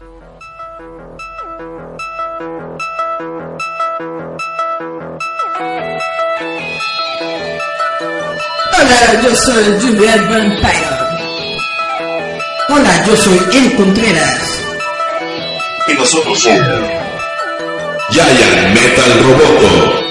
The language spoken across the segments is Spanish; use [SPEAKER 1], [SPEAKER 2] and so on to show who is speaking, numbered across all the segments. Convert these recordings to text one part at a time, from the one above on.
[SPEAKER 1] Hola, yo soy Juliet Vampire. Hola, yo soy El Contreras.
[SPEAKER 2] Y nosotros somos Giant Metal Roboto.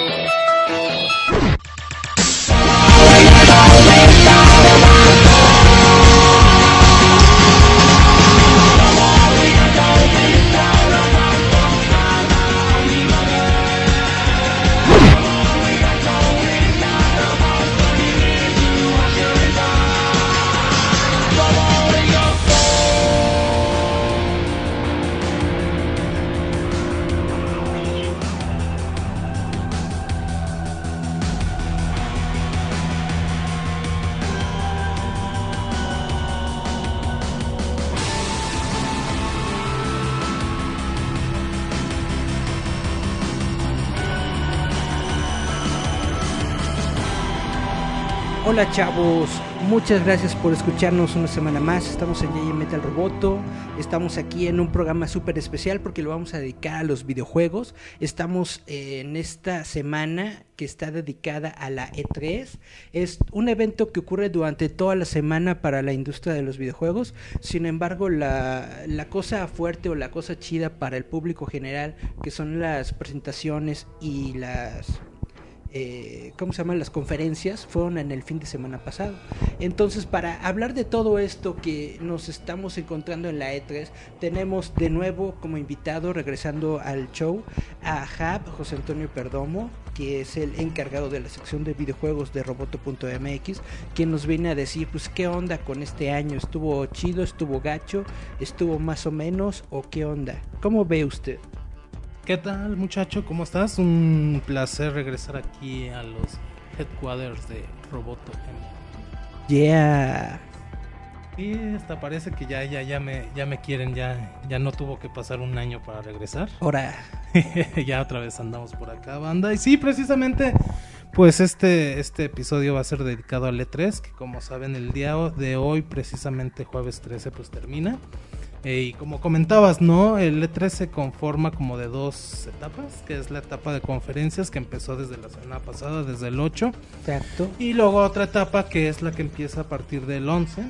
[SPEAKER 3] Hola chavos, muchas gracias por escucharnos una semana más. Estamos en Yaya Metal Roboto. Estamos aquí en un programa súper especial porque lo vamos a dedicar a los videojuegos. Estamos eh, en esta semana que está dedicada a la E3. Es un evento que ocurre durante toda la semana para la industria de los videojuegos. Sin embargo, la, la cosa fuerte o la cosa chida para el público general, que son las presentaciones y las eh, ¿cómo se llaman? Las conferencias fueron en el fin de semana pasado. Entonces, para hablar de todo esto que nos estamos encontrando en la E3, tenemos de nuevo como invitado, regresando al show, a Hab, José Antonio Perdomo, que es el encargado de la sección de videojuegos de Roboto.mx, quien nos viene a decir, pues, qué onda con este año, estuvo chido, estuvo gacho, estuvo más o menos, o qué onda. ¿Cómo ve usted?
[SPEAKER 4] ¿Qué tal, muchacho? ¿Cómo estás? Un placer regresar aquí a los headquarters de Roboto.
[SPEAKER 3] Yeah.
[SPEAKER 4] Y hasta parece que ya, ya, ya me, ya me quieren, ya, ya no tuvo que pasar un año para regresar.
[SPEAKER 3] Ahora.
[SPEAKER 4] ya otra vez andamos por acá, banda. Y sí, precisamente, pues este, este episodio va a ser dedicado al E3, que como saben, el día de hoy, precisamente jueves 13, pues termina. Eh, y como comentabas, ¿no? El E3 se conforma como de dos etapas, que es la etapa de conferencias que empezó desde la semana pasada, desde el 8.
[SPEAKER 3] Exacto.
[SPEAKER 4] Y luego otra etapa que es la que empieza a partir del 11,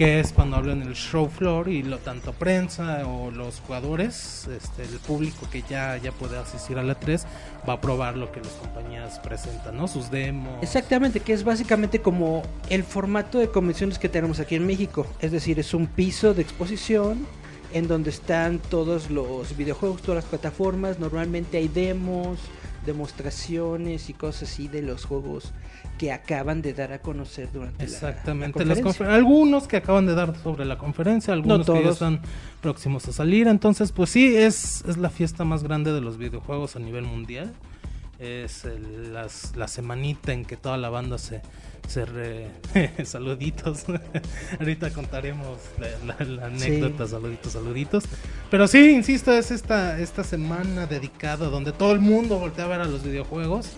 [SPEAKER 4] que es cuando hablan el show floor y lo tanto prensa o los jugadores, este, el público que ya, ya puede asistir a la 3 va a probar lo que las compañías presentan, ¿no? Sus demos.
[SPEAKER 3] Exactamente, que es básicamente como el formato de convenciones que tenemos aquí en México. Es decir, es un piso de exposición en donde están todos los videojuegos, todas las plataformas. Normalmente hay demos, demostraciones y cosas así de los juegos que acaban de dar a conocer durante
[SPEAKER 4] Exactamente,
[SPEAKER 3] la,
[SPEAKER 4] las algunos que acaban de dar sobre la conferencia, algunos
[SPEAKER 3] No
[SPEAKER 4] que ya
[SPEAKER 3] todos.
[SPEAKER 4] están próximos a salir. Entonces, pues sí, es, es la fiesta más grande de los videojuegos a nivel mundial. Es el- las, la semanita en que toda la banda se, se re- saluditos. Ahorita contaremos la, la- la
[SPEAKER 3] Sí.
[SPEAKER 4] anécdota, saluditos, saluditos. Pero sí, insisto, es esta, esta semana dedicada donde todo el mundo voltea a ver a los videojuegos.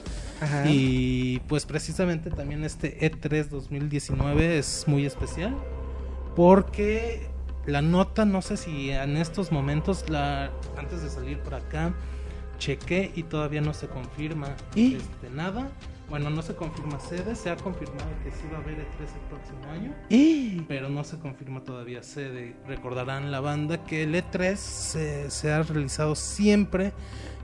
[SPEAKER 3] Ajá.
[SPEAKER 4] Y pues precisamente también este E3 2019 es muy especial porque la nota, no sé si en estos momentos, la antes de salir por acá, chequé y todavía no se confirma
[SPEAKER 3] ¿Y?
[SPEAKER 4] este, nada. Bueno, no se confirma sede, se ha confirmado que sí va a haber E3 el próximo año,
[SPEAKER 3] ¡Eh!
[SPEAKER 4] pero no se confirma todavía sede. Recordarán la banda que el E3 se, se ha realizado siempre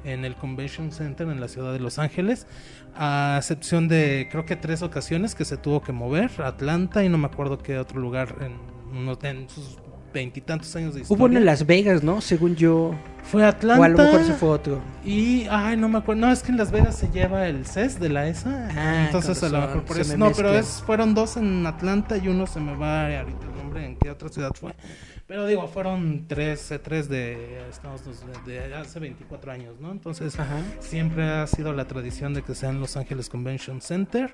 [SPEAKER 4] en el Convention Center en la ciudad de Los Ángeles, a excepción de creo que tres ocasiones que se tuvo que mover, Atlanta y no me acuerdo qué otro lugar en, sus veintitantos años de historia.
[SPEAKER 3] Hubo uno en Las Vegas, ¿no? Según yo.
[SPEAKER 4] Fue Atlanta.
[SPEAKER 3] O a lo mejor se fue otro.
[SPEAKER 4] Y, ay, no me acuerdo. No, es que en Las Vegas se lleva el CES de la ESA.
[SPEAKER 3] Ah,
[SPEAKER 4] entonces a lo mejor por eso.
[SPEAKER 3] me
[SPEAKER 4] No, pero es, fueron dos en Atlanta y uno se me va ahorita el nombre en qué otra ciudad fue. Pero digo, fueron tres, tres de Unidos de, de hace 24 años, ¿no? Entonces
[SPEAKER 3] Ajá.
[SPEAKER 4] siempre ha sido la tradición de que sea en Los Ángeles Convention Center.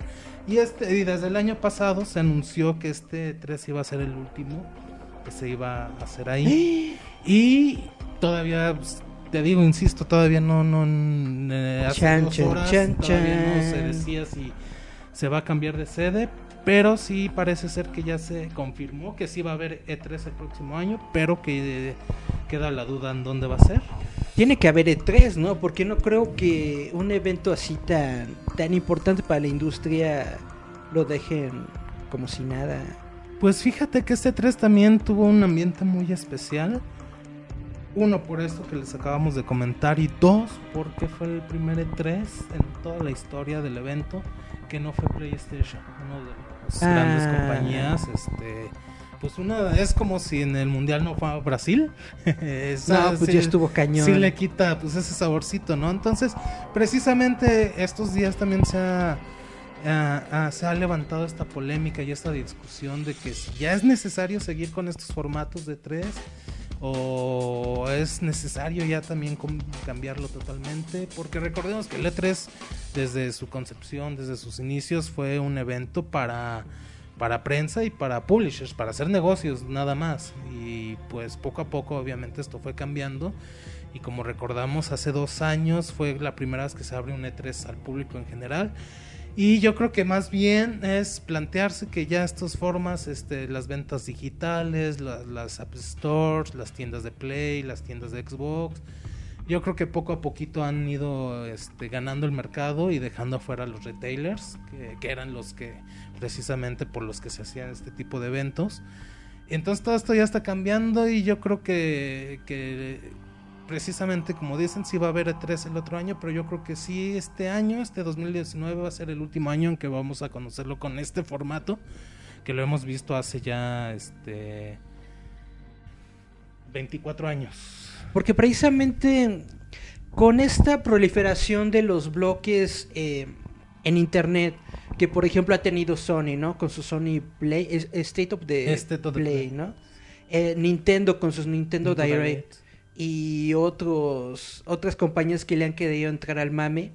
[SPEAKER 4] Y este y desde el año pasado se anunció que este 3 iba a ser el último que se iba a hacer ahí. Y todavía, pues, te digo, insisto, todavía no, no, eh, hace
[SPEAKER 3] Chan,
[SPEAKER 4] dos
[SPEAKER 3] chan,
[SPEAKER 4] horas
[SPEAKER 3] chan,
[SPEAKER 4] todavía no se decía si se va a cambiar de sede, pero sí parece ser que ya se confirmó que sí va a haber E3 el próximo año, pero que, que queda la duda en dónde va a ser.
[SPEAKER 3] Tiene que haber E3, ¿no? Porque no creo que un evento así tan, tan importante para la industria lo dejen como si nada.
[SPEAKER 4] Pues fíjate que este 3 también tuvo un ambiente muy especial. Uno, por esto que les acabamos de comentar. Y dos, porque fue el primer E3 en toda la historia del evento que no fue PlayStation. Uno de
[SPEAKER 3] Ah.
[SPEAKER 4] grandes compañías. Este, pues una es como si en el mundial no fue Brasil.
[SPEAKER 3] No, pues
[SPEAKER 4] sí-
[SPEAKER 3] ya estuvo cañón.
[SPEAKER 4] Sí le quita pues ese saborcito, ¿no? Entonces, precisamente estos días también se ha, ah, ah, se ha levantado esta polémica y esta discusión de que si ya es necesario seguir con estos formatos de tres o es necesario ya también cambiarlo totalmente, porque recordemos que el E3 desde su concepción, desde sus inicios fue un evento para para prensa y para publishers, para hacer negocios nada más. Y pues poco a poco obviamente esto fue cambiando. Y como recordamos, hace dos años fue la primera vez que se abre un E3 al público en general. Y yo creo que más bien es plantearse que ya estas formas, este, las ventas digitales, la- las App Stores, las tiendas de Play, las tiendas de Xbox, yo creo que poco a poquito han ido este, ganando el mercado y dejando afuera a los retailers, que, que eran los que precisamente por los que se hacían este tipo de eventos. Entonces todo esto ya está cambiando y yo creo que precisamente como dicen, sí va a haber E3 el otro año, pero yo creo que sí este año, este 2019 va a ser el último año en que vamos a conocerlo con este formato, que lo hemos visto hace ya este 24 años.
[SPEAKER 3] Porque precisamente con esta proliferación de los bloques eh, en internet, que por ejemplo ha tenido Sony, ¿no? Con su Sony Play, State of the
[SPEAKER 4] State of the
[SPEAKER 3] Play,
[SPEAKER 4] Play.
[SPEAKER 3] ¿no? Eh, Nintendo con sus Nintendo,
[SPEAKER 4] Nintendo
[SPEAKER 3] Direct,
[SPEAKER 4] Direct.
[SPEAKER 3] Y otros otras compañías que le han querido entrar al mame,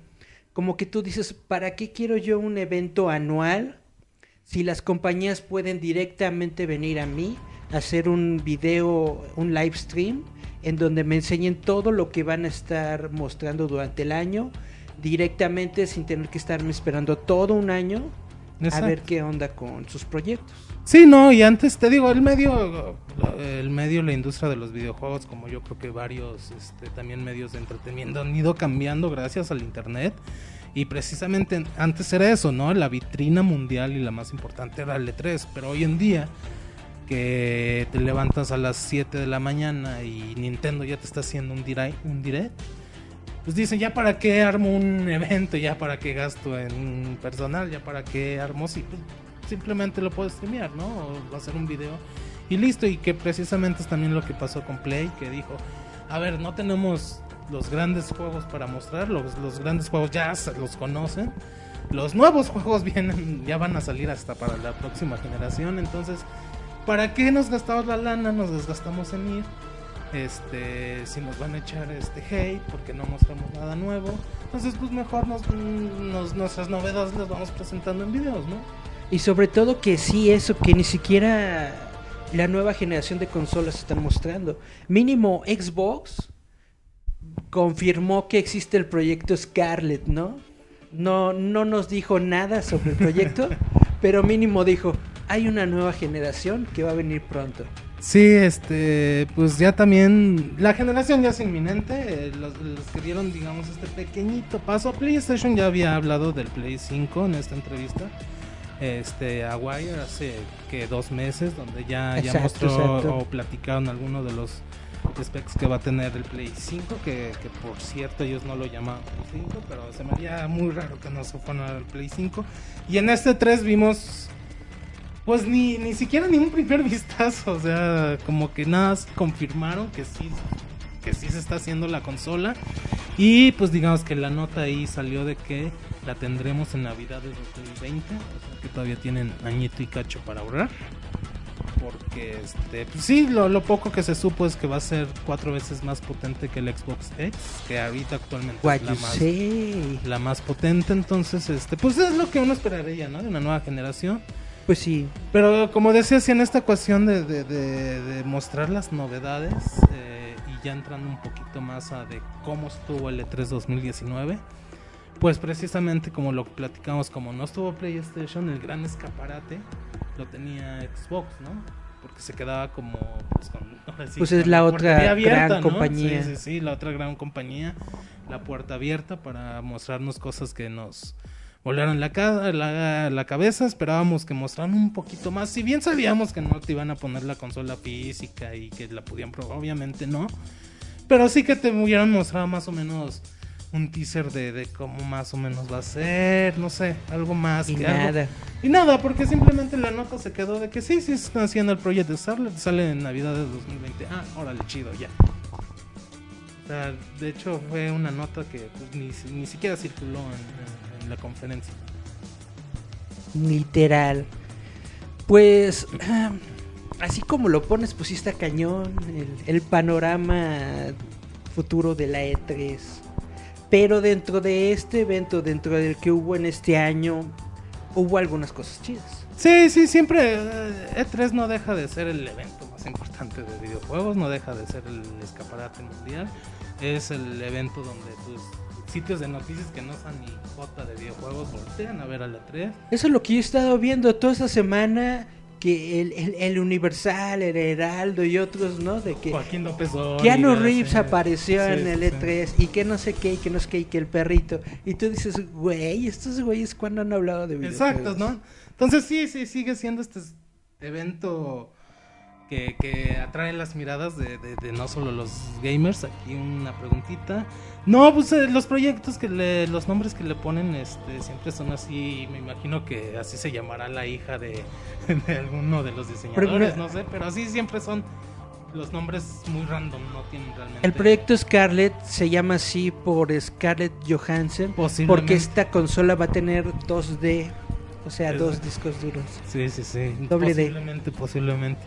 [SPEAKER 3] como que tú dices, ¿para qué quiero yo un evento anual si las compañías pueden directamente venir a mí a hacer un video, un live stream en donde me enseñen todo lo que van a estar mostrando durante el año directamente sin tener que estarme esperando todo un año a ver qué onda con sus proyectos.
[SPEAKER 4] Sí, no, y antes te digo, el medio, el medio, la industria de los videojuegos, como yo creo que varios, este, también medios de entretenimiento han ido cambiando gracias al internet. Y precisamente antes era eso, ¿no? La vitrina mundial y la más importante era el E3, pero hoy en día que te levantas a las 7 de la mañana y Nintendo ya te está haciendo un direct, un direct pues dicen, ya para qué armo un evento, ya para qué gasto en personal, ya para qué armo, sí, pues, simplemente lo puedo streamear, ¿no? O hacer un video y listo, y que precisamente es también lo que pasó con Play, que dijo, a ver, no tenemos los grandes juegos para mostrar, los, los grandes juegos ya se los conocen, los nuevos juegos vienen, ya van a salir hasta para la próxima generación, entonces, ¿para qué nos gastamos la lana? Nos desgastamos en ir este si nos van a echar este hate porque no mostramos nada nuevo entonces pues mejor nos, nos- nuestras novedades las vamos presentando en videos no
[SPEAKER 3] Y sobre todo que sí, eso que ni siquiera la nueva generación de consolas están mostrando. Mínimo Xbox confirmó que existe el proyecto Scarlet, ¿no? No, no nos dijo nada sobre el proyecto, pero mínimo dijo, hay una nueva generación que va a venir pronto.
[SPEAKER 4] sí este pues ya también la generación ya es inminente eh, los, los que dieron digamos este pequeñito paso PlayStation ya había hablado del Play 5 en esta entrevista este a Wire hace que dos meses donde ya, ya
[SPEAKER 3] Exacto,
[SPEAKER 4] mostró
[SPEAKER 3] exacto.
[SPEAKER 4] o platicaron algunos de los specs que va a tener el Play 5 que, que por cierto ellos no lo llamaban Play 5 pero se me haría muy raro que no se fueran al Play 5 y en este 3 vimos pues ni, ni siquiera ni un primer vistazo, o sea, como que nada confirmaron que sí, que sí se está haciendo la consola. Y pues digamos que la nota ahí salió de que la tendremos en Navidad de 2020, o sea que todavía tienen añito y cacho para ahorrar. Porque este, pues sí, lo, lo poco que se supo es que va a ser cuatro veces más potente que el Xbox X, que ahorita actualmente
[SPEAKER 3] What
[SPEAKER 4] es la más,
[SPEAKER 3] say?
[SPEAKER 4] la más potente. Entonces, este, pues es lo que uno esperaría, ¿no? De una nueva generación.
[SPEAKER 3] Pues sí.
[SPEAKER 4] Pero como decía, sí, en esta cuestión de, de- de- de mostrar las novedades eh, y ya entrando un poquito más a de cómo estuvo el E E3 2019, pues precisamente como lo platicamos, como no estuvo PlayStation, el gran escaparate lo tenía Xbox, ¿no? porque se quedaba como pues, con, ahora sí,
[SPEAKER 3] Pues es la otra gran compañía.
[SPEAKER 4] Sí, sí, sí, la otra gran compañía, la puerta abierta para mostrarnos cosas que nos volaron la, ca- la, la cabeza, esperábamos que mostraran un poquito más, si bien sabíamos que no te iban a poner la consola física y que la podían probar, obviamente no, pero sí que te hubieran mostrado más o menos un teaser de, de cómo más o menos va a ser, no sé, algo más
[SPEAKER 3] Y
[SPEAKER 4] que algo-
[SPEAKER 3] nada.
[SPEAKER 4] y nada, porque simplemente la nota se quedó de que sí, sí están haciendo el proyecto de Starlet, sale en Navidad de 2020. Ah, órale, chido, ya. O sea, de hecho fue una nota que pues, ni, ni siquiera circuló en, en- en la conferencia.
[SPEAKER 3] Literal. Pues, así como lo pones, pues sí está cañón el, el panorama futuro de la E3. Pero dentro de este evento, dentro del que hubo en este año, hubo algunas cosas chidas.
[SPEAKER 4] Sí, sí, siempre eh, E3 no deja de ser el evento más importante de videojuegos, no deja de ser el escaparate mundial. Es el evento donde tus sitios de noticias que no son ni jota de videojuegos voltean a ver a la E3.
[SPEAKER 3] Eso es lo que yo he estado viendo toda esta semana, que el, el- el Universal, el Heraldo y otros, ¿no? De que
[SPEAKER 4] Joaquín López Dóriga,
[SPEAKER 3] Keanu Reeves
[SPEAKER 4] sí.
[SPEAKER 3] apareció
[SPEAKER 4] Sí,
[SPEAKER 3] en el
[SPEAKER 4] sí.
[SPEAKER 3] E3 y que no sé qué, y que no sé qué, y que el perrito. Y tú dices, güey, estos güeyes cuando han hablado de videojuegos.
[SPEAKER 4] Exacto, ¿no? Entonces sí, sí, sigue siendo este evento que, que atrae las miradas de, de- de no solo los gamers. Aquí una preguntita. No, pues eh, los proyectos que le, los nombres que le ponen, este, siempre son así. Me imagino que así se llamará la hija de, de alguno de los diseñadores, no sé, pero así siempre son los nombres muy random, no tienen realmente.
[SPEAKER 3] El proyecto Scarlett se llama así por Scarlett Johansson,
[SPEAKER 4] Posiblemente.
[SPEAKER 3] porque esta consola va a tener 2D, o sea, dos
[SPEAKER 4] Exacto.
[SPEAKER 3] discos duros.
[SPEAKER 4] Sí, sí, sí.
[SPEAKER 3] Doble D.
[SPEAKER 4] posiblemente, posiblemente.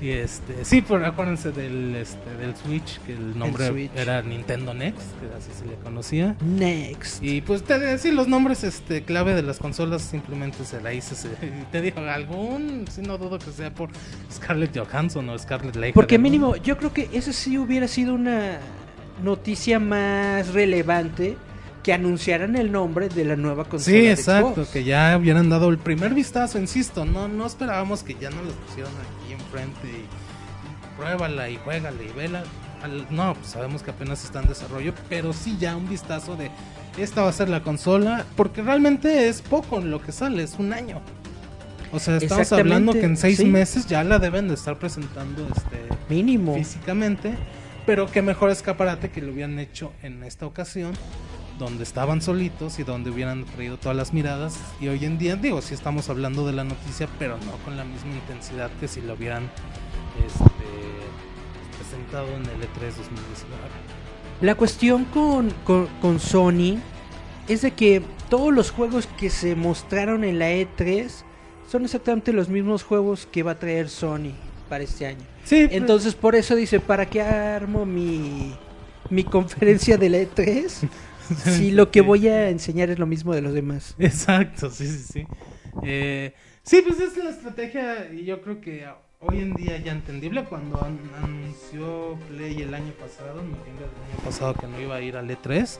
[SPEAKER 4] Y este, sí, pero acuérdense del este del Switch, que el nombre era Nintendo Next, que así se le conocía.
[SPEAKER 3] Next.
[SPEAKER 4] Y pues te sí, los nombres este clave de las consolas simplemente se la hice. se- te digo, algún, sí no dudo que sea por Scarlett Johansson o Scarlett Lake.
[SPEAKER 3] Porque mínimo, yo creo que eso sí hubiera sido una noticia más relevante que anunciaran el nombre de la nueva consola.
[SPEAKER 4] Sí,
[SPEAKER 3] de
[SPEAKER 4] exacto,
[SPEAKER 3] Xbox.
[SPEAKER 4] que ya hubieran dado el primer vistazo, insisto, no no esperábamos que ya no los pusieran aquí y pruébala y juégala y vela. No, pues sabemos que apenas está en desarrollo, pero sí ya un vistazo de esta va a ser la consola, porque realmente es poco lo que sale, es un año. O sea, estamos hablando que en seis
[SPEAKER 3] sí.
[SPEAKER 4] meses ya la deben de estar presentando este
[SPEAKER 3] Mínimo.
[SPEAKER 4] físicamente, pero qué mejor escaparate que lo hubieran hecho en esta ocasión, donde estaban solitos y donde hubieran traído todas las miradas. Y hoy en día, digo, sí estamos hablando de la noticia, pero no con la misma intensidad que si lo hubieran este, presentado en el E3 2019.
[SPEAKER 3] La cuestión con, con, con Sony es de que todos los juegos que se mostraron en la E3 son exactamente los mismos juegos que va a traer Sony para este año.
[SPEAKER 4] Sí,
[SPEAKER 3] Entonces por eso dice, ¿para qué armo mi, mi conferencia de la E3? si lo que voy a enseñar es lo mismo de los demás.
[SPEAKER 4] Exacto, sí, sí, sí. Eh, sí, pues es la estrategia y yo creo que hoy en día ya entendible cuando an- anunció Play el año pasado, en noviembre del año pasado que no iba a ir al E3,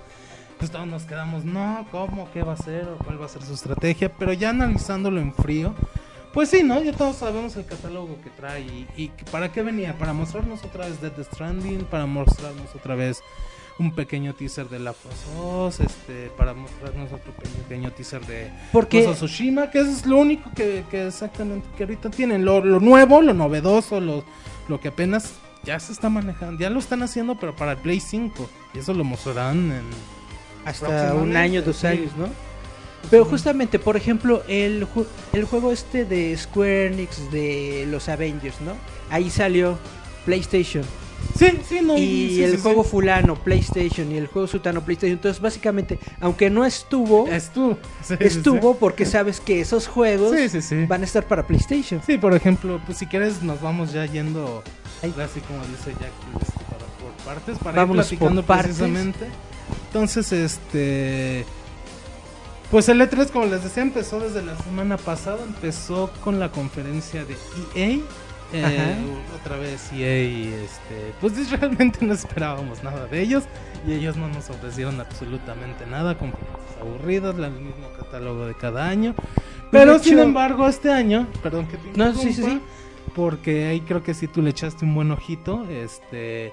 [SPEAKER 4] pues todos nos quedamos, no, ¿cómo? ¿Qué va a hacer? ¿O cuál va a ser su estrategia? Pero ya analizándolo en frío, pues sí, ¿no? Ya todos sabemos el catálogo que trae y, y para qué venía, para mostrarnos otra vez Dead Stranding, para mostrarnos otra vez un pequeño teaser de la Us, este, para mostrarnos otro pe- pequeño teaser de
[SPEAKER 3] Porque
[SPEAKER 4] Tsushima, que eso es lo único que, que exactamente que ahorita tienen, lo, lo nuevo, lo novedoso, lo, lo que apenas ya se está manejando, ya lo están haciendo, pero para el Play 5, y eso lo mostrarán en...
[SPEAKER 3] hasta un año, dos
[SPEAKER 4] sí.
[SPEAKER 3] años, ¿no? Pero justamente, por ejemplo, el, ju- el juego este de Square Enix de los Avengers, ¿no? Ahí salió PlayStation.
[SPEAKER 4] Sí, sí, no.
[SPEAKER 3] y
[SPEAKER 4] sí,
[SPEAKER 3] el
[SPEAKER 4] sí,
[SPEAKER 3] juego
[SPEAKER 4] sí.
[SPEAKER 3] fulano, PlayStation. Y el juego sutano, PlayStation. Entonces, básicamente, aunque no estuvo,
[SPEAKER 4] Estuvo.
[SPEAKER 3] estuvo porque sabes que esos juegos van a estar para PlayStation.
[SPEAKER 4] Sí, por ejemplo, pues si quieres nos vamos ya yendo, así como dice Jack, este, para, por partes, para
[SPEAKER 3] Vámonos
[SPEAKER 4] ir platicando
[SPEAKER 3] por partes.
[SPEAKER 4] precisamente. Entonces, este... Pues el E3, como les decía, empezó desde la semana pasada, empezó con la conferencia de EA. Eh, otra vez EA, este, pues realmente no esperábamos nada de ellos y ellos no nos ofrecieron absolutamente nada, conferencias aburridas, el mismo catálogo de cada año. Pero sin embargo, este año, perdón que te
[SPEAKER 3] No, sí, sí, sí.
[SPEAKER 4] porque ahí creo que si tú le echaste un buen ojito, este,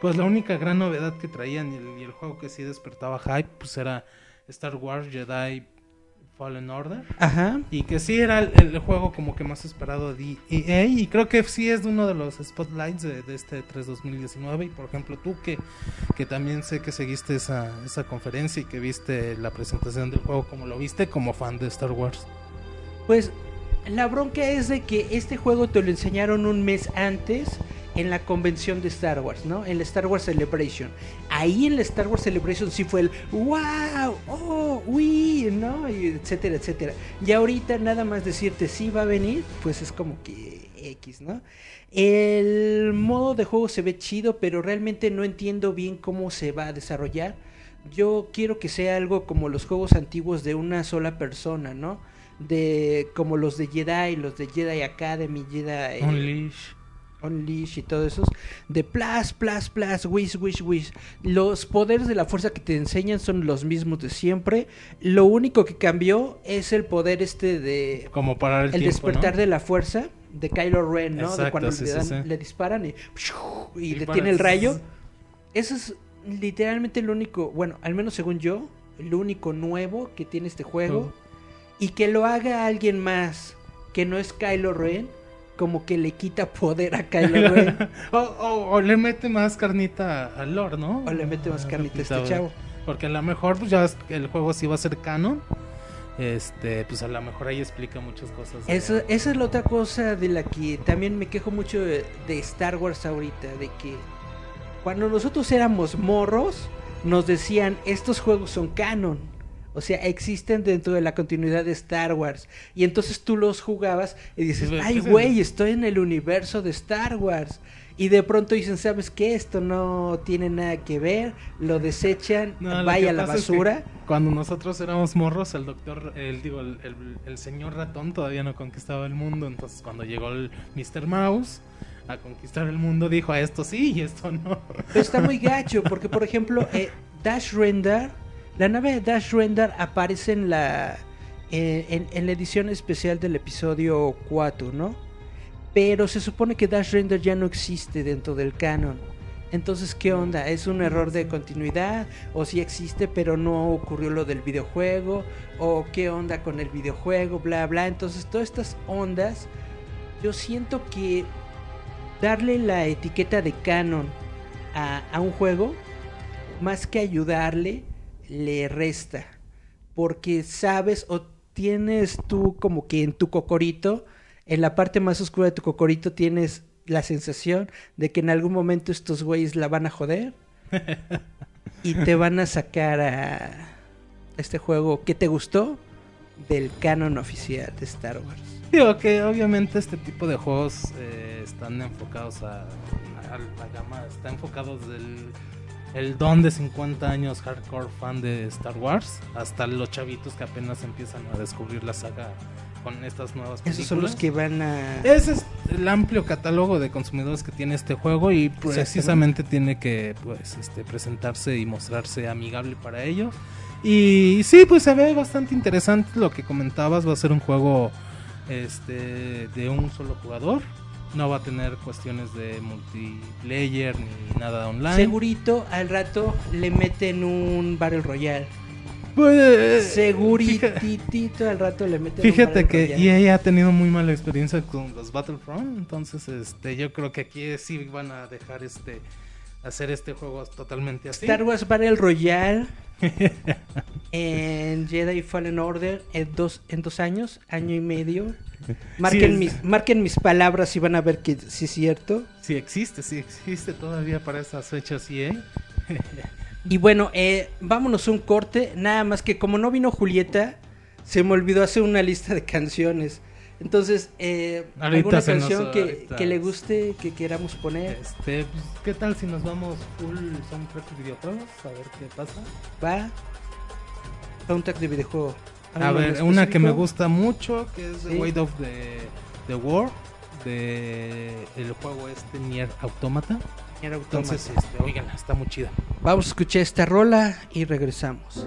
[SPEAKER 4] pues la única gran novedad que traían y el, y el juego que sí despertaba hype, pues era Star Wars Jedi Fallen Order.
[SPEAKER 3] Ajá.
[SPEAKER 4] Y que sí era el, el juego como que más esperado de EA. Y creo que sí es uno de los spotlights de, de este 3 2019. Y por ejemplo, tú que, que también sé que seguiste esa, esa conferencia y que viste la presentación del juego, como lo viste como fan de Star Wars.
[SPEAKER 3] Pues la bronca es de que este juego te lo enseñaron un mes antes en la convención de Star Wars, ¿no? En la Star Wars Celebration. Ahí en la Star Wars Celebration sí fue el wow, oh, uy, ¿no? Y etcétera, etcétera. Y ahorita nada más decirte si va a venir, pues es como que X, ¿no? El modo de juego se ve chido, pero realmente no entiendo bien cómo se va a desarrollar. Yo quiero que sea algo como los juegos antiguos de una sola persona, ¿no? De como los de Jedi, los de Jedi Academy, Jedi
[SPEAKER 4] Unleash.
[SPEAKER 3] Unleash y todos esos de plus, plus, plus, wish, wish, wish. Los poderes de la fuerza que te enseñan son los mismos de siempre. Lo único que cambió es el poder este de
[SPEAKER 4] Como parar el,
[SPEAKER 3] el
[SPEAKER 4] tiempo,
[SPEAKER 3] despertar
[SPEAKER 4] ¿no?
[SPEAKER 3] de la fuerza de Kylo Ren, ¿no? de cuando
[SPEAKER 4] sí,
[SPEAKER 3] le,
[SPEAKER 4] sí,
[SPEAKER 3] dan-
[SPEAKER 4] sí.
[SPEAKER 3] le disparan y, y detiene el rayo. Eso es literalmente lo único, bueno, al menos según yo, lo único nuevo que tiene este juego. Y que lo haga alguien más que no es Kylo Ren, como que le quita poder a Kylo Ren.
[SPEAKER 4] o, o- o le mete más carnita al lore, ¿no?
[SPEAKER 3] O le mete más
[SPEAKER 4] Ah,
[SPEAKER 3] carnita a este chavo.
[SPEAKER 4] Porque a lo mejor pues ya el juego sí va a ser canon. Este, pues a lo mejor ahí explica muchas cosas. de-
[SPEAKER 3] Esa, esa es la otra cosa de la que también me quejo mucho de, de Star Wars ahorita, de que cuando nosotros éramos morros, nos decían, estos juegos son canon. O sea, existen dentro de la continuidad de Star Wars. Y entonces tú los jugabas y dices, ay
[SPEAKER 4] pues, sí.
[SPEAKER 3] güey, estoy en el universo de Star Wars. Y de pronto dicen, ¿sabes qué? Esto no tiene nada que ver. Lo desechan,
[SPEAKER 4] No,
[SPEAKER 3] vaya a la
[SPEAKER 4] pasa es que
[SPEAKER 3] basura.
[SPEAKER 4] cuando nosotros éramos morros, el doctor, el, digo, el, el- el señor ratón todavía no conquistaba el mundo. Entonces, cuando llegó el Mr. Mouse a conquistar el mundo, dijo a esto sí y esto no.
[SPEAKER 3] Pero está muy gacho, porque por ejemplo, eh, Dash Render, la nave de Dash Render aparece en la, eh, en, la edición especial del episodio 4, ¿no? Pero se supone que Dash Render ya no existe dentro del canon. Entonces, ¿qué onda? ¿Es un error de continuidad? ¿O sí existe pero no ocurrió lo del videojuego? ¿O qué onda con el videojuego? Bla, bla. Entonces, todas estas ondas, yo siento que darle la etiqueta de canon a, a un juego, más que ayudarle, le resta. Porque sabes o tienes tú como que en tu cocorito, en la parte más oscura de tu cocorito tienes la sensación de que en algún momento estos güeyes la van a joder y te van a sacar a este juego que te gustó del canon oficial de Star Wars.
[SPEAKER 4] Digo que obviamente este tipo de juegos eh, están enfocados a, a la gama, está enfocado desde el, don de 50 años hardcore fan de Star Wars hasta los chavitos que apenas empiezan a descubrir la saga con estas nuevas películas.
[SPEAKER 3] Esos son los que van a...
[SPEAKER 4] Ese es el amplio catálogo de consumidores que tiene este juego y precisamente tiene que pues este presentarse y mostrarse amigable para ellos. Y sí, pues se ve bastante interesante lo que comentabas, va a ser un juego este de un solo jugador. No va a tener cuestiones de multiplayer ni nada online.
[SPEAKER 3] Segurito al rato le meten un Battle Royale.
[SPEAKER 4] Pues,
[SPEAKER 3] Seguritito al rato le meten un
[SPEAKER 4] Fíjate que
[SPEAKER 3] Royale.
[SPEAKER 4] EA ha tenido muy mala experiencia con los Battlefront, entonces este yo creo que aquí sí van a dejar este hacer este juego totalmente así.
[SPEAKER 3] Star Wars Battle Royale en Jedi Fallen Order en dos, en dos años, año y medio. Marquen, mis, marquen mis palabras y van a ver que sí es cierto.
[SPEAKER 4] Sí existe, sí existe todavía para esas fechas EA.
[SPEAKER 3] Y bueno, eh, vámonos a un corte. Nada más que como no vino Julieta, se me olvidó hacer una lista de canciones. Entonces, eh,
[SPEAKER 4] Ahorita
[SPEAKER 3] alguna
[SPEAKER 4] nos-
[SPEAKER 3] canción que, que le guste, que queramos poner,
[SPEAKER 4] Este, pues, ¿qué tal si nos vamos full soundtrack de videojuegos? A ver qué pasa.
[SPEAKER 3] va. Soundtrack de videojuego.
[SPEAKER 4] A
[SPEAKER 3] ¿Algo en
[SPEAKER 4] ver, una que me gusta mucho, que es The
[SPEAKER 3] Sí.
[SPEAKER 4] Weight of the, the War, de el juego este Nier Automata.
[SPEAKER 3] Nier Automata.
[SPEAKER 4] Entonces, este, oigan, está muy chida.
[SPEAKER 3] Vamos a escuchar esta rola y regresamos.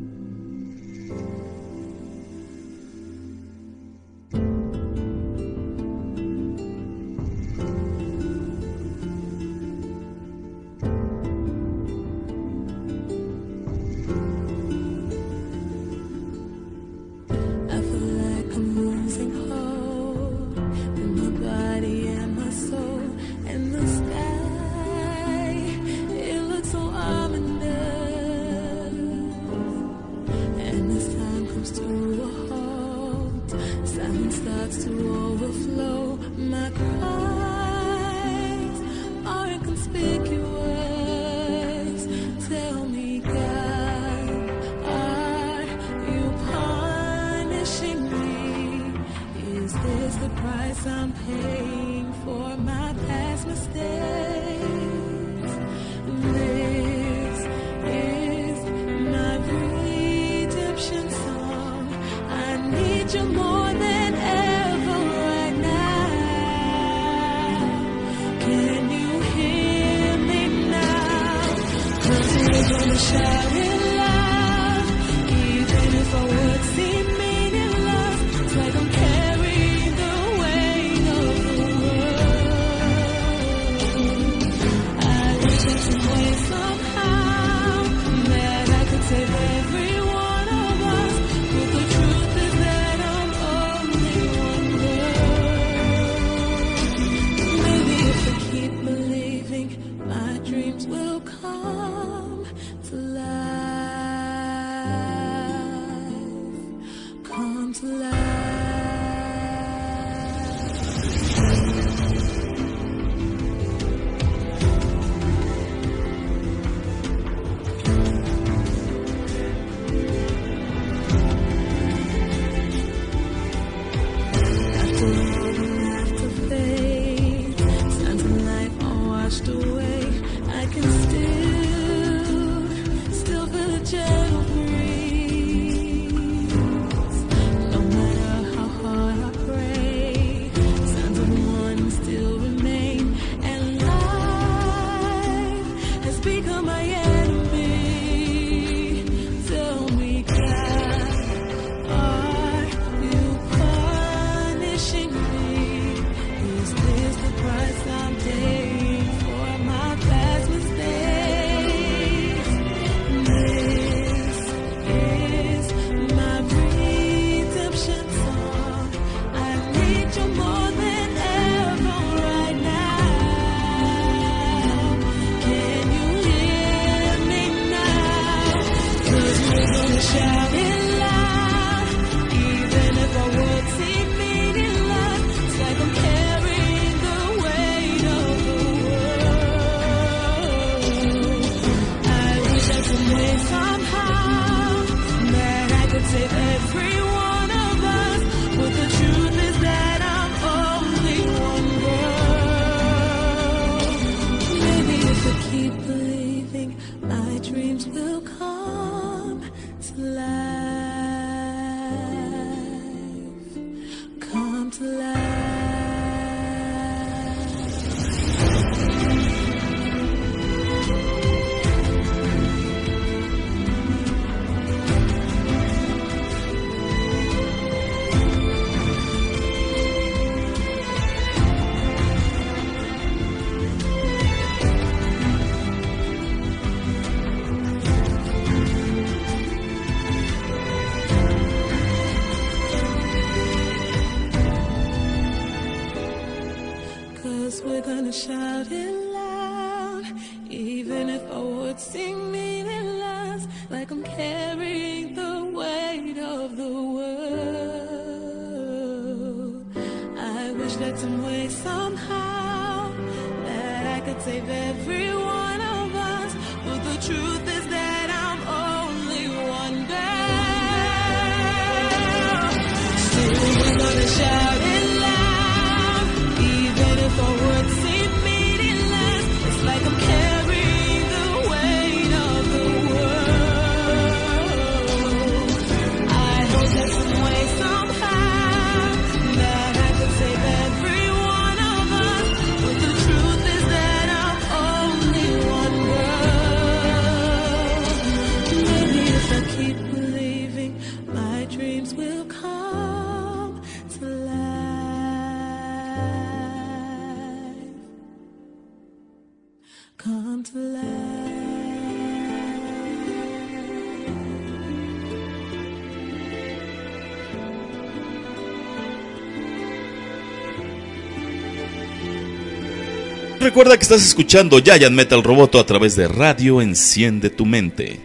[SPEAKER 2] Recuerda que estás escuchando Giant Metal Roboto a través de Radio Enciende tu Mente.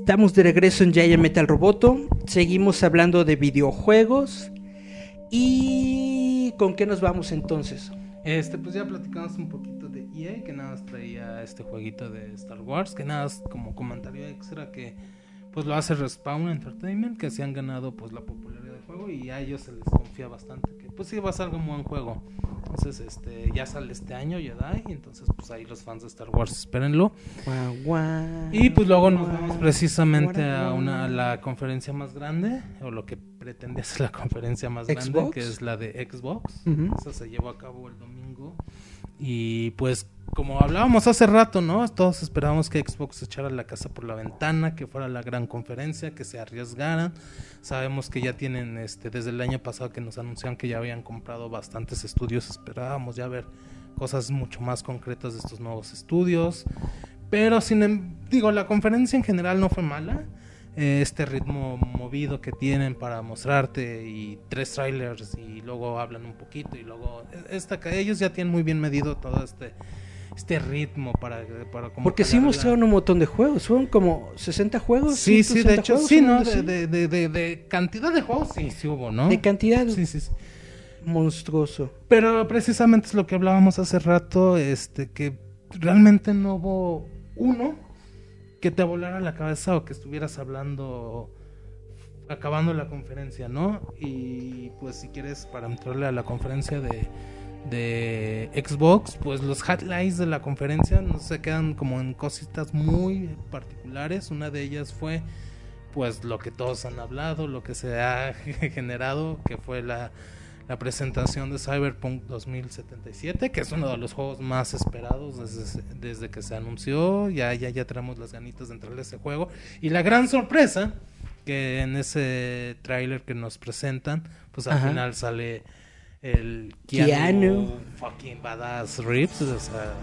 [SPEAKER 3] Estamos de regreso en Giant Metal Roboto. Seguimos hablando de videojuegos. ¿Y con qué nos vamos entonces?
[SPEAKER 4] Este, pues ya platicamos un poquito de EA, que nada más traía este jueguito de Star Wars, que nada más como comentario extra que pues lo hace Respawn Entertainment, que se han ganado pues la popularidad del juego y a ellos se les confía bastante que pues sí va a ser un buen juego. Entonces, este, ya sale este año Jedi, y entonces pues ahí los fans de Star Wars espérenlo.
[SPEAKER 3] Guau, guau.
[SPEAKER 4] Y pues luego nos vamos precisamente a una a la conferencia más grande, o lo que pretende ser la conferencia más grande, que es la de Xbox.
[SPEAKER 3] Ujú.
[SPEAKER 4] Esa se llevó a cabo el domingo. Y pues, como hablábamos hace rato, ¿no? Todos esperábamos que Xbox echara la casa por la ventana, que fuera la gran conferencia, que se arriesgaran. Sabemos que ya tienen, este, desde el año pasado que nos anunciaron que ya habían comprado bastantes estudios. Esperábamos ya ver cosas mucho más concretas de estos nuevos estudios. Pero sin em- digo, la conferencia en general no fue mala. Este ritmo movido que tienen para mostrarte y tres trailers y luego hablan un poquito y luego esta ellos ya tienen muy bien medido todo este este ritmo para para como
[SPEAKER 3] Porque sí mostraron un montón de juegos. Fueron como 60 juegos.
[SPEAKER 4] Sí, sí, de
[SPEAKER 3] 160
[SPEAKER 4] hecho,
[SPEAKER 3] juegos,
[SPEAKER 4] sí, ¿no? de, de- de cantidad de juegos, sí, sí hubo, ¿no?
[SPEAKER 3] De cantidad
[SPEAKER 4] Sí, sí, sí.
[SPEAKER 3] monstruoso.
[SPEAKER 4] Pero precisamente es lo que hablábamos hace rato, este, que realmente no hubo uno que te volara la cabeza o que estuvieras hablando acabando la conferencia, ¿no? Y pues si quieres para entrarle a la conferencia de, de Xbox, pues los highlights de la conferencia no se quedan como en cositas muy particulares. Una de ellas fue pues lo que todos han hablado, lo que se ha generado, que fue la, la presentación de Cyberpunk 2077, que es uno de los juegos más esperados desde, desde que se anunció. Ya, ya, ya tenemos las ganitas de entrarle a ese juego. Y la gran sorpresa, que en ese tráiler que nos presentan, pues al
[SPEAKER 3] Ajá.
[SPEAKER 4] final sale el
[SPEAKER 3] Keanu.
[SPEAKER 4] Keanu, fucking badass Reeves, o sea,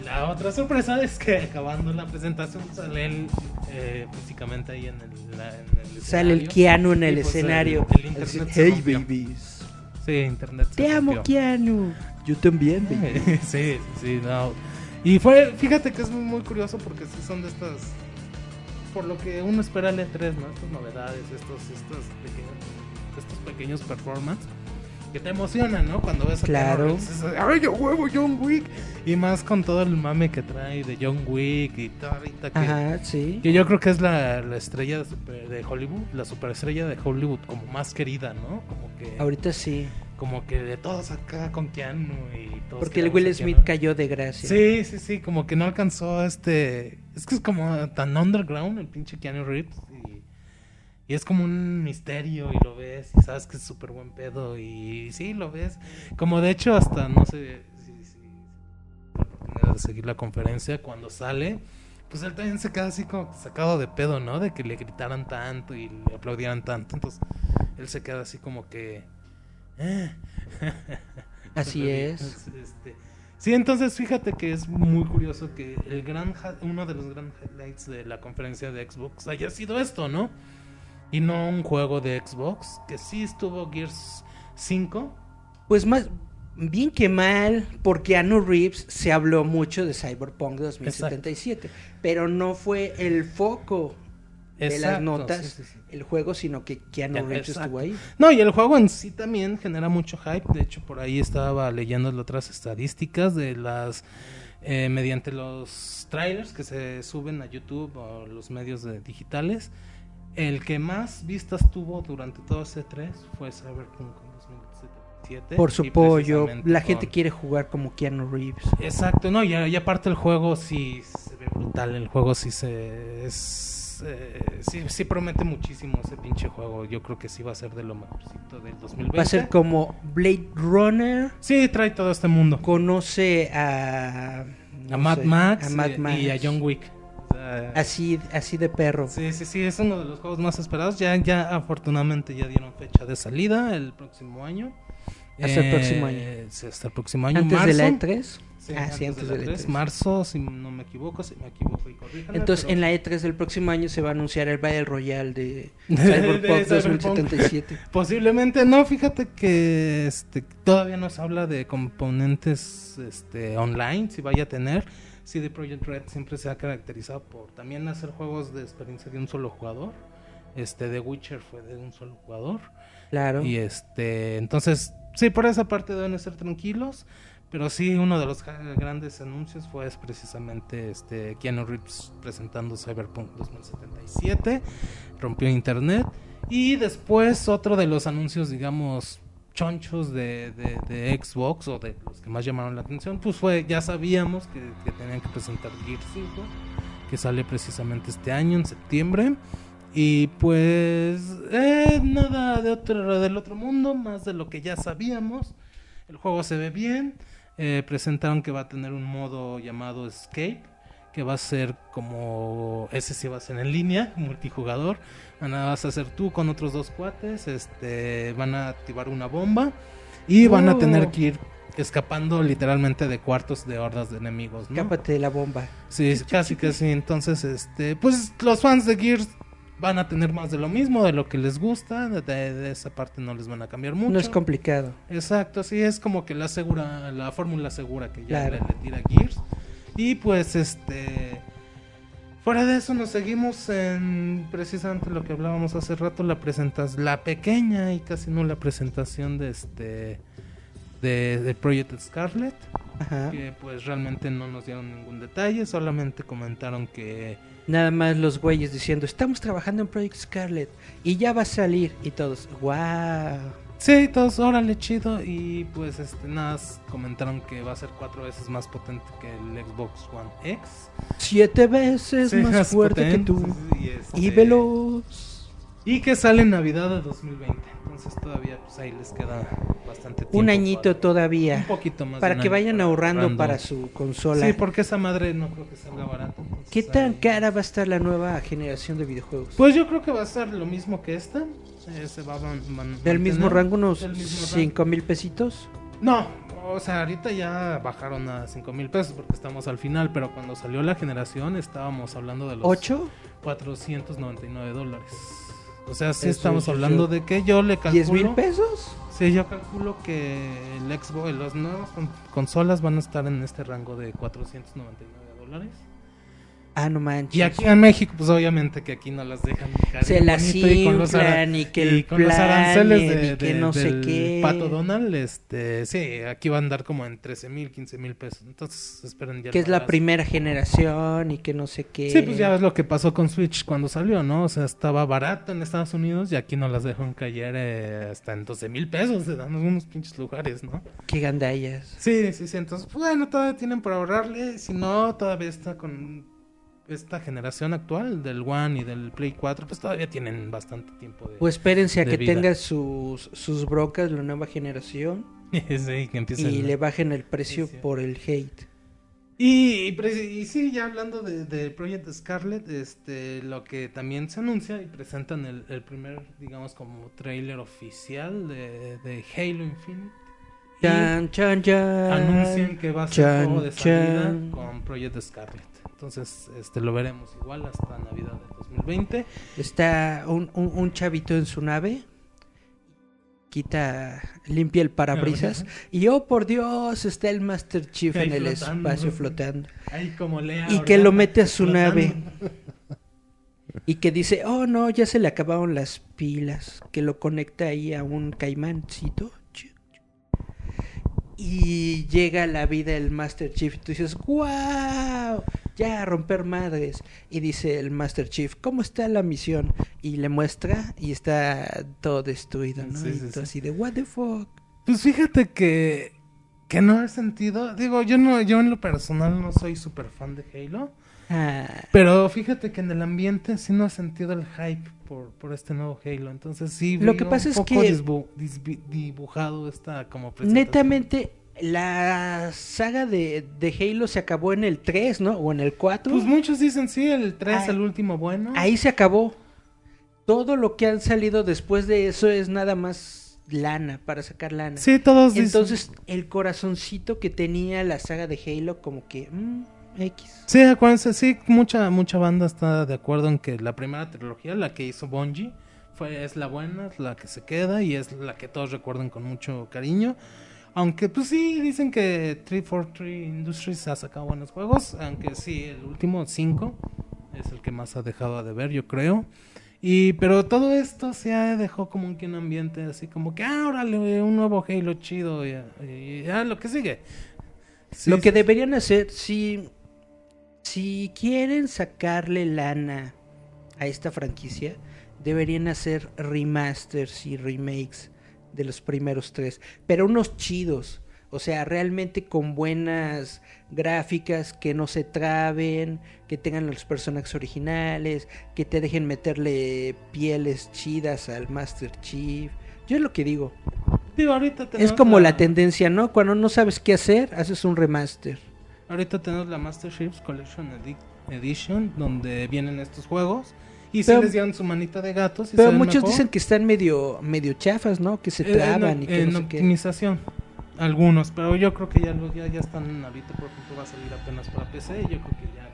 [SPEAKER 4] y la otra sorpresa es que acabando la presentación sale él eh, físicamente ahí en el, la- en el
[SPEAKER 3] Sale el. Keanu en
[SPEAKER 4] Y,
[SPEAKER 3] el
[SPEAKER 4] pues,
[SPEAKER 3] escenario.
[SPEAKER 4] El, el internet
[SPEAKER 3] Así, hey
[SPEAKER 4] rompió".
[SPEAKER 3] babies.
[SPEAKER 4] Sí, internet se
[SPEAKER 3] Te amo,
[SPEAKER 4] rompió.
[SPEAKER 3] Keanu. Yo también, baby.
[SPEAKER 4] sí, sí, no. Y fue, fíjate que es muy, muy curioso porque sí son de estas, por lo que uno espera el E3, ¿no? Estas novedades, estos, estos pequeños, estos pequeños performances que te emocionan, ¿no? Cuando ves a
[SPEAKER 3] Claro.
[SPEAKER 4] Keanu Reeves, ¡ay, yo huevo John Wick! Y más con todo el mame que trae de John Wick y todo ahorita que...
[SPEAKER 3] Ajá, sí.
[SPEAKER 4] Que yo creo que es la, la estrella de, super- de Hollywood, la superestrella de Hollywood como más querida, ¿no? Como que,
[SPEAKER 3] Ahorita sí.
[SPEAKER 4] como que de todos acá con Keanu y todos
[SPEAKER 3] Porque el
[SPEAKER 4] queremos
[SPEAKER 3] Will Smith
[SPEAKER 4] Keanu.
[SPEAKER 3] cayó de gracia.
[SPEAKER 4] Sí, sí, sí, como que no alcanzó este... Es que es como tan underground el pinche Keanu Reeves y, es como un misterio y lo ves y sabes que es súper buen pedo y sí, lo ves. Como de hecho hasta, no sé si... si la oportunidad de seguir la conferencia cuando sale... Pues él también se queda así como sacado de pedo, ¿no? De que le gritaran tanto y le aplaudieran tanto. Entonces, él se queda así como que... eh.
[SPEAKER 3] Así es.
[SPEAKER 4] Este, sí, entonces fíjate que es muy curioso que el gran uno de los grandes highlights de la conferencia de Xbox haya sido esto, ¿no? Y no un juego de Xbox, que sí estuvo Gears 5.
[SPEAKER 3] Pues más bien que mal, porque Keanu Reeves se habló mucho de Cyberpunk 2077, pero no fue el foco de las
[SPEAKER 4] Exacto,
[SPEAKER 3] notas
[SPEAKER 4] sí, sí, sí.
[SPEAKER 3] el juego, sino que Keanu Reeves
[SPEAKER 4] exacto.
[SPEAKER 3] estuvo ahí.
[SPEAKER 4] No, y el juego en sí también genera mucho hype. De hecho, por ahí estaba leyendo otras estadísticas de las. eh, mediante los trailers que se suben a YouTube o los medios de- digitales. El que más vistas tuvo durante todo ese 3 fue Cyberpunk 2077.
[SPEAKER 3] Por su pollo, la gente quiere jugar como Keanu Reeves.
[SPEAKER 4] Exacto, no, y, y aparte el juego sí se ve brutal, el juego sí se es, eh, sí, sí promete muchísimo ese pinche juego, yo creo que sí va a ser de lo mejorcito del 2020.
[SPEAKER 3] Va a ser como Blade Runner
[SPEAKER 4] Sí, trae todo este mundo.
[SPEAKER 3] conoce a no
[SPEAKER 4] A Mad
[SPEAKER 3] sé,
[SPEAKER 4] Max,
[SPEAKER 3] a Mad
[SPEAKER 4] y,
[SPEAKER 3] Max.
[SPEAKER 4] y a John Wick. Sea,
[SPEAKER 3] Así así de perro.
[SPEAKER 4] Sí, sí, sí, es uno de los juegos más esperados. Ya, ya afortunadamente ya dieron fecha de salida el próximo año.
[SPEAKER 3] Hasta el próximo año.
[SPEAKER 4] Sí, hasta el próximo año.
[SPEAKER 3] Antes de la E
[SPEAKER 4] marzo.
[SPEAKER 3] E3.
[SPEAKER 4] Sí,
[SPEAKER 3] Ah, sí, antes
[SPEAKER 4] de la
[SPEAKER 3] del
[SPEAKER 4] E3,
[SPEAKER 3] E3.
[SPEAKER 4] marzo, si no me equivoco, si me equivoco y corríjanme,
[SPEAKER 3] Entonces,
[SPEAKER 4] pero-
[SPEAKER 3] en la E3 del próximo año se va a anunciar el Battle Royale de Cyberpunk. 2077.
[SPEAKER 4] Posiblemente no, fíjate que este, todavía nos habla de componentes este, online, si vaya a tener. CD Projekt Red siempre se ha caracterizado por también hacer juegos de experiencia de un solo jugador. Este, The Witcher fue de un solo jugador.
[SPEAKER 3] Claro.
[SPEAKER 4] Y este, entonces, sí, por esa parte deben estar tranquilos. Pero sí, uno de los grandes anuncios fue es precisamente este Keanu Reeves presentando Cyberpunk 2077. Rompió internet. Y después otro de los anuncios, digamos, chonchos de, de- Xbox o de los que más llamaron la atención, pues fue, ya sabíamos que, que tenían que presentar Gear 5, que sale precisamente este año, en septiembre. Y pues eh, nada de otro, del otro mundo, más de lo que ya sabíamos. El juego se ve bien. eh, presentaron que va a tener un modo llamado Escape, que va a ser como ese sí va a ser en línea, multijugador. Nada vas a hacer tú con otros dos cuates, este, van a activar una bomba y van a
[SPEAKER 3] Oh.
[SPEAKER 4] tener que ir escapando literalmente de cuartos de hordas de enemigos, ¿no?
[SPEAKER 3] Escápate de la bomba.
[SPEAKER 4] Sí, casi que sí. Entonces, este, pues los fans de Gears van a tener más de lo mismo, de lo que les gusta, de, de esa parte no les van a cambiar mucho.
[SPEAKER 3] No es complicado.
[SPEAKER 4] Exacto, sí, es como que la segura, la fórmula segura que ya
[SPEAKER 3] Claro.
[SPEAKER 4] le, le tira Gears. Y pues este fuera de eso nos seguimos en precisamente lo que hablábamos hace rato, la presentación, la pequeña y casi no la presentación de este de, de Project Scarlet
[SPEAKER 3] Ajá.
[SPEAKER 4] que pues realmente no nos dieron ningún detalle, solamente comentaron que
[SPEAKER 3] Nada más los güeyes diciendo, estamos trabajando en Project Scarlet y ya va a salir. Y todos, wow.
[SPEAKER 4] Sí, todos, órale, chido, y pues este nada, comentaron que va a ser cuatro veces más potente que el Xbox One X.
[SPEAKER 3] Siete veces
[SPEAKER 4] Sí,
[SPEAKER 3] más fuerte que tú.
[SPEAKER 4] y, este,
[SPEAKER 3] Y veloz.
[SPEAKER 4] Y que sale en Navidad de 2020, entonces todavía pues ahí les queda bastante tiempo.
[SPEAKER 3] Un añito
[SPEAKER 4] para-
[SPEAKER 3] todavía.
[SPEAKER 4] Un poquito más.
[SPEAKER 3] Para que vayan ahorrando
[SPEAKER 4] ahorrando.
[SPEAKER 3] para su consola.
[SPEAKER 4] Sí, porque esa madre no creo que salga barata.
[SPEAKER 3] ¿Qué tan
[SPEAKER 4] ahí-
[SPEAKER 3] cara va a estar la nueva generación de videojuegos?
[SPEAKER 4] Pues yo creo que va a ser lo mismo que esta. Eh, se va a man- man-
[SPEAKER 3] ¿Del mismo rango, unos
[SPEAKER 4] Del mismo rango.
[SPEAKER 3] 5 mil pesitos?
[SPEAKER 4] No, o sea, ahorita ya bajaron a 5 mil pesos porque estamos al final, pero cuando salió la generación estábamos hablando de los
[SPEAKER 3] ¿8?
[SPEAKER 4] 499 dólares. O sea, sí
[SPEAKER 3] Eso
[SPEAKER 4] estamos
[SPEAKER 3] es-
[SPEAKER 4] hablando de que yo le calculo...
[SPEAKER 3] ¿10 mil pesos?
[SPEAKER 4] Sí, yo calculo que el Xbox, las nuevas con- consolas van a estar en este rango de 499 dólares.
[SPEAKER 3] Ah, no manches.
[SPEAKER 4] Y aquí en México, pues obviamente que aquí no las dejan dejar
[SPEAKER 3] Se las inflan y que el
[SPEAKER 4] y con los aranceles de,
[SPEAKER 3] que no sé qué.
[SPEAKER 4] Pato Donald, este, sí, aquí va a andar como en 13 mil, 15 mil pesos. Entonces esperen ya.
[SPEAKER 3] Que es la primera generación y que no sé qué.
[SPEAKER 4] Sí, pues ya ves lo que pasó con Switch cuando salió, ¿no? O sea, estaba barato en Estados Unidos y aquí no las dejan caer eh, hasta en 12 mil pesos, se dan unos pinches lugares, ¿no?
[SPEAKER 3] Qué gandallas.
[SPEAKER 4] Sí, sí, sí. Entonces, pues, bueno, todavía tienen para ahorrarle. Si no, todavía está con esta generación actual del One y del Play 4, pues todavía tienen bastante tiempo de...
[SPEAKER 3] O espérense a que
[SPEAKER 4] vida.
[SPEAKER 3] tenga sus, sus broncas la nueva generación
[SPEAKER 4] sí, que empiecen...
[SPEAKER 3] y le bajen el precio
[SPEAKER 4] Sí, sí.
[SPEAKER 3] por el hate.
[SPEAKER 4] Y, y pre- y sí, ya hablando de, de Project Scarlet, este, lo que también se anuncia y presentan el, el primer, digamos, como trailer oficial de, de Halo Infinite.
[SPEAKER 3] Chan, chan, chan.
[SPEAKER 4] anuncian que va a ser
[SPEAKER 3] Chan,
[SPEAKER 4] juego de salida con Project Scarlet. Entonces, este, lo veremos igual hasta Navidad del 2020.
[SPEAKER 3] Está un, un, un chavito en su nave. Quita, limpia el parabrisas. Y oh, por Dios, está el Master Chief en el
[SPEAKER 4] flotando.
[SPEAKER 3] espacio flotando.
[SPEAKER 4] Ahí como Lea
[SPEAKER 3] Y que lo mete a su
[SPEAKER 4] flotando.
[SPEAKER 3] nave. Y que dice, oh no, ya se le acabaron las pilas. Que lo conecta ahí a un caimancito. Y llega a la vida el Master Chief. Y tú dices, wow, ya romper madres. Y dice el Master Chief, ¿cómo está la misión? Y le muestra y está todo destruido, ¿no?
[SPEAKER 4] Sí,
[SPEAKER 3] y
[SPEAKER 4] sí,
[SPEAKER 3] tú
[SPEAKER 4] sí.
[SPEAKER 3] así de, what the fuck.
[SPEAKER 4] Pues fíjate que, que no he sentido, digo, yo no, yo en lo personal no soy súper fan de Halo,
[SPEAKER 3] Ah,
[SPEAKER 4] pero fíjate que en el ambiente sí no he sentido el hype por, por este nuevo Halo, entonces sí
[SPEAKER 3] Lo
[SPEAKER 4] vi
[SPEAKER 3] que
[SPEAKER 4] un
[SPEAKER 3] pasa es
[SPEAKER 4] poco
[SPEAKER 3] que-
[SPEAKER 4] dibujado esta como presentación.
[SPEAKER 3] netamente, la saga de, de Halo se acabó en el 3, ¿no? O en el 4.
[SPEAKER 4] Pues muchos dicen sí, el 3
[SPEAKER 3] Ah,
[SPEAKER 4] el último bueno.
[SPEAKER 3] Ahí se acabó. Todo lo que han salido después de eso es nada más lana, para sacar lana.
[SPEAKER 4] Sí, todos dicen-
[SPEAKER 3] Entonces, el corazoncito que tenía la saga de Halo, como que, mm, X.
[SPEAKER 4] Sí, acuérdense, sí, mucha, mucha banda está de acuerdo en que la primera trilogía, la que hizo Bungie, fue, es la buena, es la que se queda y es la que todos recuerdan con mucho cariño. Aunque, pues sí, dicen que 343 Industries ha sacado buenos juegos, aunque sí, el último 5 es el que más ha dejado de ver, yo creo. Y, pero todo esto se ha dejó como que un ambiente así como que, ah, órale, un nuevo Halo chido y, y ya lo que sigue. Sí,
[SPEAKER 3] Lo que
[SPEAKER 4] sí.
[SPEAKER 3] deberían hacer, si, si quieren sacarle lana a esta franquicia, deberían hacer remasters y remakes de los primeros tres, pero unos chidos. O sea, realmente con buenas gráficas, que no se traben, que tengan los personajes originales, que te dejen meterle pieles chidas al Master Chief. Yo es lo que digo.
[SPEAKER 4] Digo, ahorita
[SPEAKER 3] Es como la
[SPEAKER 4] la
[SPEAKER 3] tendencia, ¿no? Cuando no sabes qué hacer, haces un remaster.
[SPEAKER 4] Ahorita tenemos la Master Chiefs Collection Edi- Edition, donde vienen estos juegos. Y
[SPEAKER 3] Pero-
[SPEAKER 4] se les dieron su manita de gatos.
[SPEAKER 3] Pero muchos
[SPEAKER 4] mejor.
[SPEAKER 3] dicen que están medio medio chafas, ¿no? Que se
[SPEAKER 4] Eh,
[SPEAKER 3] traban
[SPEAKER 4] en,
[SPEAKER 3] y que
[SPEAKER 4] en
[SPEAKER 3] no sé qué.
[SPEAKER 4] optimización. Algunos, pero yo creo que ya, ya, ya están ahorita, por ejemplo, va a salir apenas para PC. Yo creo que ya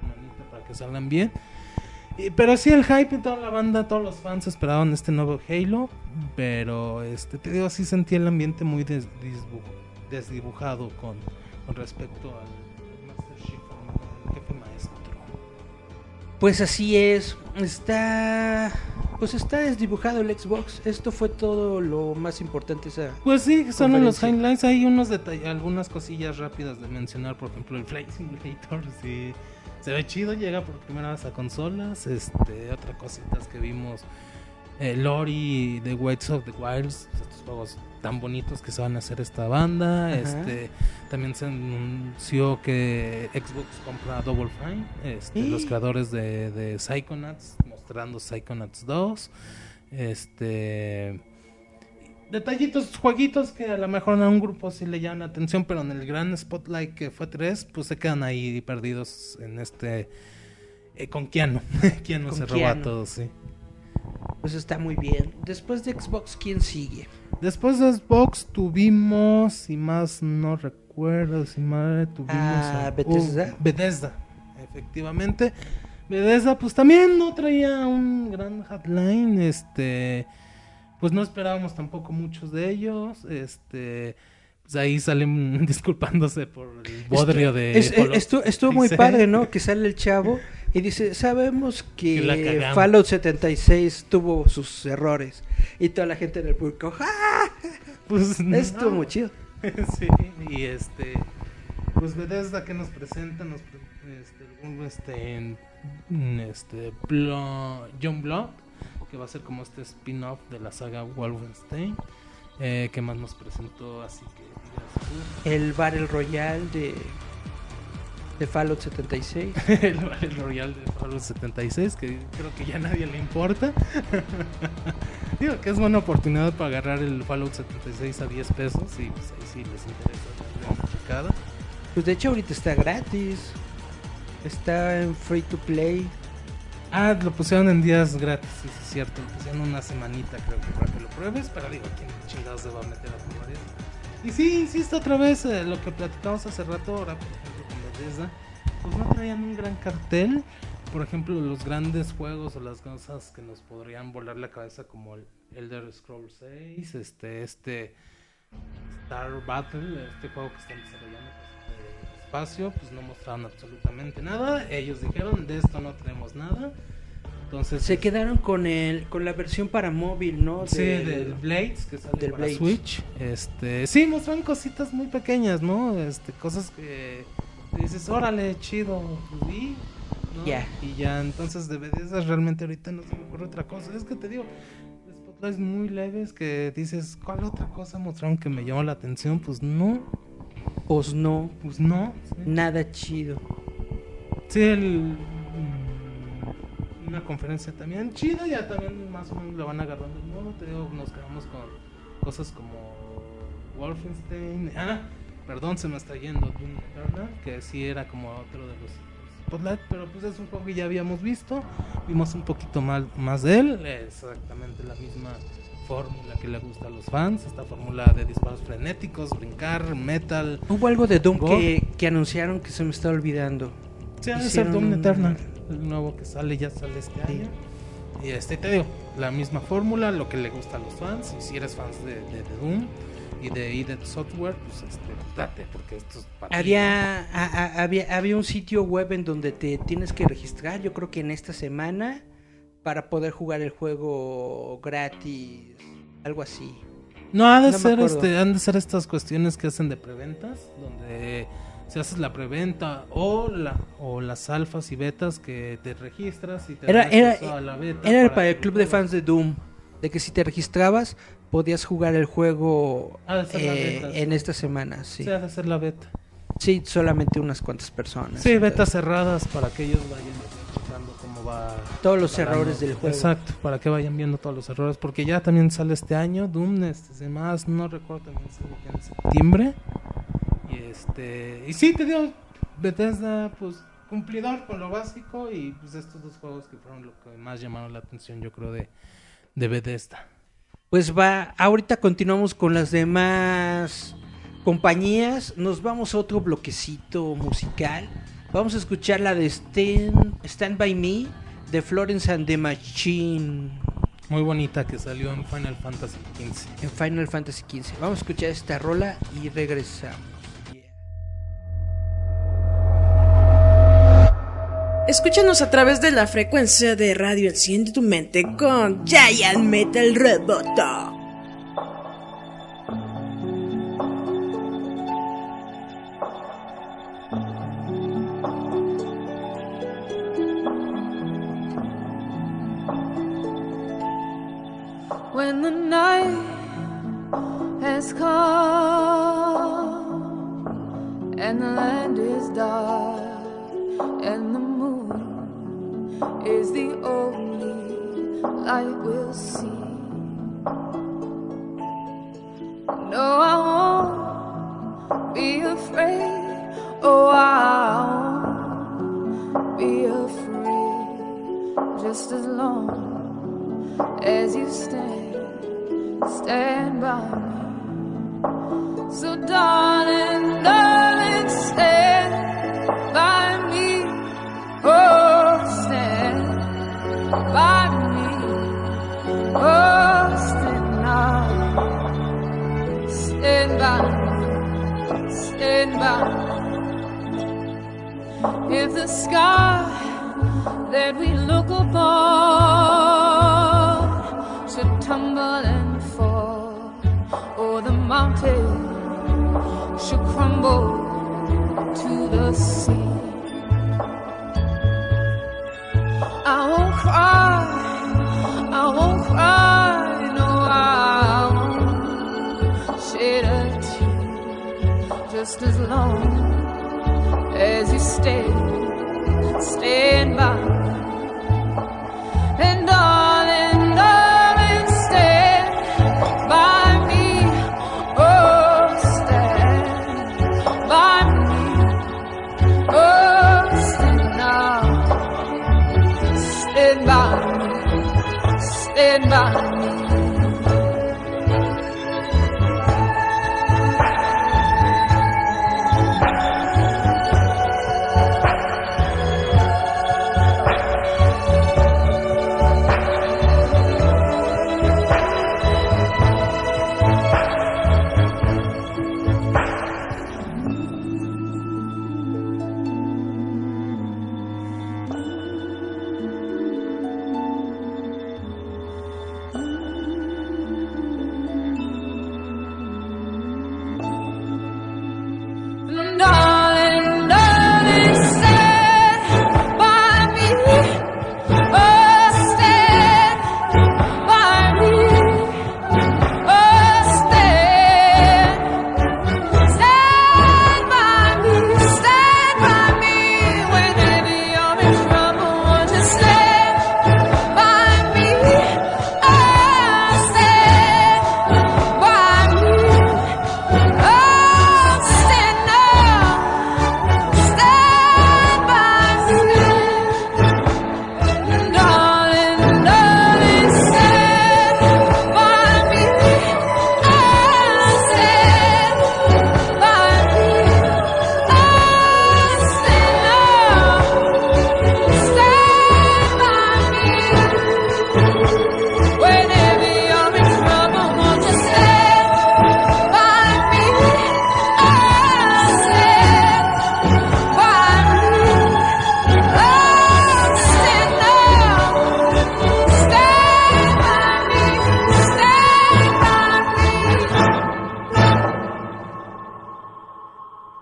[SPEAKER 4] con manita para que salgan bien. Y- pero sí, el hype y toda la banda, todos los fans esperaban este nuevo Halo. Pero este te digo, sí sentí el ambiente muy des- desdibujado con, con respecto al Master Chief, al jefe.
[SPEAKER 3] Pues así es. Está pues está desdibujado el Xbox. Esto fue todo lo más importante esa
[SPEAKER 4] Pues sí, son los highlights. Hay unos detalles, algunas cosillas rápidas de mencionar. Por ejemplo, el Flight Simulator. Sí, se ve chido, llega por primera vez a consolas. Este, otra cositas que vimos. Eh, Lori de Waits of the Wilds. Estos juegos tan bonitos que se van a hacer esta banda.
[SPEAKER 3] Ajá.
[SPEAKER 4] Este, también se anunció que Xbox compra Double Fine. Este. Los creadores de, de Psychonauts, mostrando Psychonauts 2. Este detallitos, jueguitos que a lo mejor a un grupo sí le llaman la atención, pero en el gran spotlight que fue 3, pues se quedan ahí perdidos en este eh, con Keanu. Keanu
[SPEAKER 3] Con
[SPEAKER 4] se roba
[SPEAKER 3] Keanu.
[SPEAKER 4] todo, sí.
[SPEAKER 3] pues está muy bien. Después de Xbox, ¿quién sigue?
[SPEAKER 4] Después de Xbox tuvimos, si más no recuerdo, si mal tuvimos
[SPEAKER 3] Ah,
[SPEAKER 4] a-
[SPEAKER 3] Bethesda.
[SPEAKER 4] Bethesda, efectivamente. Bethesda pues también no traía un gran headline, este pues no esperábamos tampoco muchos de ellos, este pues ahí salen disculpándose por el bodrio de
[SPEAKER 3] Es- estuvo muy
[SPEAKER 4] 76.
[SPEAKER 3] padre, ¿no? Que sale el chavo y dice, sabemos
[SPEAKER 4] Que
[SPEAKER 3] que
[SPEAKER 4] cagamos".
[SPEAKER 3] Fallout 76 tuvo sus errores. Y toda la gente en el público, ¡ah!
[SPEAKER 4] Pues
[SPEAKER 3] Estuvo
[SPEAKER 4] no.
[SPEAKER 3] muy chido.
[SPEAKER 4] sí, y este pues Bethesda que nos presenta nos este, este, este Blo- John Block que va a ser como este spin-off de la saga Wolfenstein eh, que más nos presentó así que.
[SPEAKER 3] El Battle Royale de, de Fallout 76.
[SPEAKER 4] el Battle Royale de Fallout 76 que creo que ya a nadie le importa digo que es buena oportunidad para agarrar el Fallout 76 a 10 pesos y pues ahí sí les interesa
[SPEAKER 3] Pues de hecho ahorita está gratis. Está en free to play.
[SPEAKER 4] Ah, lo pusieron en días gratis, sí, sí, es cierto. Lo pusieron una semanita, creo que para que lo pruebes. Pero digo, ¿quién chingados se va a meter a probar eso? Y sí, insisto otra vez, eh, lo que platicamos hace rato, ahora Bethesda, pues no traían un gran cartel. Por ejemplo, los grandes juegos o las cosas que nos podrían volar la cabeza, como el Elder Scrolls 6, este, este Star Battle, este juego que están desarrollando pues, de espacio, pues no mostraron absolutamente nada. Ellos dijeron, de esto no tenemos nada. Entonces,
[SPEAKER 3] Se quedaron con el con la versión para móvil, ¿no?
[SPEAKER 4] Sí,
[SPEAKER 3] Del-
[SPEAKER 4] del Blades, que sale
[SPEAKER 3] del
[SPEAKER 4] para
[SPEAKER 3] Blades.
[SPEAKER 4] Switch. Este, sí, mostraron cositas muy pequeñas, ¿no? Este, cosas que dices, órale, chido, pues, y, ¿no?
[SPEAKER 3] Ya.
[SPEAKER 4] Y ya, entonces de Bethesda realmente ahorita no se me ocurre otra cosa. Es que te digo, spotlights muy leves que dices, ¿cuál otra cosa mostraron que me llamó la atención? Pues no,
[SPEAKER 3] Pues no,
[SPEAKER 4] pues no. sí.
[SPEAKER 3] nada chido.
[SPEAKER 4] Sí, el, mm, una conferencia también chida, ya también más o menos lo van agarrando el modo. Te digo, nos quedamos con cosas como Wolfenstein. Ah, perdón, se me está yendo Doom Eternal, que sí era como otro de los Spotlight, pero pues es un juego que ya habíamos visto. Vimos un poquito más, más de él, exactamente la misma fórmula que le gusta a los fans, esta fórmula de disparos frenéticos, brincar, metal.
[SPEAKER 3] Hubo algo de Doom que, que anunciaron que se me está olvidando.
[SPEAKER 4] Sí, ha de ser Doom Eternal, el nuevo que sale, ya sale este
[SPEAKER 3] Sí.
[SPEAKER 4] año. Y este te digo, la misma fórmula, lo que le gusta a los fans. Y si eres fans de, de- de Doom y de id Software, pues este, date, porque esto es para ti,
[SPEAKER 3] Había, a- a- había, había un sitio web en donde te tienes que registrar, yo creo que en esta semana, para poder jugar el juego gratis, algo así.
[SPEAKER 4] No, ha de
[SPEAKER 3] No
[SPEAKER 4] ser este, han de ser estas cuestiones que hacen de preventas, donde si haces la preventa o la o las alfas y betas que te registras y te
[SPEAKER 3] Era, era,
[SPEAKER 4] acceso a la beta
[SPEAKER 3] era para el club de fans de Doom, de que si te registrabas podías jugar el juego eh,
[SPEAKER 4] beta,
[SPEAKER 3] en
[SPEAKER 4] sí.
[SPEAKER 3] esta semana, sí.
[SPEAKER 4] Sí, ha de ser la beta.
[SPEAKER 3] Sí, solamente unas cuantas personas.
[SPEAKER 4] Sí, betas cerradas para que ellos vayan escuchando cómo va
[SPEAKER 3] Todos los errores del juego.
[SPEAKER 4] Exacto, para que vayan viendo todos los errores, porque ya también sale este año Doom, este, más no recuerdo también sale en septiembre. Y este, y sí te digo, Bethesda pues cumplidor con lo básico y pues estos dos juegos que fueron lo que más llamaron la atención yo creo de de Bethesda.
[SPEAKER 3] Pues va, ahorita continuamos con las demás compañías. Nos vamos a otro bloquecito musical. Vamos a escuchar la de Stand, Stand By Me de Florence and the Machine
[SPEAKER 4] Muy bonita que salió en Final Fantasy XV.
[SPEAKER 3] en Final Fantasy XV. Vamos a escuchar esta rola y regresamos.
[SPEAKER 5] Escúchanos a través de la frecuencia de radio Enciende tu mente con Giant Metal Roboto.
[SPEAKER 6] when the night has come and the land is dark and the is the only light we'll see. No, I won't be afraid. Oh, I won't be afraid just as long as you stand, stand by me. So, darling, darling, If the sky that we look upon should tumble and fall, or the mountain should crumble to the sea. I won't cry, I won't cry, no, I won't shed a tear. Just as long as you stay, stand by Stand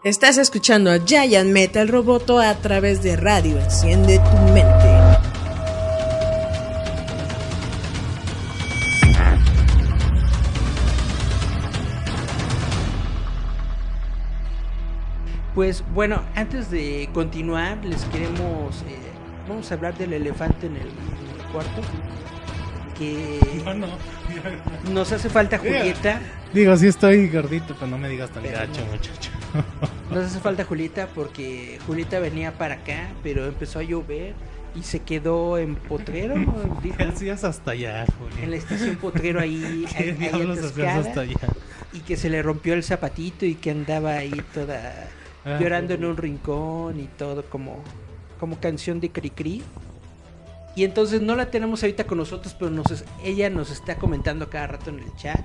[SPEAKER 5] Estás escuchando a Giant Metal Roboto a través de radio. Enciende tu mente.
[SPEAKER 3] Pues bueno, antes de continuar, les queremos. eh, vamos a hablar del elefante en el, en el cuarto. Que
[SPEAKER 4] No, no.
[SPEAKER 3] nos hace falta Julieta.
[SPEAKER 4] Digo, sí estoy gordito, pero no me digas tan gacho, muchacho.
[SPEAKER 3] Nos hace falta Julieta porque Julieta venía para acá, pero empezó a llover y se quedó en Potrero.
[SPEAKER 4] ¿Qué hacías hasta allá,
[SPEAKER 3] en la estación Potrero ahí,
[SPEAKER 4] ¿Qué
[SPEAKER 3] ahí
[SPEAKER 4] diablos hacías
[SPEAKER 3] atascada,
[SPEAKER 4] hasta allá?
[SPEAKER 3] y que se le rompió el zapatito y que andaba ahí toda
[SPEAKER 4] Ah,
[SPEAKER 3] llorando en un rincón y todo como, como canción de Cricri. Y entonces no la tenemos ahorita con nosotros, pero nos, es- ella nos está comentando cada rato en el chat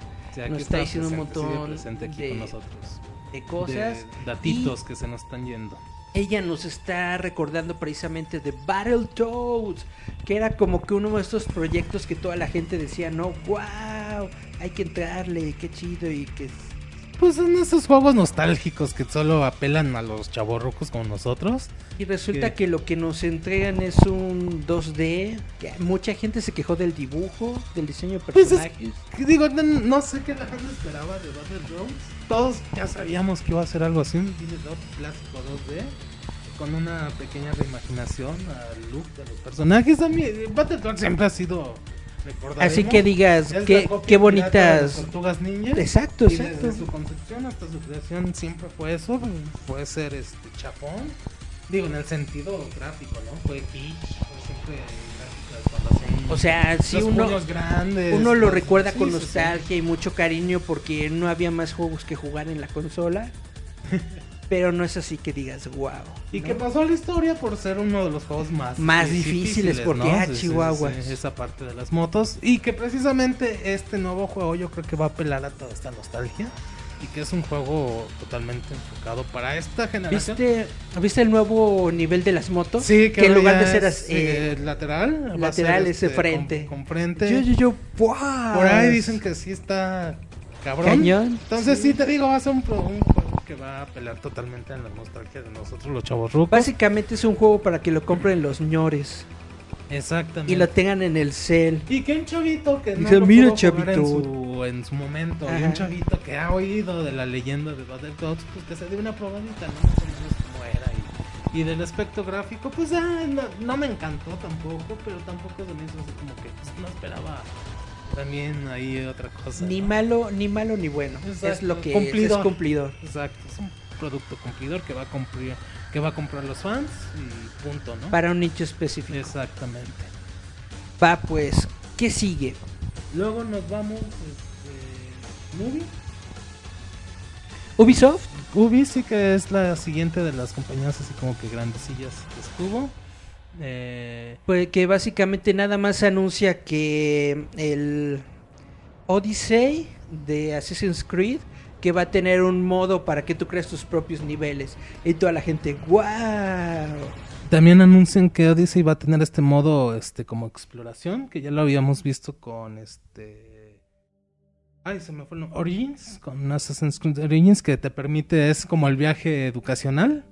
[SPEAKER 3] nos está diciendo un montón
[SPEAKER 4] presente aquí
[SPEAKER 3] de-
[SPEAKER 4] con nosotros.
[SPEAKER 3] De cosas.
[SPEAKER 4] De datitos que se nos están yendo.
[SPEAKER 3] ella nos está recordando precisamente de Battletoads, que era como que uno de estos proyectos que toda la gente decía, no, wow, hay que entrarle, qué chido y que...
[SPEAKER 4] Pues son esos juegos nostálgicos que solo apelan a los chavorrucos como nosotros.
[SPEAKER 3] Y resulta que lo que nos entregan es un 2D, que mucha gente se quejó del dibujo, del diseño de
[SPEAKER 4] Pues es-
[SPEAKER 3] personajes.
[SPEAKER 4] Que Digo, no, no sé qué la gente esperaba de Battletoads. Todos ya sabíamos que iba a ser algo así, un video clásico 2D. Con una pequeña reimaginación al look de los personajes. A mí, Battletoads siempre ha sido.
[SPEAKER 3] Así que digas, qué, qué bonitas...
[SPEAKER 4] Tortugas Ninja.
[SPEAKER 3] Exacto,
[SPEAKER 4] Y
[SPEAKER 3] exacto.
[SPEAKER 4] desde su concepción hasta su creación siempre fue eso. Puede ser este chafón. Digo, en el sentido gráfico, ¿no? Fue kitsch. Fue siempre
[SPEAKER 3] O sea, sí
[SPEAKER 4] los
[SPEAKER 3] uno...
[SPEAKER 4] grandes.
[SPEAKER 3] Uno lo recuerda
[SPEAKER 4] sí,
[SPEAKER 3] con
[SPEAKER 4] sí, sí.
[SPEAKER 3] nostalgia y mucho cariño porque no había más juegos que jugar en la consola. Pero no es así que digas, wow.
[SPEAKER 4] Y que pasó a la historia por ser uno de los juegos más,
[SPEAKER 3] Más difíciles, porque, ah, chihuahuas.
[SPEAKER 4] esa parte de las motos. Y que precisamente este nuevo juego yo creo que va a apelar a toda esta nostalgia. Y que es un juego totalmente enfocado para esta generación.
[SPEAKER 3] ¿Viste, ¿Viste el nuevo nivel de las motos?
[SPEAKER 4] Sí, que,
[SPEAKER 3] en lugar de ser
[SPEAKER 4] es,
[SPEAKER 3] eh,
[SPEAKER 4] lateral,
[SPEAKER 3] lateral es
[SPEAKER 4] este,
[SPEAKER 3] frente.
[SPEAKER 4] Con, con frente.
[SPEAKER 3] yo, yo, yo, ¡buah!
[SPEAKER 4] Por ahí dicen que sí está cabrón.
[SPEAKER 3] Cañón.
[SPEAKER 4] Entonces sí. te digo, va a ser un, un juego que va a apelar totalmente a la nostalgia de nosotros los chavos rucos.
[SPEAKER 3] Básicamente es un juego para que lo compren los ñores
[SPEAKER 4] Exactamente.
[SPEAKER 3] y lo tengan en el cel.
[SPEAKER 4] Y que un chavito que no
[SPEAKER 3] Dice,
[SPEAKER 4] lo
[SPEAKER 3] "Mira,
[SPEAKER 4] pudo jugar en
[SPEAKER 3] chavito".
[SPEAKER 4] su, en su momento, y
[SPEAKER 3] Ajá.
[SPEAKER 4] un chavito que ha oído de la leyenda de Battletoads, pues que se dé una probadita, ¿no? Cómo era. Y, y del aspecto gráfico, pues ah, no, no me encantó tampoco, pero tampoco se me hizo así como que pues, no esperaba también ahí otra cosa.
[SPEAKER 3] Ni
[SPEAKER 4] ¿no?
[SPEAKER 3] malo, ni malo, ni bueno. Es lo que
[SPEAKER 4] cumplidor.
[SPEAKER 3] es, cumplidor.
[SPEAKER 4] Exacto, es un producto cumplidor que va a cumplir, que va a comprar los fans y punto, ¿no?
[SPEAKER 3] Para un nicho específico.
[SPEAKER 4] Exactamente.
[SPEAKER 3] Va, pues, ¿qué sigue?
[SPEAKER 4] Luego nos vamos, este, Movie.
[SPEAKER 3] Ubisoft
[SPEAKER 4] Ubi sí que es la siguiente de las compañías así como que grandecillas que estuvo. Eh,
[SPEAKER 3] Pues que básicamente nada más anuncia que el Odyssey de Assassin's Creed que va a tener un modo para que tú crees tus propios niveles y toda la gente wow
[SPEAKER 4] también anuncian que Odyssey va a tener este modo este como exploración, que ya lo habíamos visto con este Ay, se me fue. Origins, con Assassin's Creed Origins que te permite es como el viaje educacional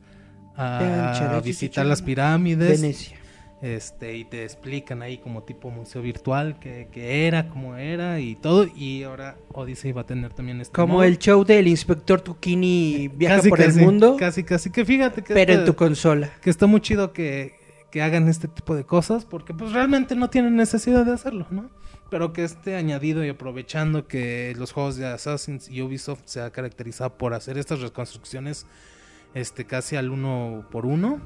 [SPEAKER 4] a visitar las pirámides.
[SPEAKER 3] Venecia
[SPEAKER 4] este y te explican ahí como tipo museo virtual que, que era, cómo era y todo y ahora Odyssey va a tener también este
[SPEAKER 3] como
[SPEAKER 4] modo.
[SPEAKER 3] el show del inspector Tukini viaja
[SPEAKER 4] Casi,
[SPEAKER 3] por
[SPEAKER 4] casi,
[SPEAKER 3] el mundo
[SPEAKER 4] casi casi que fíjate que
[SPEAKER 3] pero
[SPEAKER 4] este-
[SPEAKER 3] en tu consola
[SPEAKER 4] que está muy chido que, que hagan este tipo de cosas porque pues realmente no tienen necesidad de hacerlo, ¿no? Pero que esté añadido y aprovechando que los juegos de Assassin's y Ubisoft se ha caracterizado por hacer estas reconstrucciones este casi al uno por uno.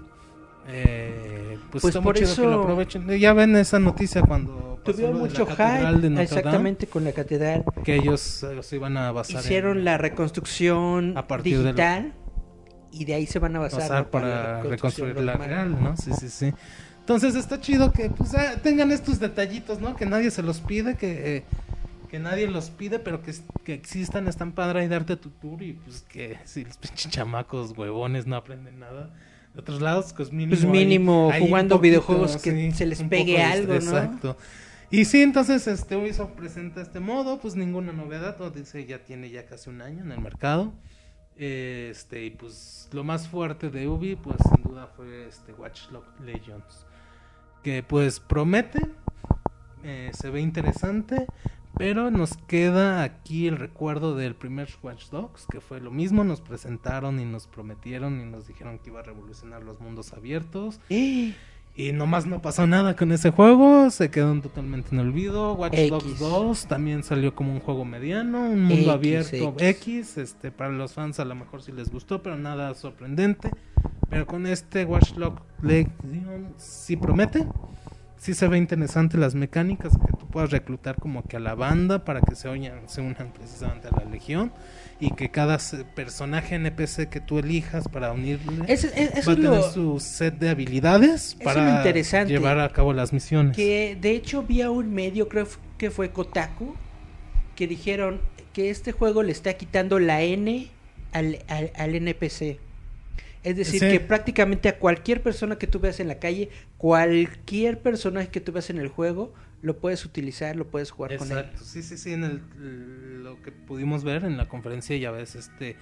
[SPEAKER 4] eh, pues,
[SPEAKER 3] Pues
[SPEAKER 4] está
[SPEAKER 3] por
[SPEAKER 4] muy chido
[SPEAKER 3] eso-
[SPEAKER 4] que lo aprovechen. Eh, Ya ven esa noticia cuando
[SPEAKER 3] tuvieron mucho hype exactamente con la catedral
[SPEAKER 4] que ellos eh, se iban a basar
[SPEAKER 3] hicieron
[SPEAKER 4] en-
[SPEAKER 3] la reconstrucción
[SPEAKER 4] A partir de lo-
[SPEAKER 3] digital y de ahí se van a basar,
[SPEAKER 4] pasar
[SPEAKER 3] ¿no?
[SPEAKER 4] para
[SPEAKER 3] la
[SPEAKER 4] reconstruir la real, ¿no? Sí, sí, sí. Entonces está chido que pues tengan estos detallitos, ¿no? Que nadie se los pide, que, eh, que nadie los pide, pero que, que existan, están padre y darte tu tour y pues que si los pinches chamacos huevones no aprenden nada. De otros lados, pues mínimo.
[SPEAKER 3] Pues mínimo
[SPEAKER 4] hay-
[SPEAKER 3] jugando
[SPEAKER 4] poquito,
[SPEAKER 3] videojuegos que se les pegue algo, ¿no?
[SPEAKER 4] Exacto. Y sí, entonces este Ubisoft presenta este modo, pues ninguna novedad, todo dice ya tiene ya casi un año en el mercado. Este, y pues lo más fuerte de Ubi, pues sin duda fue este Watch Legends. Que pues promete, eh, se ve interesante, pero nos queda aquí el recuerdo del primer Watch Dogs, que fue lo mismo, nos presentaron y nos prometieron y nos dijeron que iba a revolucionar los mundos abiertos.
[SPEAKER 3] ¡Eh!
[SPEAKER 4] Y nomás no pasó nada con ese juego, se quedó totalmente en olvido. Watch
[SPEAKER 3] X.
[SPEAKER 4] Dogs 2 también salió como un juego mediano, un mundo
[SPEAKER 3] X,
[SPEAKER 4] abierto
[SPEAKER 3] X.
[SPEAKER 4] X. este para los fans a lo mejor sí les gustó, pero nada sorprendente. Pero con este Watch Dogs Legion sí promete. Sí se ve interesante las mecánicas que tú puedas reclutar como que a la banda para que se unan, se unan precisamente a la legión y que cada personaje NPC que tú elijas para unirle
[SPEAKER 3] Es- es- eso
[SPEAKER 4] va a tener
[SPEAKER 3] lo-
[SPEAKER 4] su set de habilidades
[SPEAKER 3] es
[SPEAKER 4] para llevar a cabo las misiones.
[SPEAKER 3] Que de hecho vi a un medio, creo que fue Kotaku, que dijeron que este juego le está quitando la N al, al, al NPC. Es decir,
[SPEAKER 4] Sí.
[SPEAKER 3] que prácticamente a cualquier persona que tú veas en la calle, cualquier personaje que tú veas en el juego, lo puedes utilizar, lo puedes jugar con él.
[SPEAKER 4] Exacto, sí, sí, sí, en el, lo que pudimos ver en la conferencia ya ves este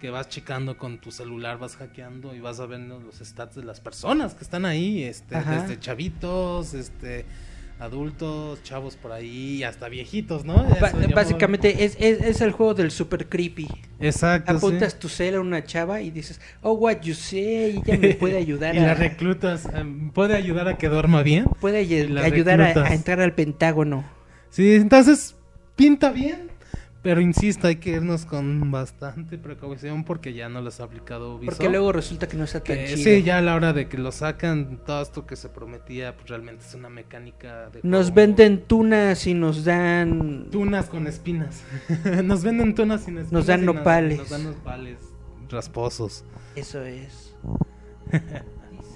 [SPEAKER 4] que vas checando con tu celular, vas hackeando y vas a ver los stats de las personas que están ahí, este,
[SPEAKER 3] Ajá.
[SPEAKER 4] desde chavitos, este, adultos, chavos por ahí, hasta viejitos, ¿no?
[SPEAKER 3] Ba-
[SPEAKER 4] Eso llamó-
[SPEAKER 3] básicamente es, es, es el juego del super creepy.
[SPEAKER 4] Exacto, sí.
[SPEAKER 3] Apuntas tu cel a una chava y dices, oh, what you say, ella me puede ayudar
[SPEAKER 4] y
[SPEAKER 3] a...
[SPEAKER 4] la reclutas, em, puede ayudar a que duerma bien.
[SPEAKER 3] puede ayudar a, a entrar al Pentágono.
[SPEAKER 4] Sí, entonces pinta bien, pero insisto, hay que irnos con bastante precaución porque ya no los ha aplicado Ubisoft.
[SPEAKER 3] Porque luego resulta que no está tan
[SPEAKER 4] Que
[SPEAKER 3] chido.
[SPEAKER 4] sí, ya a la hora de que lo sacan, todo esto que se prometía, pues realmente es una mecánica de
[SPEAKER 3] Nos venden tunas y nos dan...
[SPEAKER 4] tunas con espinas. nos venden tunas sin espinas.
[SPEAKER 3] Nos dan
[SPEAKER 4] y
[SPEAKER 3] nopales.
[SPEAKER 4] Nos dan nopales rasposos.
[SPEAKER 3] Eso es.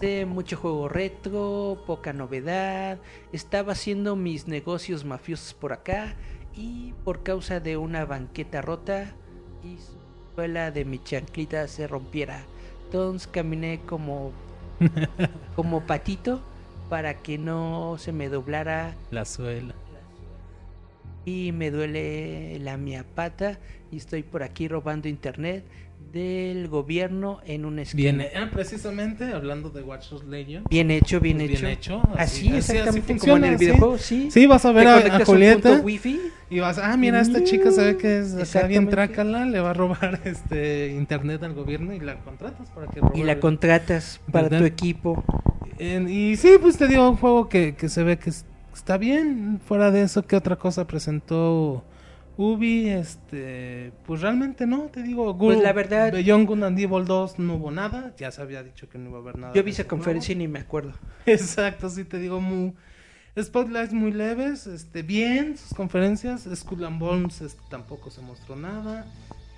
[SPEAKER 3] Dice mucho juego retro, poca novedad. Estaba haciendo mis negocios mafiosos por acá y por causa de una banqueta rota y su suela de mi chanclita se rompiera. Entonces caminé como como patito para que no se me doblara
[SPEAKER 4] La suela.
[SPEAKER 3] y me duele la mia pata y estoy por aquí robando internet del gobierno en una esquina.
[SPEAKER 4] Viene, ah, precisamente hablando de Watch Dogs Legion.
[SPEAKER 3] Bien hecho, bien
[SPEAKER 4] Pues
[SPEAKER 3] hecho.
[SPEAKER 4] bien hecho,
[SPEAKER 3] Así,
[SPEAKER 4] así-
[SPEAKER 3] exactamente
[SPEAKER 4] así
[SPEAKER 3] como en el
[SPEAKER 4] sí.
[SPEAKER 3] videojuego, sí.
[SPEAKER 4] Sí, vas a ver a, a
[SPEAKER 3] un
[SPEAKER 4] Julieta
[SPEAKER 3] wifi.
[SPEAKER 4] y vas, ah, mira, esta chica se ve que es acá bien trácala, le va a robar este internet al gobierno y la contratas para que robe
[SPEAKER 3] y la contratas para tu equipo.
[SPEAKER 4] En- y sí, pues te digo un juego que, que se ve que es- está bien. Fuera de eso, ¿qué otra cosa presentó Ubi? Este, pues realmente no, te digo.
[SPEAKER 3] Pues
[SPEAKER 4] Gu-
[SPEAKER 3] la verdad-
[SPEAKER 4] Beyond Good and Evil 2 no hubo nada. Ya se había dicho que no iba a haber nada.
[SPEAKER 3] Yo vi esa conferencia y ni me acuerdo.
[SPEAKER 4] Exacto, sí te digo muy. Spotlights muy leves, este, bien, sus conferencias. Skull and Bones este, tampoco se mostró nada.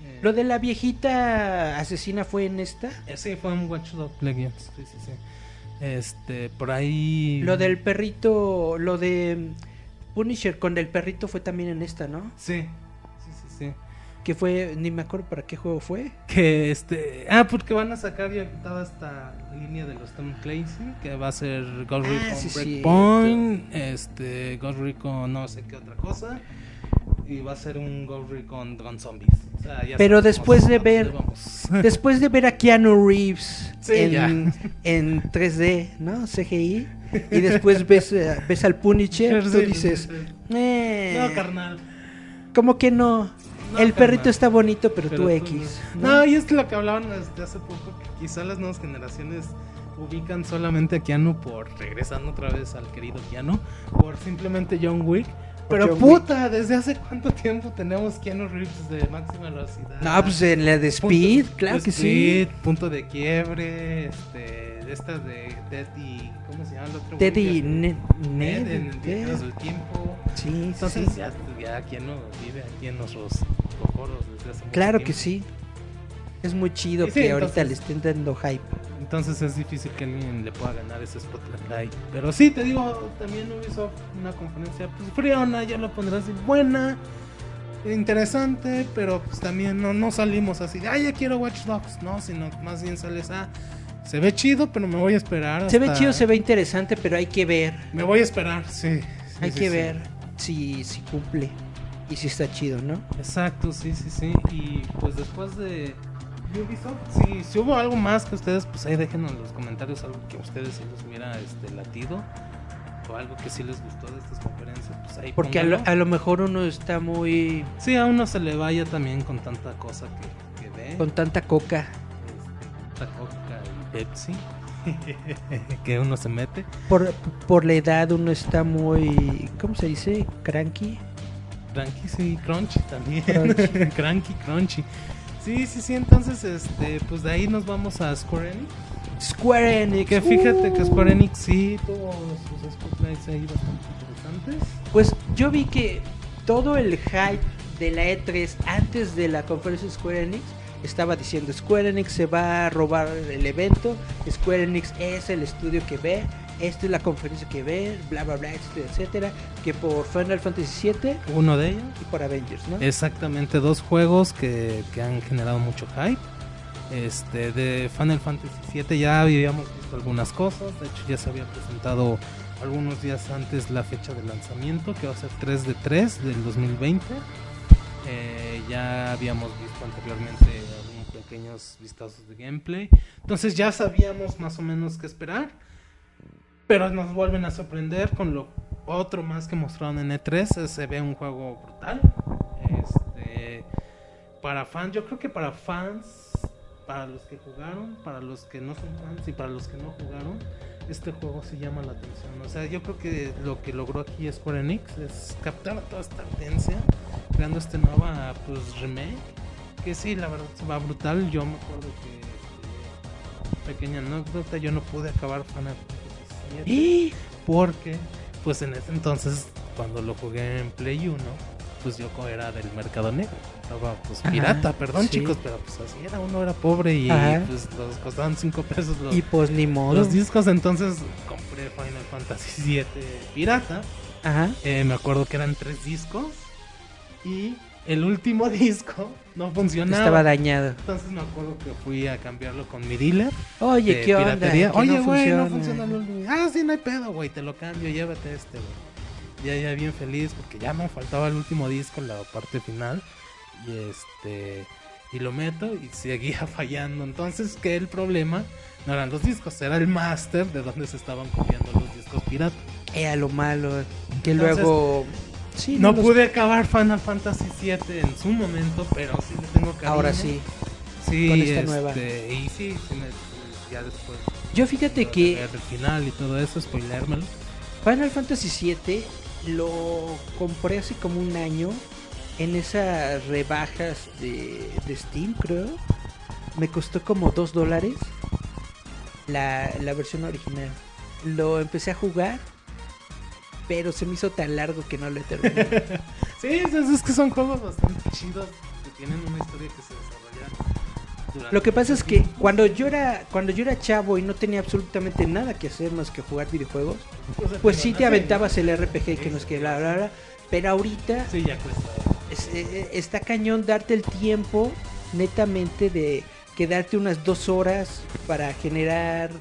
[SPEAKER 4] Eh,
[SPEAKER 3] Lo de la viejita asesina fue en esta.
[SPEAKER 4] eh, sí, fue un Watch Dogs Legends. Sí, sí, sí. Este, por ahí.
[SPEAKER 3] Lo del perrito, lo de Punisher con el perrito fue también en esta, ¿no?
[SPEAKER 4] Sí, sí, sí, sí.
[SPEAKER 3] Que fue, ni me acuerdo para qué juego fue.
[SPEAKER 4] Que este. Ah, porque van a sacar ya toda esta línea de los Tom Clancy. Que va a ser Ghost
[SPEAKER 3] Ah,
[SPEAKER 4] Recon
[SPEAKER 3] sí,
[SPEAKER 4] Breakpoint. Este. Ghost Recon no sé qué otra cosa. Y va a ser un Ghost Recon con zombies. O sea, ya
[SPEAKER 3] Pero después de ver-. Después de ver a Keanu Reeves
[SPEAKER 4] Sí,
[SPEAKER 3] en, en 3D, ¿no? CGI. Y después ves, eh, ves al Punisher, tú
[SPEAKER 4] Sí,
[SPEAKER 3] dices,
[SPEAKER 4] sí, sí.
[SPEAKER 3] eh,
[SPEAKER 4] No, carnal.
[SPEAKER 3] como que no.
[SPEAKER 4] No,
[SPEAKER 3] el perrito
[SPEAKER 4] carnal.
[SPEAKER 3] está bonito, pero,
[SPEAKER 4] Pero
[SPEAKER 3] tú
[SPEAKER 4] tú
[SPEAKER 3] X.
[SPEAKER 4] No. y es que lo que hablaban desde hace poco, que quizá las nuevas generaciones ubican solamente a Keanu por, regresando otra vez al querido Keanu, por simplemente John Wick. Pero
[SPEAKER 3] John
[SPEAKER 4] puta, ¿desde hace cuánto tiempo tenemos Keanu Reeves de máxima velocidad?
[SPEAKER 3] No, pues en la de
[SPEAKER 4] Punto-
[SPEAKER 3] Speed, claro que sí.
[SPEAKER 4] Speed, Punto de quiebre, este, de estas de Teddy, ¿cómo se llama el otro?
[SPEAKER 3] Teddy
[SPEAKER 4] güey?
[SPEAKER 3] Ne-
[SPEAKER 4] Ned,
[SPEAKER 3] Ned,
[SPEAKER 4] en. Viajeros del Tiempo.
[SPEAKER 3] Sí, sí,
[SPEAKER 4] Entonces
[SPEAKER 3] sí.
[SPEAKER 4] ya, ya Keanu vive aquí en nuestros cocoros desde hace mucho
[SPEAKER 3] Claro que sí. Es muy chido
[SPEAKER 4] Y sí,
[SPEAKER 3] que ahorita
[SPEAKER 4] entonces-
[SPEAKER 3] le estén dando hype.
[SPEAKER 4] Entonces es difícil que alguien le pueda ganar ese spotlight. Pero sí, te digo, también Ubisoft, una conferencia pues friona, ya lo pondrás buena, interesante, pero pues también no, no salimos así de, ay, ya quiero Watch Dogs, no, sino más bien sales a, se ve chido, pero me voy a esperar.
[SPEAKER 3] Se ve chido, se ve interesante, pero hay que ver.
[SPEAKER 4] Me voy a esperar, sí. sí,
[SPEAKER 3] Hay
[SPEAKER 4] sí,
[SPEAKER 3] que
[SPEAKER 4] sí.
[SPEAKER 3] ver si, si cumple y si está chido, ¿no?
[SPEAKER 4] Exacto, sí, sí, sí. Y pues después de, Ubisoft, si, si hubo algo más que ustedes, pues ahí déjenos en los comentarios algo que a ustedes sí les hubiera este, latido o algo que sí les gustó de estas conferencias, pues ahí
[SPEAKER 3] Porque a lo, a lo mejor uno está muy...
[SPEAKER 4] Sí, a uno se le vaya también con tanta cosa que, que ve.
[SPEAKER 3] con tanta coca.
[SPEAKER 4] este, tanta Coca Pepsi que uno se mete.
[SPEAKER 3] Por, por la edad uno está muy... ¿Cómo se dice? Cranky.
[SPEAKER 4] Cranky, sí, Crunchy también.
[SPEAKER 3] Crunchy.
[SPEAKER 4] Cranky, Crunchy. Sí, sí, sí, entonces, este, pues de ahí nos vamos a Square Enix.
[SPEAKER 3] Square Enix.
[SPEAKER 4] Que fíjate que
[SPEAKER 3] Uh.
[SPEAKER 4] Square Enix sí tuvo sus spotlights ahí bastante interesantes.
[SPEAKER 3] Pues yo vi que todo el hype de la E3 antes de la conferencia de Square Enix estaba diciendo Square Enix se va a robar el evento, Square Enix es el estudio que ve, esta es la conferencia que ve, bla bla bla, etcétera, etcétera, que por Final Fantasy VII
[SPEAKER 4] Uno de ellos.
[SPEAKER 3] y por Avengers, ¿no?
[SPEAKER 4] Exactamente, dos juegos que, que han generado mucho hype. Este, de Final Fantasy VII ya habíamos visto algunas cosas. De hecho, ya se había presentado algunos días antes la fecha de lanzamiento, que va a ser 3 de 3 del 2020. Eh, ya habíamos visto anteriormente algunos pequeños vistazos de gameplay. Entonces ya sabíamos más o menos qué esperar. Pero nos vuelven a sorprender con lo otro más que mostraron en E3. Se ve un juego brutal. Este, para fans, yo creo que para fans, para los que jugaron, para los que no son fans y para los que no jugaron, este juego sí llama la atención. O sea, yo creo que lo que logró aquí Square Enix es captar toda esta audiencia, creando este nueva pues, remake. Que sí, la verdad se va brutal. Yo me acuerdo que, eh, pequeña anécdota, yo no pude acabar Final Fantasy VII
[SPEAKER 3] ¡Y!
[SPEAKER 4] porque pues en ese entonces cuando lo jugué en Play 1 pues yo era del mercado negro estaba pues
[SPEAKER 3] Ajá,
[SPEAKER 4] pirata perdón
[SPEAKER 3] sí.
[SPEAKER 4] chicos pero pues así era uno era pobre y
[SPEAKER 3] Ajá.
[SPEAKER 4] pues los costaban 5 pesos los,
[SPEAKER 3] Y pues ni modo.
[SPEAKER 4] los discos entonces compré Final Fantasy 7 pirata
[SPEAKER 3] Ajá.
[SPEAKER 4] Eh, me acuerdo que eran tres discos y el último disco no funcionaba
[SPEAKER 3] Estaba dañado.
[SPEAKER 4] entonces me acuerdo que fui a cambiarlo con mi dealer
[SPEAKER 3] Oye, ¿qué onda?
[SPEAKER 4] Oye, güey, no
[SPEAKER 3] funciona.
[SPEAKER 4] funciona el último. Ah, sí, no hay pedo, güey, te lo cambio, llévate este, güey. Ya, ya bien feliz porque ya me faltaba el último disco, la parte final. Y este. Y lo meto y seguía fallando. Entonces, que el problema no eran los discos, era el master de donde se estaban copiando los discos piratas.
[SPEAKER 3] Era lo malo. Que
[SPEAKER 4] Entonces,
[SPEAKER 3] luego. Sí,
[SPEAKER 4] No
[SPEAKER 3] los-
[SPEAKER 4] pude acabar Final Fantasy VII en su momento, pero sí le tengo cariño.
[SPEAKER 3] Ahora sí.
[SPEAKER 4] Sí,
[SPEAKER 3] con esta
[SPEAKER 4] este,
[SPEAKER 3] nueva.
[SPEAKER 4] Y sí, sí me- ya después.
[SPEAKER 3] Yo fíjate que
[SPEAKER 4] El final y todo eso, spoilérmelo.
[SPEAKER 3] Final Fantasy VII lo compré hace como un año en esas rebajas de, de Steam, creo. Me costó como dos dólares la, la versión original. Lo empecé a jugar, pero se me hizo tan largo que no lo he terminado.
[SPEAKER 4] Sí, es, es que son juegos bastante chidos que tienen una historia que se desarrolla.
[SPEAKER 3] Lo que pasa es que cuando yo era cuando yo era chavo y no tenía absolutamente nada que hacer más que jugar videojuegos, pues sí te aventabas el RPG que
[SPEAKER 4] Sí,
[SPEAKER 3] no es que bla, pero ahorita
[SPEAKER 4] Sí, ya cuesta.
[SPEAKER 3] es- eh, está cañón darte el tiempo netamente de quedarte unas dos horas para generar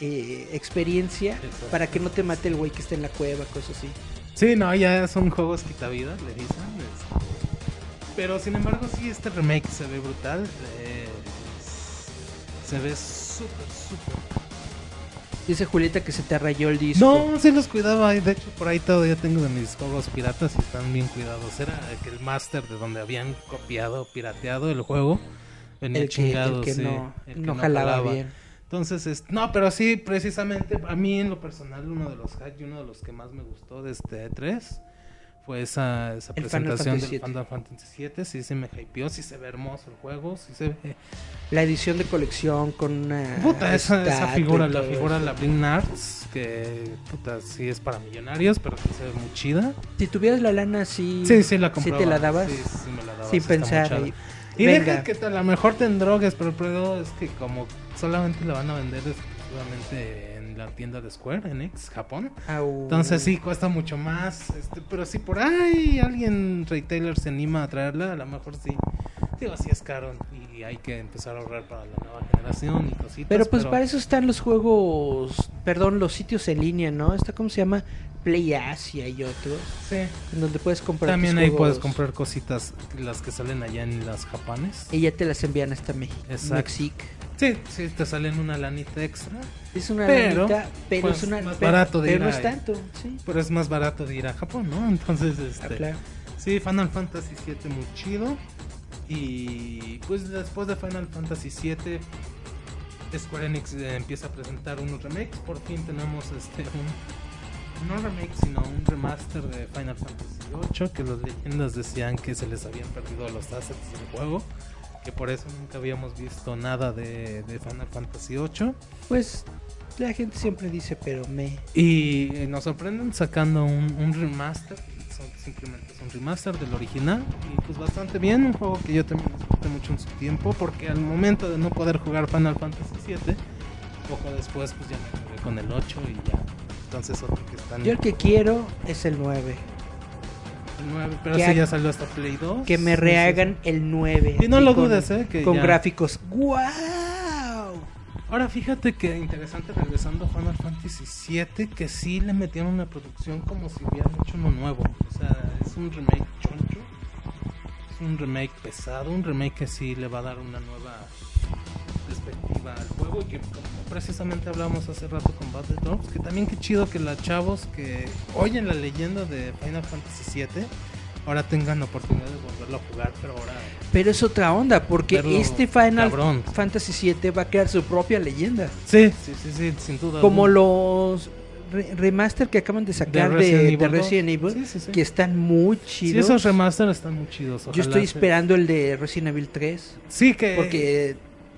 [SPEAKER 3] eh, experiencia
[SPEAKER 4] Exacto.
[SPEAKER 3] para que no te mate el güey que está en la cueva, cosas así.
[SPEAKER 4] Sí, no, ya son juegos quitavidas, le dicen. este. Pero sin embargo, sí, este remake se ve brutal. eh, se ve súper, súper.
[SPEAKER 3] Dice Julieta que se te rayó el disco.
[SPEAKER 4] No, sí los cuidaba. De hecho, por ahí todavía tengo de mis juegos piratas y están bien cuidados. Era que el master de donde habían copiado, pirateado el juego. Venía
[SPEAKER 3] el que,
[SPEAKER 4] chingado,
[SPEAKER 3] el que
[SPEAKER 4] sí,
[SPEAKER 3] no,
[SPEAKER 4] el que
[SPEAKER 3] no jalaba, bien.
[SPEAKER 4] Entonces, es- no, pero sí, precisamente, a mí en lo personal, uno de los hacks y uno de los que más me gustó de este E3 fue esa, esa
[SPEAKER 3] El
[SPEAKER 4] presentación del. Final Fantasy VII. Sí se me hypeó, sí se ve hermoso el juego, sí se ve...
[SPEAKER 3] La edición de colección con una
[SPEAKER 4] Puta, esa, esa figura,
[SPEAKER 3] y
[SPEAKER 4] la figura,
[SPEAKER 3] eso.
[SPEAKER 4] la Bling Arts, que puta, sí es para millonarios, pero que se ve muy chida.
[SPEAKER 3] Si tuvieras la lana sí
[SPEAKER 4] Sí, sí la
[SPEAKER 3] sí
[SPEAKER 4] compraba.
[SPEAKER 3] te la dabas
[SPEAKER 4] Sí, sí me la daba,
[SPEAKER 3] sin
[SPEAKER 4] sí
[SPEAKER 3] pensar.
[SPEAKER 4] Y
[SPEAKER 3] Venga.
[SPEAKER 4] deja que a lo mejor te drogues, pero el problema es que como solamente la van a vender exclusivamente en la tienda de Square Enix, Japón.
[SPEAKER 3] Au.
[SPEAKER 4] Entonces sí cuesta mucho más, este, pero si por ahí alguien retailer se anima a traerla, a lo mejor sí, Digo, así es caro y hay que empezar a ahorrar para la nueva generación y cositas.
[SPEAKER 3] Pero pues para eso están los juegos, perdón, los sitios en línea, ¿no? Está como se llama Play Asia y otros,
[SPEAKER 4] Sí.
[SPEAKER 3] en donde puedes comprar
[SPEAKER 4] También ahí
[SPEAKER 3] juegos
[SPEAKER 4] puedes comprar cositas, las que salen allá en las Japanes.
[SPEAKER 3] y ya te las envían hasta México.
[SPEAKER 4] Exacto.
[SPEAKER 3] Mexic.
[SPEAKER 4] Sí, sí, te salen una lanita extra.
[SPEAKER 3] Es una
[SPEAKER 4] Pero,
[SPEAKER 3] lanita, pero
[SPEAKER 4] pues,
[SPEAKER 3] es una
[SPEAKER 4] más
[SPEAKER 3] pero-
[SPEAKER 4] barato de
[SPEAKER 3] pero
[SPEAKER 4] ir
[SPEAKER 3] no
[SPEAKER 4] a-
[SPEAKER 3] es tanto, sí.
[SPEAKER 4] Pero es más barato de ir a Japón, ¿no? Entonces, este,
[SPEAKER 3] Ah, claro.
[SPEAKER 4] sí, Final Fantasy VII muy chido. Y pues después de Final Fantasy VII, Square Enix eh, empieza a presentar unos remakes. Por fin tenemos este un, no remake, sino un remaster de Final Fantasy VIII. Que las leyendas decían que se les habían perdido los assets del juego. Que por eso nunca habíamos visto nada de, de Final Fantasy VIII.
[SPEAKER 3] Pues la gente siempre dice, pero me
[SPEAKER 4] Y eh, nos sorprenden sacando un, un remaster. son- simplemente un remaster del original. Y pues bastante bien. Un juego que yo también disfruté mucho en su tiempo. Porque al momento de no poder jugar Final Fantasy VII, poco después pues ya me jugué con el 8 y ya. Entonces otro que están.
[SPEAKER 3] yo el que quiero es el 9.
[SPEAKER 4] el 9, pero
[SPEAKER 3] ha-
[SPEAKER 4] ya salió hasta Play 2.
[SPEAKER 3] Que me rehagan el 9.
[SPEAKER 4] Y no lo
[SPEAKER 3] con-
[SPEAKER 4] dudes, ¿eh? Que
[SPEAKER 3] Con
[SPEAKER 4] ya-
[SPEAKER 3] gráficos. ¡Wow!
[SPEAKER 4] Ahora fíjate que interesante regresando a Final Fantasy VII que sí le metieron una producción como si hubieran hecho uno nuevo. O sea, es un remake choncho. Es un remake pesado, un remake que sí le va a dar una nueva perspectiva al juego y que como precisamente hablamos hace rato con Battle Drops, que también qué chido que los chavos que oyen la leyenda de Final Fantasy VII ahora tengan la oportunidad de volverlo a jugar, pero ahora
[SPEAKER 3] Pero es otra onda, porque este Final
[SPEAKER 4] cabrón.
[SPEAKER 3] Fantasy VII va a crear su propia leyenda.
[SPEAKER 4] Sí, sí, sí, sí, sin duda.
[SPEAKER 3] Como
[SPEAKER 4] alguna.
[SPEAKER 3] los re- remaster que acaban de sacar de,
[SPEAKER 4] Resident
[SPEAKER 3] de
[SPEAKER 4] Evil 2.
[SPEAKER 3] Resident Evil,
[SPEAKER 4] Sí, sí, sí.
[SPEAKER 3] que están muy
[SPEAKER 4] Sí,
[SPEAKER 3] chidos.
[SPEAKER 4] esos remaster están muy chidos.
[SPEAKER 3] Yo estoy esperando el de Resident Evil 3,
[SPEAKER 4] Sí, que.
[SPEAKER 3] porque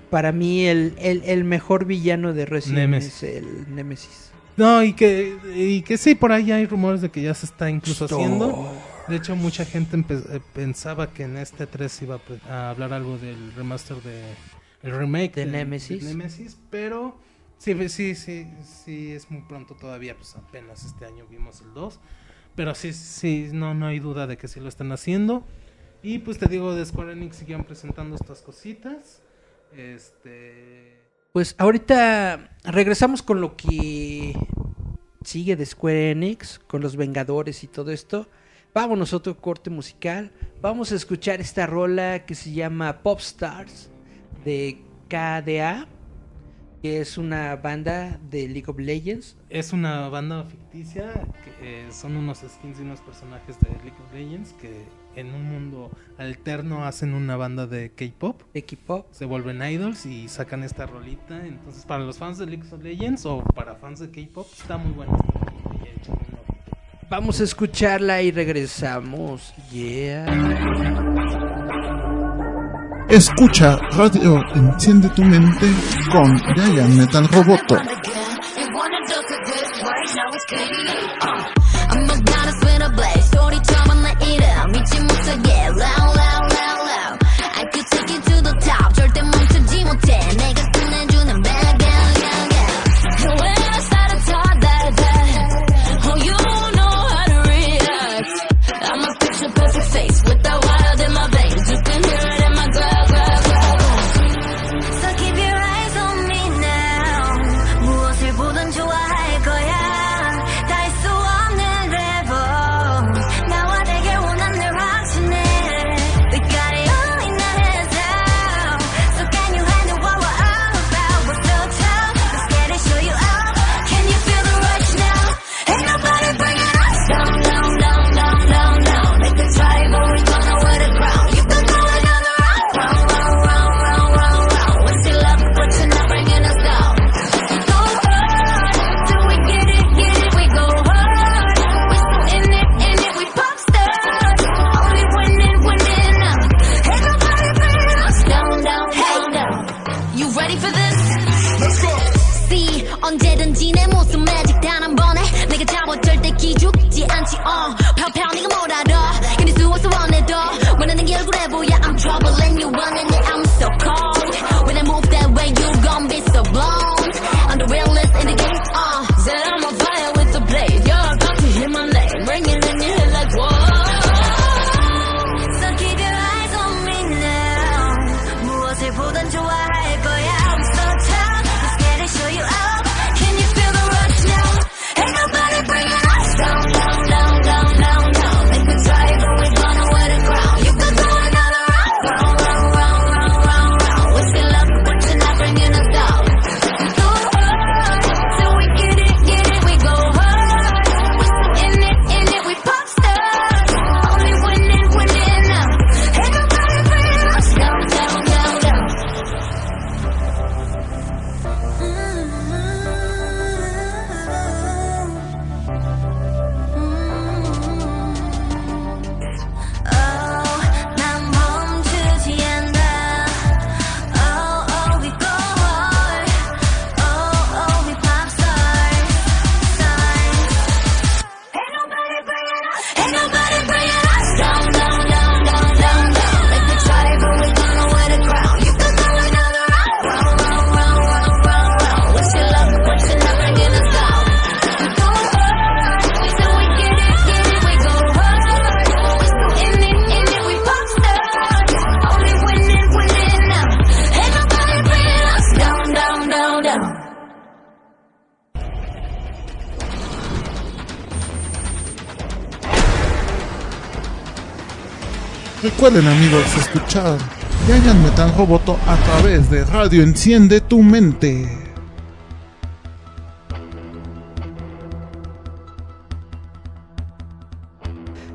[SPEAKER 3] para mí el, el, el mejor villano de Resident
[SPEAKER 4] Nemesis.
[SPEAKER 3] es el Nemesis.
[SPEAKER 4] No, y que, y que sí, por ahí hay rumores de que ya se está incluso
[SPEAKER 3] Stop.
[SPEAKER 4] haciendo. De hecho, mucha gente eh, pensaba que en este 3 iba a, hablar algo del remaster de. El remake
[SPEAKER 3] De Nemesis.
[SPEAKER 4] Nemesis, pero. Sí, sí, sí, sí, es muy pronto todavía. Pues apenas este año vimos el 2. Pero sí, sí, no, no hay duda de que sí lo están haciendo. Y pues te digo, de Square Enix siguen presentando estas cositas. Este.
[SPEAKER 3] Pues ahorita regresamos con lo que sigue de Square Enix, con los Vengadores y todo esto. Vámonos a otro corte musical. Vamos a escuchar esta rola que se llama Pop Stars de KDA, que es una banda de League of Legends.
[SPEAKER 4] Es una banda ficticia, que eh, son unos skins y unos personajes de League of Legends que en un mundo alterno hacen una banda de K-pop,
[SPEAKER 3] de K-pop.
[SPEAKER 4] se vuelven idols y sacan esta rolita. Entonces, para los fans de League of Legends o para fans de K-pop, está muy buena. Y échenle un ojo.
[SPEAKER 3] Vamos a escucharla y regresamos. Yeah.
[SPEAKER 7] Escucha Radio Enciende tu mente con Giant Metal Roboto. Recuerden amigos escuchar Giant Metal Roboto a través de Radio Enciende tu Mente.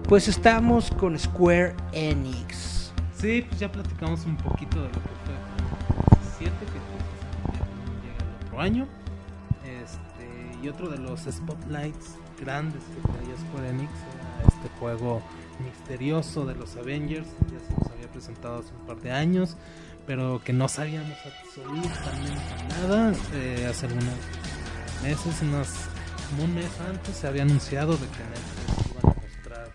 [SPEAKER 3] Pues estamos con Square Enix.
[SPEAKER 4] Sí, pues ya platicamos un poquito de lo que fue 7, que pues, llega el otro año. Este, y otro de los spotlights grandes que traía Square Enix era este juego misterioso de los Avengers. Presentado hace un par de años, pero que no sabíamos absolutamente nada. Eh, hace algunos meses, como un mes antes, se había anunciado de que Netflix iban a mostrar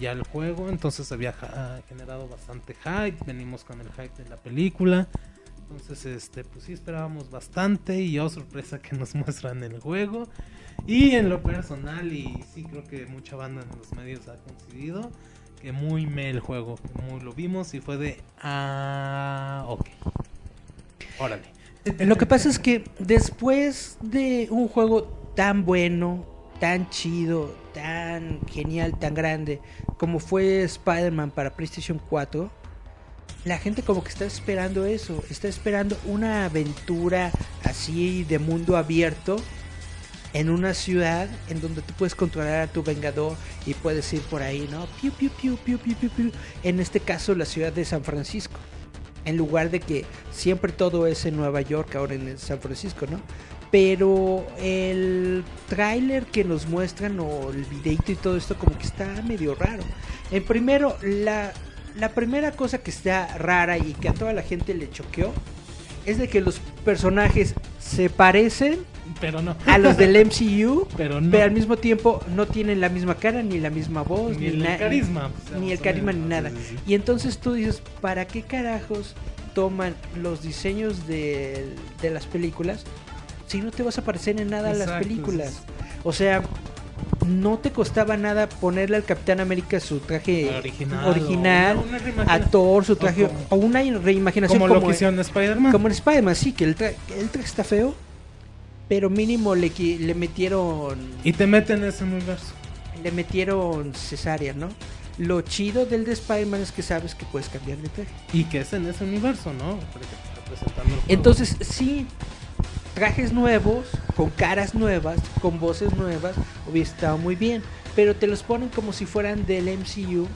[SPEAKER 4] ya el juego, entonces había generado bastante hype, venimos con el hype de la película, entonces este pues sí esperábamos bastante y oh sorpresa que nos muestran el juego. Y en lo personal y sí creo que mucha banda en los medios ha coincidido que muy me el juego, que muy lo vimos y fue de ah ok, órale.
[SPEAKER 3] Lo que pasa es que después de un juego tan bueno, tan chido, tan genial, tan grande como fue Spider-Man para PlayStation 4, la gente como que está esperando eso, está esperando una aventura así de mundo abierto en una ciudad en donde tú puedes controlar a tu vengador y puedes ir por ahí, ¿no? Piu, piu, piu, piu, piu, piu, piu. En este caso la ciudad de San Francisco. En lugar de que siempre todo es en Nueva York, ahora en San Francisco, ¿no? Pero el tráiler que nos muestran o el videito y todo esto como que está medio raro. En primero, la, la primera cosa que está rara y que a toda la gente le choqueó es de que los personajes se parecen
[SPEAKER 4] Pero no.
[SPEAKER 3] a los del MCU,
[SPEAKER 4] Pero no.
[SPEAKER 3] pero al mismo tiempo no tienen la misma cara, ni la misma voz,
[SPEAKER 4] Ni
[SPEAKER 3] ni,
[SPEAKER 4] el
[SPEAKER 3] na-
[SPEAKER 4] carisma,
[SPEAKER 3] ni el
[SPEAKER 4] o
[SPEAKER 3] carisma ni nada.
[SPEAKER 4] sí, sí, sí.
[SPEAKER 3] Y entonces tú dices, ¿para qué carajos toman los diseños de, de las películas si no te vas a parecer en nada a las
[SPEAKER 4] Exacto,
[SPEAKER 3] películas? O sea, no te costaba nada ponerle al Capitán América su traje
[SPEAKER 4] Original,
[SPEAKER 3] original,
[SPEAKER 4] o una- una reimagina-
[SPEAKER 3] a Thor su
[SPEAKER 4] o
[SPEAKER 3] traje,
[SPEAKER 4] como-
[SPEAKER 3] o una reimaginación
[SPEAKER 4] Como lo que hicieron en Spider-Man.
[SPEAKER 3] como en Spider-Man, sí, que el, tra- el traje está feo, pero mínimo le, le metieron
[SPEAKER 4] Y te meten en ese universo.
[SPEAKER 3] le metieron cesárea, ¿no? Lo chido del de Spider-Man es que sabes que puedes cambiar de traje.
[SPEAKER 4] Y que es en ese universo, ¿no? Porque te está.
[SPEAKER 3] Entonces, sí, trajes nuevos, con caras nuevas, con voces nuevas, hubiera estado muy bien. Pero te los ponen como si fueran del MCU.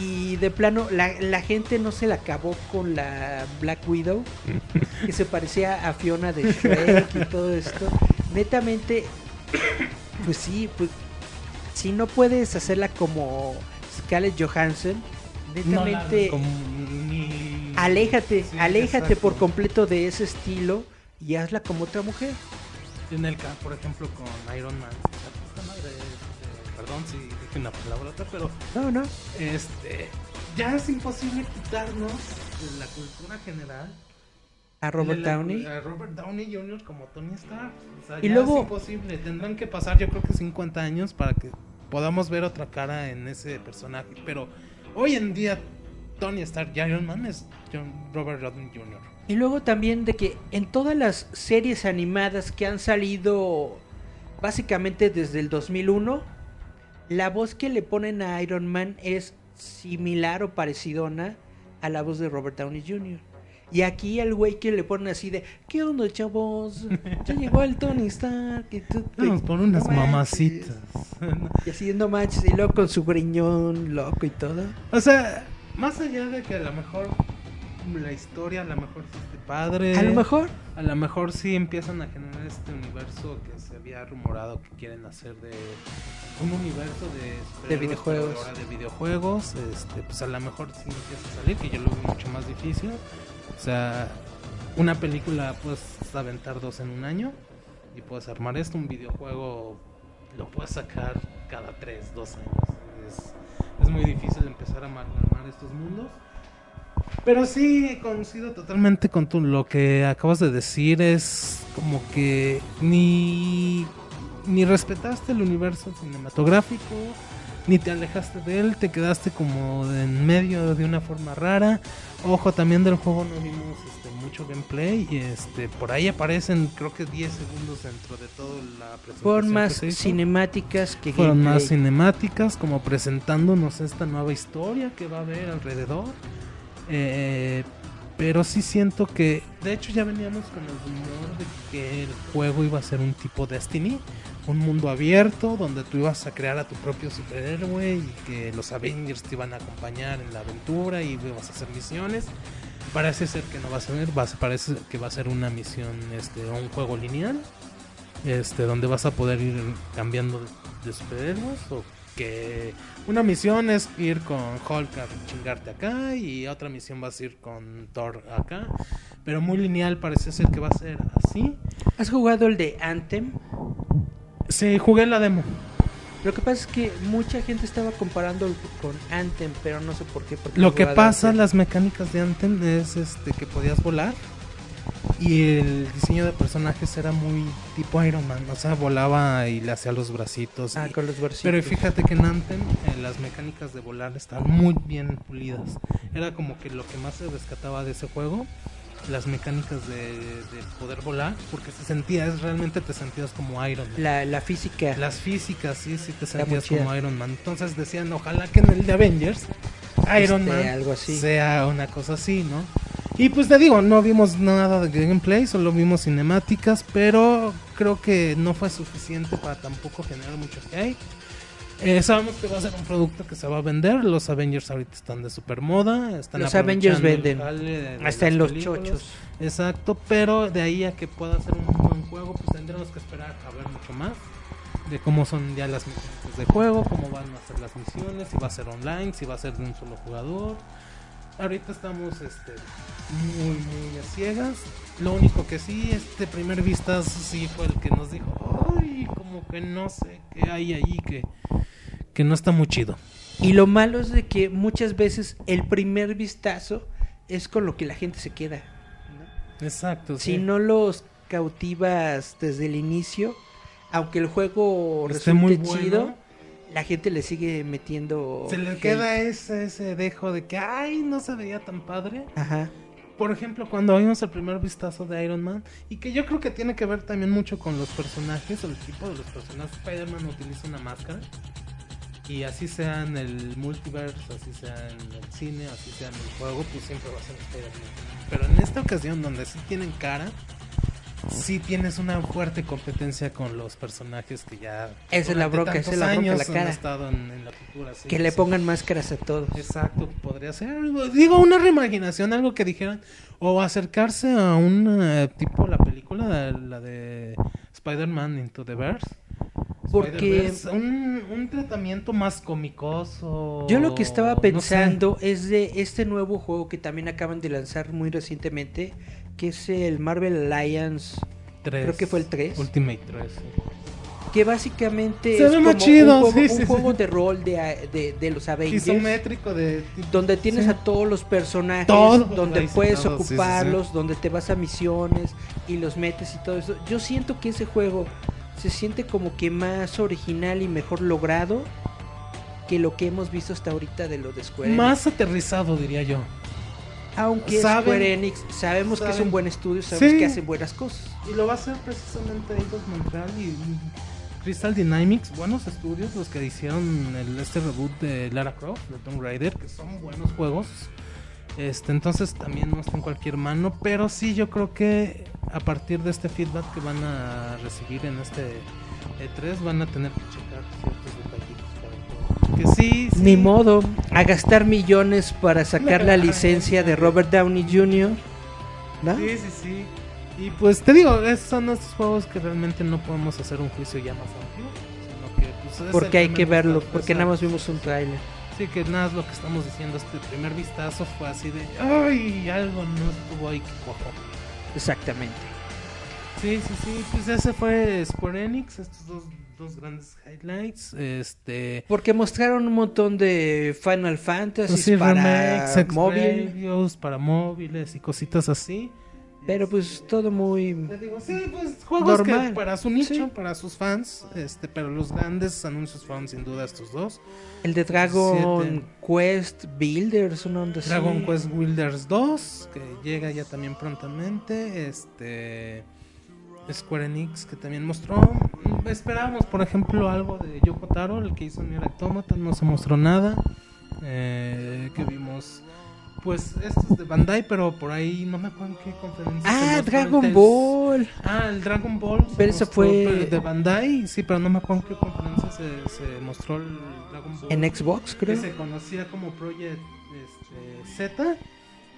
[SPEAKER 3] Y de plano, la, la gente no se la acabó con la Black Widow, que se parecía a Fiona de Shrek y todo esto. Netamente, pues sí, pues si no puedes hacerla como Scarlett Johansson,
[SPEAKER 4] No
[SPEAKER 3] netamente aléjate,
[SPEAKER 4] Sí,
[SPEAKER 3] aléjate
[SPEAKER 4] exacto.
[SPEAKER 3] por completo de ese estilo y hazla como otra mujer.
[SPEAKER 4] En el caso, por ejemplo, con Iron Man. puta madre, este, perdón si una palabrota, pero
[SPEAKER 3] No, no.
[SPEAKER 4] este ya es imposible quitarnos de la cultura general
[SPEAKER 3] A Robert
[SPEAKER 4] la-
[SPEAKER 3] Downey.
[SPEAKER 4] a Robert Downey Jr. como Tony Stark. O sea,
[SPEAKER 3] Y
[SPEAKER 4] ya
[SPEAKER 3] luego-
[SPEAKER 4] es imposible. Tendrán que pasar, yo creo que 50 años para que podamos ver otra cara en ese personaje. Pero hoy en día, Tony Stark y Iron Man es John- Robert Downey Jr.
[SPEAKER 3] Y luego también de que en todas las series animadas que han salido básicamente desde el 2001, la voz que le ponen a Iron Man es similar o parecidona a la voz de Robert Downey Jr. Y aquí al güey que le ponen así de, ¿qué onda, chavos? Ya llegó el Tony Stark. Y, tú,
[SPEAKER 4] Vamos por unas
[SPEAKER 3] no manches".
[SPEAKER 4] mamacitas.
[SPEAKER 3] Y así no manches, y luego con su griñón loco y todo.
[SPEAKER 4] o sea, más allá de que a lo mejor la historia a lo mejor sí esté padre.
[SPEAKER 3] A lo mejor.
[SPEAKER 4] A lo mejor sí empiezan a generar este universo que se había rumorado que quieren hacer de un universo de,
[SPEAKER 3] videojuegos.
[SPEAKER 4] de videojuegos. Este, pues a lo mejor sí empieza a salir, que yo lo veo mucho más difícil. O sea, una película puedes aventar dos en un año y puedes armar esto. Un videojuego lo puedes sacar cada tres, dos años. Es, es muy difícil empezar a amalgamar estos mundos. Pero sí, coincido totalmente con tu, lo que acabas de decir. Es como que ni, ni respetaste el universo cinematográfico, ni te alejaste de él, te quedaste como en medio de una forma rara. Ojo, también del juego no vimos este, mucho gameplay. Y este, por ahí aparecen, creo que 10 segundos dentro de toda la presentación. Que
[SPEAKER 3] más
[SPEAKER 4] hizo.
[SPEAKER 3] cinemáticas que
[SPEAKER 4] Fueron más
[SPEAKER 3] gameplay.
[SPEAKER 4] cinemáticas, como presentándonos esta nueva historia que va a haber alrededor. Eh, pero sí siento que, de hecho ya veníamos con el rumor de que el juego iba a ser un tipo Destiny, un mundo abierto donde tú ibas a crear a tu propio superhéroe y que los Avengers te iban a acompañar en la aventura y ibas a hacer misiones. Parece ser que no va a ser, va a parece que va a ser una misión, este, un juego lineal este donde vas a poder ir cambiando de superhéroes o que una misión es ir con Hulk a chingarte acá y otra misión vas a ir con Thor acá pero muy lineal parece ser que va a ser así
[SPEAKER 3] ¿Has jugado el de Anthem?
[SPEAKER 4] sí jugué la demo
[SPEAKER 3] Lo que pasa es que mucha gente estaba comparando con Anthem, pero no sé por qué. porque
[SPEAKER 4] lo que pasa
[SPEAKER 3] Anthem.
[SPEAKER 4] las mecánicas de Anthem es este que podías volar y el diseño de personajes era muy tipo Iron Man o sea volaba y le hacía los bracitos
[SPEAKER 3] Ah,
[SPEAKER 4] y-
[SPEAKER 3] con los versitos.
[SPEAKER 4] Pero fíjate que en Anthem eh, las mecánicas de volar están muy bien pulidas. Era como que lo que más se rescataba de ese juego, las mecánicas de, de poder volar, porque se sentía, es, realmente te sentías como Iron Man.
[SPEAKER 3] La, la física.
[SPEAKER 4] Las físicas, sí, sí te sentías como Iron Man. Entonces decían, ojalá que en el de Avengers, Iron
[SPEAKER 3] Este,
[SPEAKER 4] Man
[SPEAKER 3] algo así.
[SPEAKER 4] sea una cosa así, ¿no? Y pues te digo, no vimos nada de gameplay, solo vimos cinemáticas, pero creo que no fue suficiente para tampoco generar mucho hype. Eh, sabemos que va a ser un producto que se va a vender. Los Avengers ahorita están de super moda. Están
[SPEAKER 3] Los Avengers venden. Hasta en los
[SPEAKER 4] películas.
[SPEAKER 3] chochos.
[SPEAKER 4] Exacto, pero de ahí a que pueda ser un buen juego, pues tendremos que esperar a ver mucho más de cómo son ya las mecánicas de juego, cómo van a ser las misiones, si va a ser online, si va a ser de un solo jugador. Ahorita estamos este muy muy a ciegas. Lo único que sí, este primer vistazo sí fue el que nos dijo, "Ay, como que no sé qué hay ahí que que no está muy chido."
[SPEAKER 3] Y lo malo es de que muchas veces el primer vistazo es con lo que la gente se queda. ¿no?
[SPEAKER 4] Exacto.
[SPEAKER 3] Si
[SPEAKER 4] sí.
[SPEAKER 3] no los cautivas desde el inicio, aunque el juego
[SPEAKER 4] Esté
[SPEAKER 3] resulte
[SPEAKER 4] muy bueno.
[SPEAKER 3] chido, la gente le sigue metiendo.
[SPEAKER 4] se le
[SPEAKER 3] hate.
[SPEAKER 4] queda ese ese dejo de que ay, no se veía tan padre.
[SPEAKER 3] Ajá.
[SPEAKER 4] Por ejemplo, cuando vimos el primer vistazo de Iron Man, y que yo creo que tiene que ver también mucho con los personajes, o el tipo de los personajes. Spider-Man utiliza una máscara, y así sea en el multiverse, así sea en el cine, así sea en el juego, pues siempre va a ser Spider-Man. Pero en esta ocasión, donde sí tienen cara, sí tienes una fuerte competencia con los personajes que ya.
[SPEAKER 3] Esa es la bronca, esa es la bronca,
[SPEAKER 4] años
[SPEAKER 3] la cara.
[SPEAKER 4] Han estado en, en la cultura. sí,
[SPEAKER 3] Que le pongan máscaras a todos.
[SPEAKER 4] Exacto, podría ser. Digo, una reimaginación, algo que dijeran. O acercarse a un eh, tipo, la película, la de Spider-Man Into the Verse.
[SPEAKER 3] Porque-
[SPEAKER 4] un, un tratamiento más cómicoso.
[SPEAKER 3] Yo lo que estaba
[SPEAKER 4] no sé.
[SPEAKER 3] pensando es de este nuevo juego que también acaban de lanzar muy recientemente, que es el Marvel Alliance,
[SPEAKER 4] Tres.
[SPEAKER 3] creo que fue el 3.
[SPEAKER 4] Ultimate 3. sí.
[SPEAKER 3] que básicamente
[SPEAKER 4] Se
[SPEAKER 3] es como
[SPEAKER 4] chido,
[SPEAKER 3] un juego,
[SPEAKER 4] sí,
[SPEAKER 3] un
[SPEAKER 4] sí,
[SPEAKER 3] juego de rol de, de, de los Avengers.
[SPEAKER 4] Isométrico de.
[SPEAKER 3] Donde tienes
[SPEAKER 4] Sí.
[SPEAKER 3] a todos los personajes,
[SPEAKER 4] Todos
[SPEAKER 3] donde puedes ocuparlos, donde te vas a misiones y los metes y todo eso. Yo siento que ese juego se siente como que más original y mejor logrado que lo que hemos visto hasta ahorita de lo de Square.
[SPEAKER 4] Más aterrizado, diría yo.
[SPEAKER 3] Aunque
[SPEAKER 4] saben-
[SPEAKER 3] Square Enix sabemos que es un buen estudio, sabemos
[SPEAKER 4] Sí.
[SPEAKER 3] que hacen buenas cosas.
[SPEAKER 4] Y lo va a hacer precisamente Eidos Montreal y Crystal Dynamics, buenos estudios los que hicieron el, este reboot de Lara Croft, de Tomb Raider, que son buenos juegos. Este, entonces también no está en cualquier mano, pero sí yo creo que a partir de este feedback que van a recibir en este E3 van a tener que checar ciertos detallitos. Que sí, sí.
[SPEAKER 3] Ni modo, a gastar millones para sacar la licencia de Robert Downey Jr. ¿no?
[SPEAKER 4] Sí, sí, sí. Y pues te digo, esos son estos juegos que realmente no podemos hacer un juicio ya más amplio. Sino que, pues,
[SPEAKER 3] Porque hay que verlo, porque nada más vimos un tráiler.
[SPEAKER 4] Sí, que nada es lo que estamos diciendo. Este primer vistazo fue así de. ¡Ay! Algo no estuvo ahí que cuajó.
[SPEAKER 3] Exactamente.
[SPEAKER 4] Sí, sí, sí. Pues ese fue Square Enix. Estos dos, dos grandes highlights. Este.
[SPEAKER 3] Porque mostraron un montón de Final Fantasy
[SPEAKER 4] sí,
[SPEAKER 3] para
[SPEAKER 4] remakes,
[SPEAKER 3] móvil.
[SPEAKER 4] Para móviles y cositas así.
[SPEAKER 3] Pero pues todo muy...
[SPEAKER 4] Digo, sí, pues juegos
[SPEAKER 3] Normal.
[SPEAKER 4] que para su nicho,
[SPEAKER 3] Sí.
[SPEAKER 4] para sus fans, este, pero los grandes anuncios fueron sin duda estos dos.
[SPEAKER 3] El de Dragon
[SPEAKER 4] Siete.
[SPEAKER 3] Quest Builders, onda así.
[SPEAKER 4] Dragon Quest Builders 2, que llega ya también prontamente. Este. Square Enix, que también mostró. mm, Esperábamos, por ejemplo, algo de Yoko Taro, el que hizo Nier Automata, no se mostró nada. Eh, que vimos. Pues estos de Bandai, pero por ahí no me acuerdo en qué conferencia. se
[SPEAKER 3] Ah,
[SPEAKER 4] el
[SPEAKER 3] Dragon Ball.
[SPEAKER 4] Ah, el Dragon Ball. se
[SPEAKER 3] Pero
[SPEAKER 4] mostró,
[SPEAKER 3] fue-
[SPEAKER 4] de Bandai, sí, pero no me acuerdo en qué conferencia se, se mostró el Dragon Ball.
[SPEAKER 3] En Xbox,
[SPEAKER 4] que
[SPEAKER 3] creo.
[SPEAKER 4] se conocía como Project este, Z,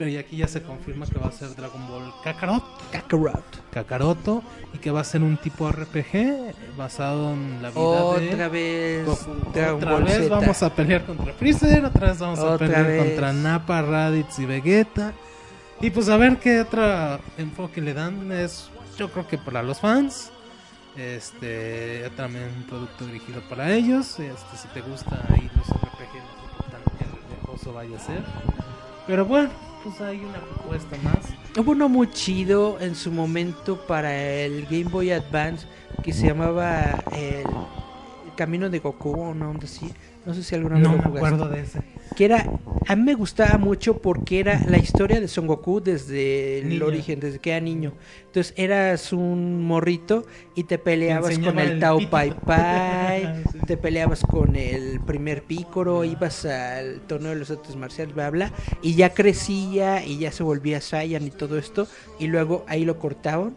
[SPEAKER 4] pero ya aquí ya se confirma que va a ser Dragon Ball Kakarot,
[SPEAKER 3] Kakarot.
[SPEAKER 4] Kakaroto, y que va a ser un tipo RPG basado en la vida
[SPEAKER 3] Otra
[SPEAKER 4] de
[SPEAKER 3] vez.
[SPEAKER 4] Goku.
[SPEAKER 3] Dragon
[SPEAKER 4] Otra
[SPEAKER 3] Ball
[SPEAKER 4] vez
[SPEAKER 3] Z.
[SPEAKER 4] vamos a pelear contra Freezer, otra vez vamos a pelear
[SPEAKER 3] vez.
[SPEAKER 4] contra Nappa, Raditz y Vegeta. Y pues a ver qué otro enfoque le dan. Es, yo creo que para los fans. Este, también un producto dirigido para ellos. Este, si te gusta ahí los RPG, no sé qué tan vaya a ser. Pero bueno, pues hay una propuesta más.
[SPEAKER 3] Hubo uno muy chido en su momento para el Game Boy Advance que se llamaba el, Camino de Goku o así. No sé si alguna vez
[SPEAKER 4] No
[SPEAKER 3] lo
[SPEAKER 4] me
[SPEAKER 3] jugaste.
[SPEAKER 4] acuerdo de ese.
[SPEAKER 3] Que era, a mí me gustaba mucho porque era la historia de Son Goku desde el origen, desde que era niño. Entonces eras un morrito y te peleabas con el,
[SPEAKER 4] el
[SPEAKER 3] Tao
[SPEAKER 4] pito.
[SPEAKER 3] Pai Pai,
[SPEAKER 4] Sí.
[SPEAKER 3] te peleabas con el primer Pícoro, ibas al torneo de los artes marciales, bla, bla, y ya crecía y ya se volvía Saiyan y todo esto, y luego ahí lo cortaron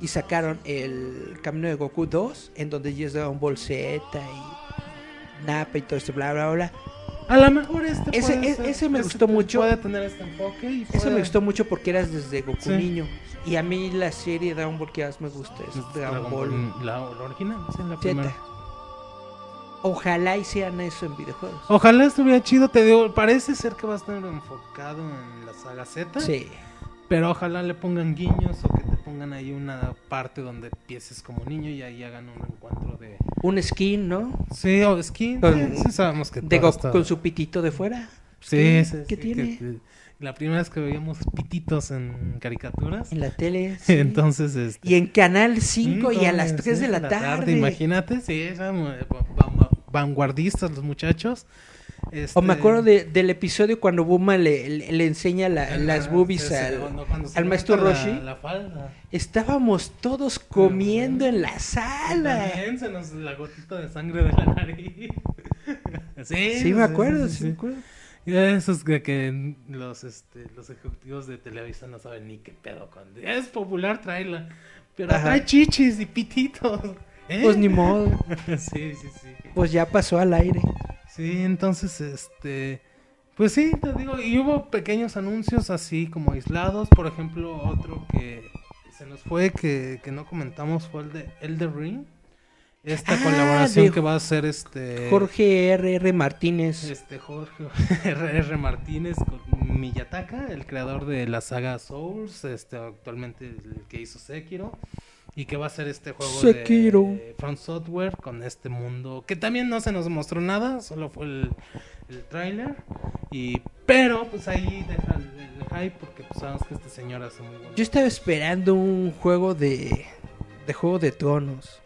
[SPEAKER 3] y sacaron el Camino de Goku 2, en donde ya es Dragon Ball Z y Nappa y todo esto, bla, bla, bla.
[SPEAKER 4] A lo mejor este
[SPEAKER 3] Ese-
[SPEAKER 4] puede
[SPEAKER 3] e-
[SPEAKER 4] ser-
[SPEAKER 3] ese me
[SPEAKER 4] este
[SPEAKER 3] gustó mucho.
[SPEAKER 4] Puede tener este enfoque. Y
[SPEAKER 3] Eso
[SPEAKER 4] puede-
[SPEAKER 3] me gustó mucho porque eras desde Goku
[SPEAKER 4] Sí.
[SPEAKER 3] niño. Y a mí la serie de Dragon Ball que más me gusta es Dragon, Ball
[SPEAKER 4] La, la original, sí, la
[SPEAKER 3] Z.
[SPEAKER 4] primera.
[SPEAKER 3] Ojalá hicieran eso en videojuegos.
[SPEAKER 4] Ojalá estuviera chido, te digo, parece ser que va a estar enfocado en la saga Z.
[SPEAKER 3] Sí.
[SPEAKER 4] Pero ojalá le pongan guiños o que te pongan ahí una parte donde empieces como niño y ahí hagan un encuentro de...
[SPEAKER 3] Un skin, ¿no?
[SPEAKER 4] Sí, o skin.
[SPEAKER 3] Con-
[SPEAKER 4] sí, sí sabemos que
[SPEAKER 3] De Goku con su pitito de fuera.
[SPEAKER 4] Sí,
[SPEAKER 3] ¿Qué-
[SPEAKER 4] sí,
[SPEAKER 3] qué
[SPEAKER 4] sí,
[SPEAKER 3] tiene?
[SPEAKER 4] que- la primera vez que veíamos pititos en caricaturas.
[SPEAKER 3] En la tele. sí.
[SPEAKER 4] Entonces, este...
[SPEAKER 3] Y en Canal 5 y a
[SPEAKER 4] Sí,
[SPEAKER 3] las 3 de
[SPEAKER 4] sí,
[SPEAKER 3] la tarde.
[SPEAKER 4] Imagínate, sí, eran eh, va- va- vanguardistas los muchachos. Este,
[SPEAKER 3] O me acuerdo de- del episodio cuando Buma le, le, le enseña la- las boobies
[SPEAKER 4] sí, sí,
[SPEAKER 3] al,
[SPEAKER 4] cuando- cuando se
[SPEAKER 3] al maestro Roshi.
[SPEAKER 4] La, la falda.
[SPEAKER 3] Estábamos todos comiendo en la sala.
[SPEAKER 4] También se nos la gotita de sangre de la nariz. sí,
[SPEAKER 3] Sí, me acuerdo, sí, me acuerdo.
[SPEAKER 4] Esos que, que los, este, los ejecutivos de Televisa no saben ni qué pedo con... Es popular, tráela. Pero
[SPEAKER 3] Ajá.
[SPEAKER 4] trae chichis y pititos. ¿eh?
[SPEAKER 3] Pues ni modo.
[SPEAKER 4] sí, sí, sí.
[SPEAKER 3] Pues ya pasó al aire.
[SPEAKER 4] Sí, entonces, este... Pues sí, te digo, y hubo pequeños anuncios así como aislados. Por ejemplo, otro que se nos fue, que, que no comentamos, fue el de Elder Ring. Esta
[SPEAKER 3] Ah,
[SPEAKER 4] colaboración
[SPEAKER 3] de
[SPEAKER 4] que va a hacer este...
[SPEAKER 3] Jorge R.R. Martínez.
[SPEAKER 4] Este Jorge R.R. Martínez con Miyataka, el creador de la saga Souls, este actualmente el que hizo Sekiro y que va a ser este juego
[SPEAKER 3] Sekiro.
[SPEAKER 4] de From Software con este mundo que también no se nos mostró nada, solo fue el, el tráiler y pero pues ahí deja el, el hype porque pues sabemos que este señor hace muy bueno.
[SPEAKER 3] Yo estaba esperando un juego de, de Juego de Tronos.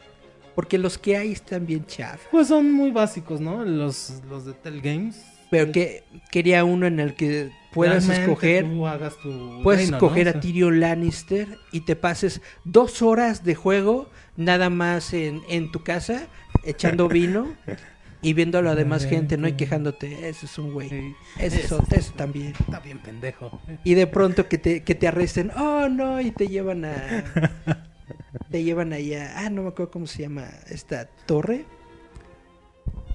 [SPEAKER 3] Porque los que hay están bien chafas.
[SPEAKER 4] Pues son muy básicos, ¿no? Los los de Tell Games.
[SPEAKER 3] Pero que quería uno en el que puedas
[SPEAKER 4] Realmente
[SPEAKER 3] escoger.
[SPEAKER 4] tú hagas tu
[SPEAKER 3] Puedes
[SPEAKER 4] reino, ¿no?
[SPEAKER 3] escoger a Tyrion Lannister y te pases dos horas de juego nada más en, en tu casa, echando vino y viendo a la demás gente, ¿no? Y quejándote, ese es un güey,
[SPEAKER 4] sí.
[SPEAKER 3] ese es otro, ese también.
[SPEAKER 4] Está bien pendejo.
[SPEAKER 3] Y de pronto que te, que te arresten, oh no, y te llevan a... Te llevan allá, ah, no me acuerdo cómo se llama esta torre.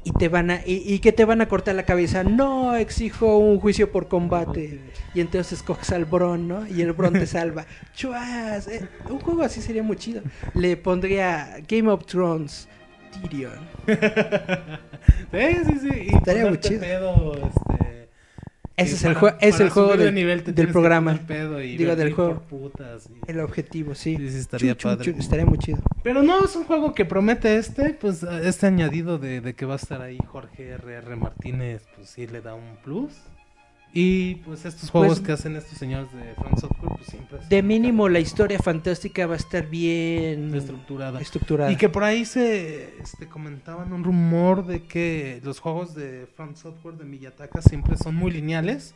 [SPEAKER 3] Y te van a, y, y que te van a cortar la cabeza, no, exijo un juicio por combate. Y entonces coges al Bron, ¿no? Y el Bron te salva. Chuas, eh, un juego así sería muy chido. Le pondría Game of Thrones, Tyrion.
[SPEAKER 4] Sí, sí, sí. Y
[SPEAKER 3] Estaría muy chido.
[SPEAKER 4] pedo, este,
[SPEAKER 3] Ese es el, jue- es el juego
[SPEAKER 4] de
[SPEAKER 3] del,
[SPEAKER 4] nivel
[SPEAKER 3] programa. Digo, del juego.
[SPEAKER 4] putas y-
[SPEAKER 3] El objetivo, sí.
[SPEAKER 4] Sí, sí, estaría padre.
[SPEAKER 3] estaría muy chido.
[SPEAKER 4] Pero no, es un juego que promete este, pues este añadido de, de que va a estar ahí Jorge R.R. Martínez, pues sí le da un plus. Y pues estos juegos
[SPEAKER 3] Pues-
[SPEAKER 4] que hacen estos señores de Front Software, pues siempre
[SPEAKER 3] De mínimo la historia fantástica va a estar bien
[SPEAKER 4] estructurada.
[SPEAKER 3] estructurada.
[SPEAKER 4] Y que por ahí se este, comentaban un rumor de que los juegos de Front Software de Miyataka siempre son muy lineales.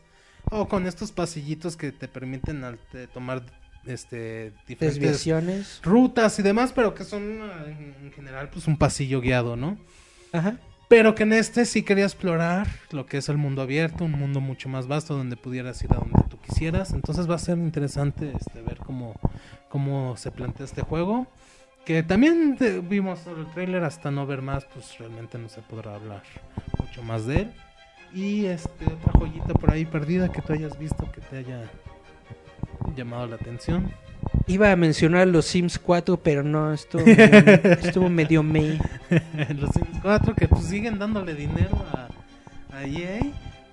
[SPEAKER 4] O con estos pasillitos que te permiten al- te tomar este diferentes
[SPEAKER 3] Desviaciones.
[SPEAKER 4] rutas y demás, pero que son en general pues un pasillo guiado, ¿no?
[SPEAKER 3] Ajá.
[SPEAKER 4] Pero que en este sí quería explorar lo que es el mundo abierto, un mundo mucho más vasto donde pudieras ir a donde tú quisieras. Entonces va a ser interesante este, ver cómo, cómo se plantea este juego. Que también eh, vimos el trailer, hasta no ver más, pues realmente no se podrá hablar mucho más de él. Y este otra joyita por ahí perdida que tú hayas visto que te haya llamado la atención.
[SPEAKER 3] Iba a mencionar los Sims 4, pero no, estuvo medio, estuvo medio me.
[SPEAKER 4] los Sims 4 que pues siguen dándole dinero a, a EA,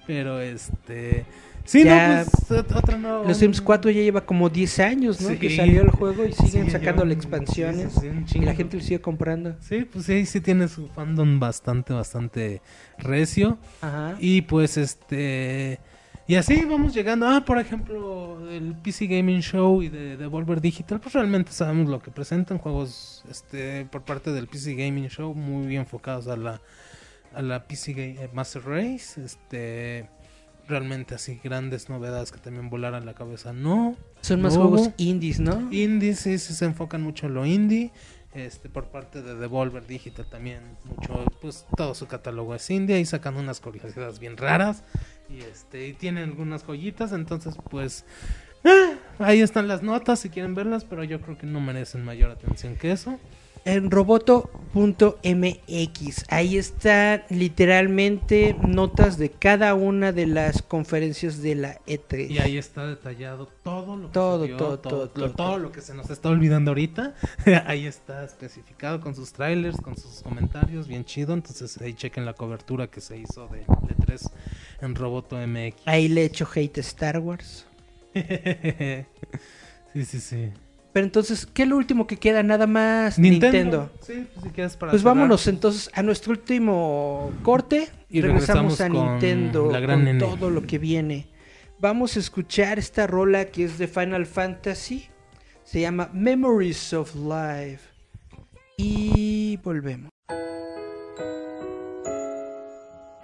[SPEAKER 4] pero este sí
[SPEAKER 3] Ya,
[SPEAKER 4] no pues ot- otra no
[SPEAKER 3] Los Sims 4 ya lleva como 10 años, ¿no?
[SPEAKER 4] Sí.
[SPEAKER 3] Que salió el juego y siguen
[SPEAKER 4] Sí,
[SPEAKER 3] sacándole expansiones.
[SPEAKER 4] sí,
[SPEAKER 3] y la gente lo sigue comprando.
[SPEAKER 4] Sí, pues sí, sí tiene su fandom bastante, bastante recio.
[SPEAKER 3] Ajá.
[SPEAKER 4] Y pues este. Y así vamos llegando. Ah, por ejemplo, el PC Gaming Show y de Devolver Digital. Pues realmente sabemos lo que presentan. Juegos este por parte del PC Gaming Show muy enfocados a la, a la PC Ga- eh, Master Race. Este. Realmente así grandes novedades que también volaran la cabeza. No.
[SPEAKER 3] Son más
[SPEAKER 4] no
[SPEAKER 3] juegos indies, ¿no?
[SPEAKER 4] Indie, sí, sí se enfocan mucho en lo indie. Este, por parte de Devolver Digital también mucho, pues todo su catálogo es indie y sacan unas curiosidades bien raras y este, y tienen algunas joyitas, entonces pues ah, ahí están las notas si quieren verlas, pero yo creo que no merecen mayor atención que eso.
[SPEAKER 3] En roboto.mx, ahí están literalmente notas de cada una de las conferencias de la E E3.
[SPEAKER 4] Y ahí está detallado todo lo que
[SPEAKER 3] Todo, todo,
[SPEAKER 4] todo,
[SPEAKER 3] todo,
[SPEAKER 4] lo,
[SPEAKER 3] todo,
[SPEAKER 4] lo que se nos está olvidando ahorita. ahí está especificado con sus trailers, con sus comentarios, bien chido. Entonces ahí chequen la cobertura que se hizo de, de 3 en Roboto MX.
[SPEAKER 3] Ahí le echo hate a Star Wars.
[SPEAKER 4] sí, sí, sí.
[SPEAKER 3] Pero entonces, ¿qué es lo último que queda? Nada más Nintendo.
[SPEAKER 4] Sí, pues si quieres para
[SPEAKER 3] Pues
[SPEAKER 4] cerrar.
[SPEAKER 3] vámonos entonces a nuestro último corte y
[SPEAKER 4] Y
[SPEAKER 3] regresamos,
[SPEAKER 4] regresamos
[SPEAKER 3] a
[SPEAKER 4] con
[SPEAKER 3] Nintendo
[SPEAKER 4] la gran
[SPEAKER 3] con
[SPEAKER 4] nene.
[SPEAKER 3] todo lo que viene. Vamos a escuchar esta rola que es de Final Fantasy. Se llama Memories of Life. Y volvemos.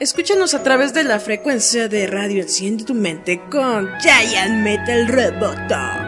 [SPEAKER 2] Escúchanos a través de la frecuencia de radio Enciende tu mente con Giant Metal Roboto.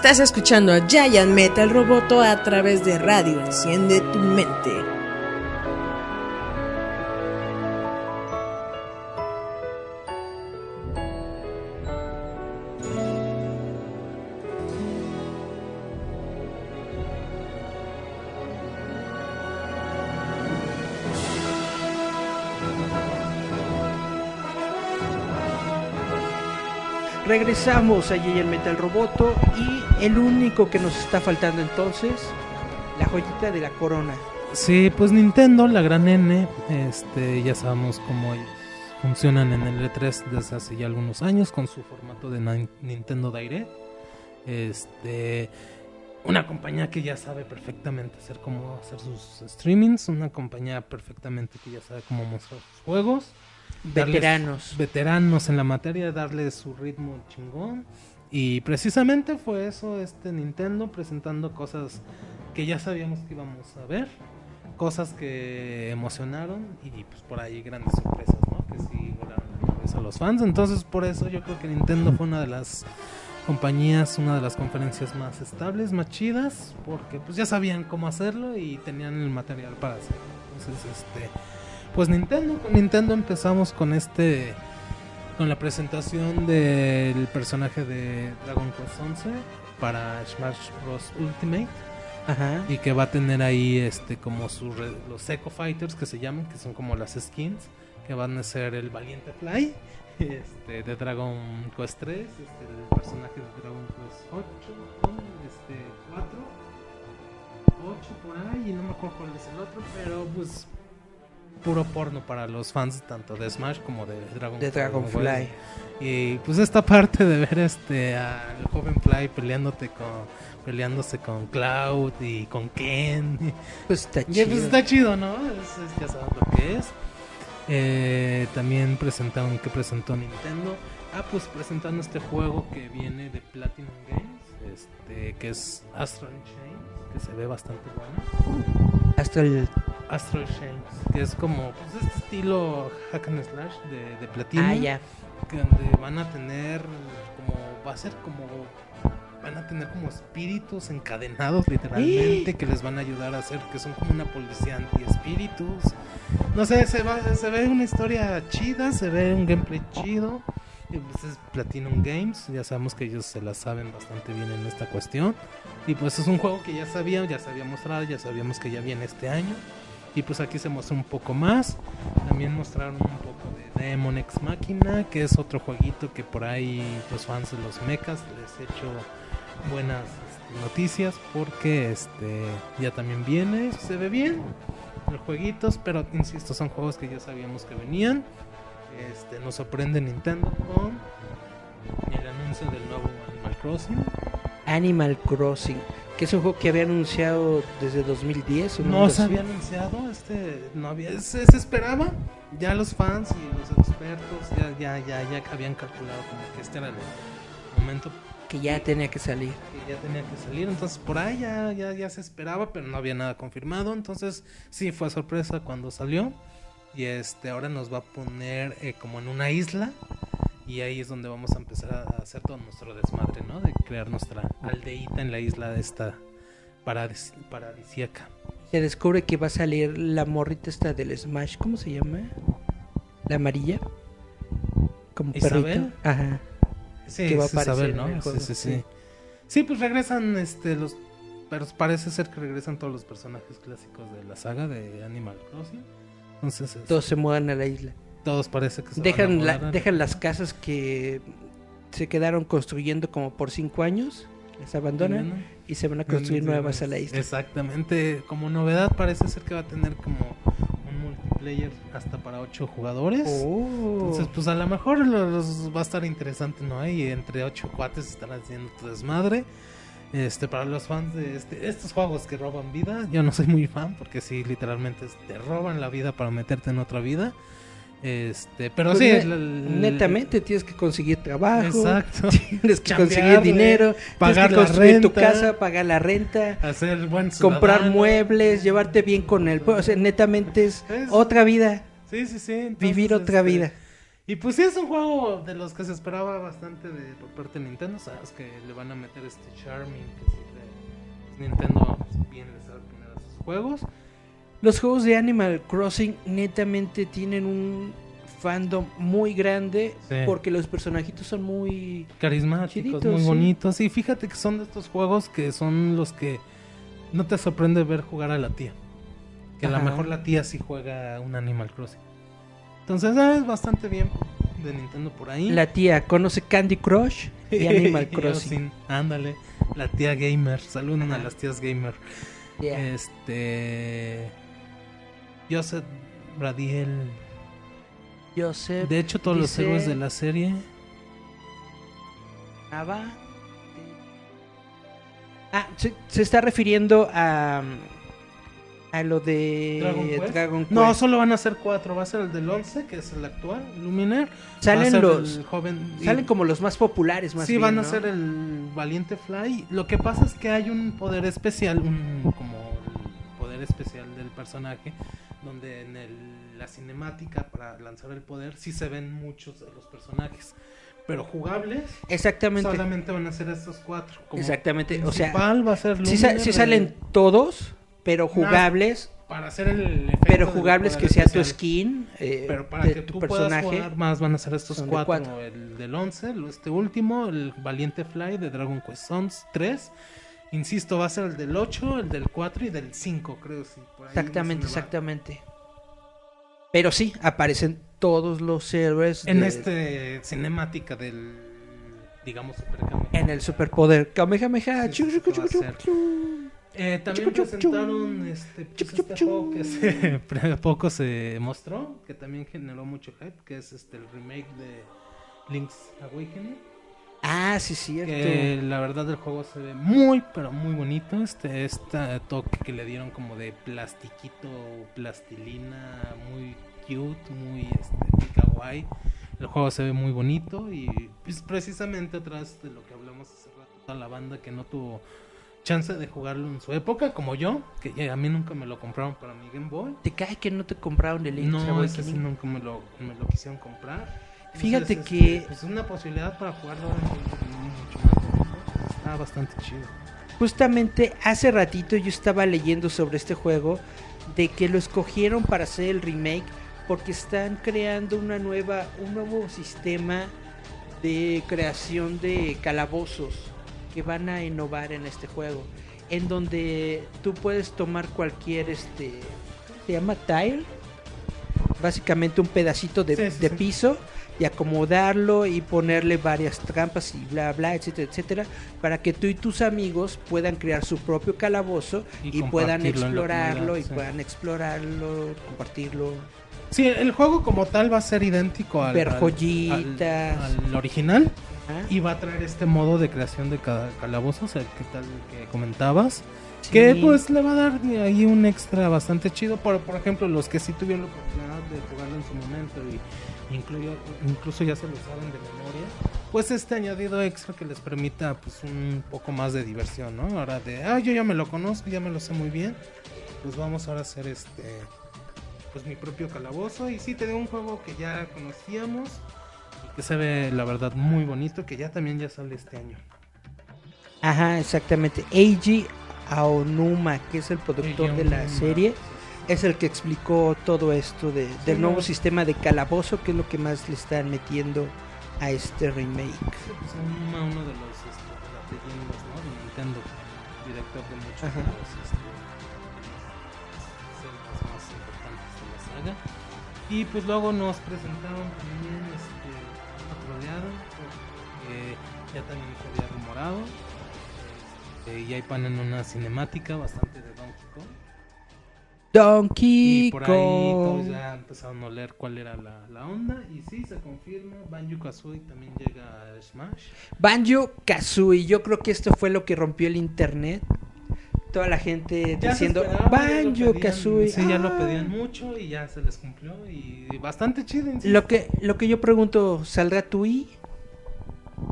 [SPEAKER 5] Estás escuchando a Giant Metal Roboto a través de Radio Enciende tu mente.
[SPEAKER 3] Regresamos a el Metal Roboto y el único que nos está faltando entonces, la joyita de la corona.
[SPEAKER 4] Sí, pues Nintendo, la gran N, este, ya sabemos cómo funcionan en el E3 desde hace ya algunos años con su formato de Nin- Nintendo Direct. Este, una compañía que ya sabe perfectamente hacer cómo hacer sus streamings, una compañía perfectamente que ya sabe cómo mostrar sus juegos.
[SPEAKER 3] Veteranos.
[SPEAKER 4] veteranos en la materia, darle su ritmo chingón. Y precisamente fue eso, este Nintendo presentando cosas que ya sabíamos que íbamos a ver, cosas que emocionaron y pues por ahí grandes sorpresas, ¿no? Que sí volaron la cabeza a los fans. Entonces por eso yo creo que Nintendo fue una de las compañías, una de las conferencias más estables, más chidas, porque pues ya sabían cómo hacerlo y tenían el material para hacerlo. Entonces, este, pues Nintendo, con Nintendo empezamos con este, con la presentación del personaje de Dragon Quest 11 para Smash Bros. Ultimate
[SPEAKER 3] Ajá.
[SPEAKER 4] y que va a tener ahí este como su re- los Echo Fighters que se llaman, que son como las skins que van a ser el Valiente Fly este de Dragon Quest 3, este el personaje de Dragon Quest 8, ¿no? este 4 8 por ahí y no me acuerdo cuál es el otro, pero pues puro porno para los fans tanto de Smash como de Dragon
[SPEAKER 3] De Dragonfly.
[SPEAKER 4] Y pues esta parte de ver este al joven Fly peleándote con peleándose con Cloud y con Ken.
[SPEAKER 3] Pues está
[SPEAKER 4] pues
[SPEAKER 3] chido.
[SPEAKER 4] está chido, ¿no? Es, es- ya sabes lo que es. Eh, también presentaron que presentó Nintendo. Ah, pues presentando este juego que viene de Platinum Games, este, que es Astral Chain, que se ve bastante bueno.
[SPEAKER 3] Hasta el
[SPEAKER 4] Astral Chains, que es como pues, este estilo hack and slash de, de Platinum.
[SPEAKER 3] Ah, ya.
[SPEAKER 4] que donde van a tener como va a ser como van a tener como espíritus encadenados literalmente que les van a ayudar a hacer que son como una policía anti espíritus no sé se va se ve una historia chida se ve un gameplay chido y pues es Platinum Games ya sabemos que ellos se la saben bastante bien en esta cuestión y pues es un juego que ya sabíamos ya se había mostrado ya sabíamos que ya viene este año y pues aquí se mostró un poco más. También mostraron un poco de Demon Ex Machina, que es otro jueguito que por ahí los fans de los mechas les he hecho buenas este, noticias porque este ya también viene, se ve bien los jueguitos, pero insisto, son juegos que ya sabíamos que venían. Este nos sorprende Nintendo con el anuncio del nuevo Animal Crossing.
[SPEAKER 3] Animal Crossing, que es un juego que había anunciado desde 2010. o
[SPEAKER 4] No se había anunciado, este, no había, se, se esperaba, ya los fans y los expertos ya, ya, ya, ya habían calculado como que este era el momento
[SPEAKER 3] que ya tenía que salir.
[SPEAKER 4] que ya tenía que salir, entonces por ahí ya, ya, ya se esperaba, pero no había nada confirmado, entonces sí fue sorpresa cuando salió y este ahora nos va a poner eh, como en una isla y ahí es donde vamos a empezar a hacer todo nuestro desmadre, ¿no? De crear nuestra aldeíta en la isla de esta paradis- paradisíaca.
[SPEAKER 3] Se descubre que va a salir la morrita esta del Smash, ¿cómo se llama? La amarilla. Como
[SPEAKER 4] ¿Isabel?
[SPEAKER 3] perrito. Ajá.
[SPEAKER 4] Sí,
[SPEAKER 3] que va a
[SPEAKER 4] ¿no? Sí,
[SPEAKER 3] juego,
[SPEAKER 4] sí,
[SPEAKER 3] sí.
[SPEAKER 4] sí. Sí, pues regresan este los pero parece ser que regresan todos los personajes clásicos de la saga de Animal Crossing. Entonces, este,
[SPEAKER 3] Todos se mudan a la isla.
[SPEAKER 4] Todos parece que se
[SPEAKER 3] Dejan,
[SPEAKER 4] van a
[SPEAKER 3] la- dejan las casas que se quedaron construyendo como por cinco años. Las abandonan y se van a construir nuevas a la isla.
[SPEAKER 4] Exactamente, como novedad parece ser que va a tener como un multiplayer hasta para ocho jugadores.
[SPEAKER 3] Oh.
[SPEAKER 4] Entonces, pues a lo mejor los, va a estar interesante, ¿no? Y entre ocho cuates estarán haciendo tu desmadre. Este, para los fans de este, estos juegos que roban vida, yo no soy muy fan porque sí, literalmente te roban la vida para meterte en otra vida. Este, pero
[SPEAKER 3] Pues
[SPEAKER 4] sí,
[SPEAKER 3] ne- netamente tienes que conseguir trabajo,
[SPEAKER 4] Exacto.
[SPEAKER 3] tienes que conseguir dinero,
[SPEAKER 4] pagar
[SPEAKER 3] tienes que
[SPEAKER 4] la
[SPEAKER 3] construir tu
[SPEAKER 4] renta.
[SPEAKER 3] casa, pagar la renta,
[SPEAKER 4] Hacer buen
[SPEAKER 3] comprar muebles, llevarte bien con el pueblo. O sea, netamente es
[SPEAKER 4] Es-
[SPEAKER 3] otra vida,
[SPEAKER 4] Sí, sí, sí. entonces,
[SPEAKER 3] vivir otra
[SPEAKER 4] este,
[SPEAKER 3] vida.
[SPEAKER 4] Y pues sí, es un juego de los que se esperaba bastante de, por parte de Nintendo. Sabes que le van a meter este Charming, que siempre pues, Nintendo bien le sabe poner a sus juegos.
[SPEAKER 3] Los juegos de Animal Crossing netamente tienen un fandom muy grande
[SPEAKER 4] Sí.
[SPEAKER 3] porque los personajitos son muy...
[SPEAKER 4] Carismáticos,
[SPEAKER 3] Chiditos,
[SPEAKER 4] muy
[SPEAKER 3] sí.
[SPEAKER 4] bonitos. Y fíjate que son de estos juegos que son los que no te sorprende ver jugar a la tía. Que a lo mejor la tía sí juega un Animal Crossing. Entonces ah, es bastante bien de Nintendo por ahí.
[SPEAKER 3] La tía conoce Candy Crush y Animal Crossing.
[SPEAKER 4] sin- Ándale, la tía gamer. Saluden a las tías gamer.
[SPEAKER 3] Yeah.
[SPEAKER 4] Este. Joseph Bradiel.
[SPEAKER 3] Joseph
[SPEAKER 4] De hecho, todos los héroes de la serie.
[SPEAKER 3] Nava. Ah, se, se está refiriendo a a lo de
[SPEAKER 4] Dragon Quest.
[SPEAKER 3] Dragon Quest.
[SPEAKER 4] No, solo van a ser cuatro. Va a ser el del 11, que es el actual, Luminar.
[SPEAKER 3] Salen los
[SPEAKER 4] joven. y-
[SPEAKER 3] salen como los más populares más
[SPEAKER 4] Sí,
[SPEAKER 3] bien,
[SPEAKER 4] van a
[SPEAKER 3] ¿no?
[SPEAKER 4] ser el Valiente Fly. Lo que pasa es que hay un poder especial, un como el poder especial del personaje, donde en el- la cinemática para lanzar el poder sí se ven muchos de los personajes, pero jugables
[SPEAKER 3] Exactamente.
[SPEAKER 4] solamente van a ser estos cuatro. Como
[SPEAKER 3] Exactamente, o sea,
[SPEAKER 4] va a ser
[SPEAKER 3] Sí, sa- sí salen todos, pero jugables,
[SPEAKER 4] para hacer el efecto
[SPEAKER 3] pero jugables que sea tu skin eh,
[SPEAKER 4] Pero para
[SPEAKER 3] de
[SPEAKER 4] que
[SPEAKER 3] tu
[SPEAKER 4] tú puedas
[SPEAKER 3] personaje.
[SPEAKER 4] jugar más van a ser estos cuatro,
[SPEAKER 3] cuatro.
[SPEAKER 4] El del 11, el- este último, el Valiente Fly de Dragon Quest Sons 3. Insisto, va a ser el del 8, el del 4 y del 5, creo. Sí, por ahí
[SPEAKER 3] Exactamente,
[SPEAKER 4] se
[SPEAKER 3] exactamente. Pero sí, aparecen todos los héroes
[SPEAKER 4] En
[SPEAKER 3] de-
[SPEAKER 4] este cinemática del, digamos, Super Kamehameha.
[SPEAKER 3] en el superpoder Kamehameha.
[SPEAKER 4] Sí. Eh, también
[SPEAKER 3] Chup, chup,
[SPEAKER 4] presentaron este, pues,
[SPEAKER 3] Chup,
[SPEAKER 4] este juego que pre- poco se mostró, que también generó mucho hype, que es este el remake de Link's Awakening.
[SPEAKER 3] Ah, sí, cierto.
[SPEAKER 4] Que la verdad el juego se ve muy, pero muy bonito. Este, este toque que le dieron como de plastiquito, plastilina, muy cute, muy, este, muy kawaii. El juego se ve muy bonito y pues, precisamente atrás de lo que hablamos hace rato, toda la banda que no tuvo chance de jugarlo en su época, como yo, que a mí nunca me lo compraron para mi Game Boy.
[SPEAKER 3] ¿Te cae que no te compraron el
[SPEAKER 4] No, ese sí nunca me lo, me lo quisieron comprar.
[SPEAKER 3] Fíjate
[SPEAKER 4] Entonces,
[SPEAKER 3] que-
[SPEAKER 4] este, pues una posibilidad para tiempo. Está bastante chido.
[SPEAKER 3] Justamente hace ratito yo estaba leyendo sobre este juego de que lo escogieron para hacer el remake porque están creando una nueva un nuevo sistema de creación de calabozos que van a innovar en este juego en donde tú puedes tomar cualquier este ¿cómo se llama tile básicamente un pedacito de,
[SPEAKER 4] Sí, sí,
[SPEAKER 3] de
[SPEAKER 4] sí.
[SPEAKER 3] piso y acomodarlo y ponerle varias trampas y bla bla etcétera etcétera para que tú y tus amigos puedan crear su propio calabozo
[SPEAKER 4] Y
[SPEAKER 3] y, puedan explorarlo y
[SPEAKER 4] sí.
[SPEAKER 3] puedan explorarlo compartirlo
[SPEAKER 4] Sí, el juego como tal va a ser idéntico al,
[SPEAKER 3] Ver
[SPEAKER 4] al-
[SPEAKER 3] joyitas.
[SPEAKER 4] al- al original
[SPEAKER 3] ¿ah?
[SPEAKER 4] y va a traer este modo de creación de ca- calabozos, el que tal que comentabas.
[SPEAKER 3] Sí.
[SPEAKER 4] Que pues le va a dar ahí un extra bastante chido. Por, por ejemplo, los que sí tuvieron la oportunidad de jugarlo en su momento y incluyo, incluso ya se lo saben de memoria, pues este añadido extra que les permita pues un poco más de diversión, ¿no? Ahora de, ah, yo ya me lo conozco, ya me lo sé muy bien, pues vamos ahora a hacer este, pues mi propio calabozo. Y sí, te dio un juego que ya conocíamos y que se ve la verdad muy bonito, que ya también ya sale este año.
[SPEAKER 3] Ajá, exactamente. Eiji Aonuma, que es el productor de la
[SPEAKER 4] Aonuma.
[SPEAKER 3] serie, es el que explicó todo esto de, del
[SPEAKER 4] Sí,
[SPEAKER 3] nuevo
[SPEAKER 4] no.
[SPEAKER 3] sistema de calabozo, que es lo que más le están metiendo a este remake.
[SPEAKER 4] Sí, pues Aonuma, uno de los este, de las leyendas ¿no? de Nintendo, director de muchos
[SPEAKER 3] Ajá.
[SPEAKER 4] de los este, celdas más importantes de la saga. Y pues luego nos presentaron también este, otro oleado, que ya también se había rumorado. Este, y ahí ponen una cinemática bastante. Donkey Y por ahí todos ya empezaron a oler cuál era la, la onda. Y sí, se confirma. Banjo Kazooie también llega a Smash.
[SPEAKER 3] Banjo Kazooie, yo creo que esto fue lo que rompió el internet. Toda la gente
[SPEAKER 4] Ya
[SPEAKER 3] diciendo Banjo Kazooie.
[SPEAKER 4] Sí, ya lo
[SPEAKER 3] ah".
[SPEAKER 4] pedían mucho y ya se les cumplió. Y bastante chido. insisto.
[SPEAKER 3] Lo que, lo que yo pregunto, ¿saldrá Tui?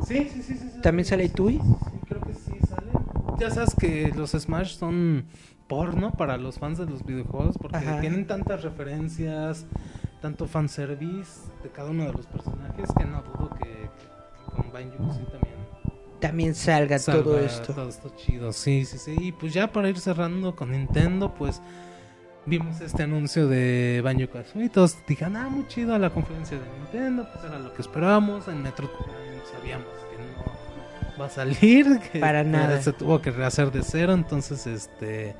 [SPEAKER 4] Sí, sí, sí, sí, sí.
[SPEAKER 3] ¿También sale Tui?
[SPEAKER 4] Sí, creo que sí sale. Ya sabes que los Smash son porno para los fans de los videojuegos porque
[SPEAKER 3] Ajá.
[SPEAKER 4] tienen tantas referencias, tanto fanservice de cada uno de los personajes que no dudo que, que con Banjo también
[SPEAKER 3] También salga todo esto.
[SPEAKER 4] Todo esto chido, sí, sí, sí. Y pues ya para ir cerrando con Nintendo, pues vimos este anuncio de Banjo Kazooie y todos dijeron, ah, muy chido la conferencia de Nintendo, pues era lo que esperábamos. En Metro sabíamos que no va a salir, que
[SPEAKER 3] Para nada.
[SPEAKER 4] se tuvo que rehacer de cero, entonces este.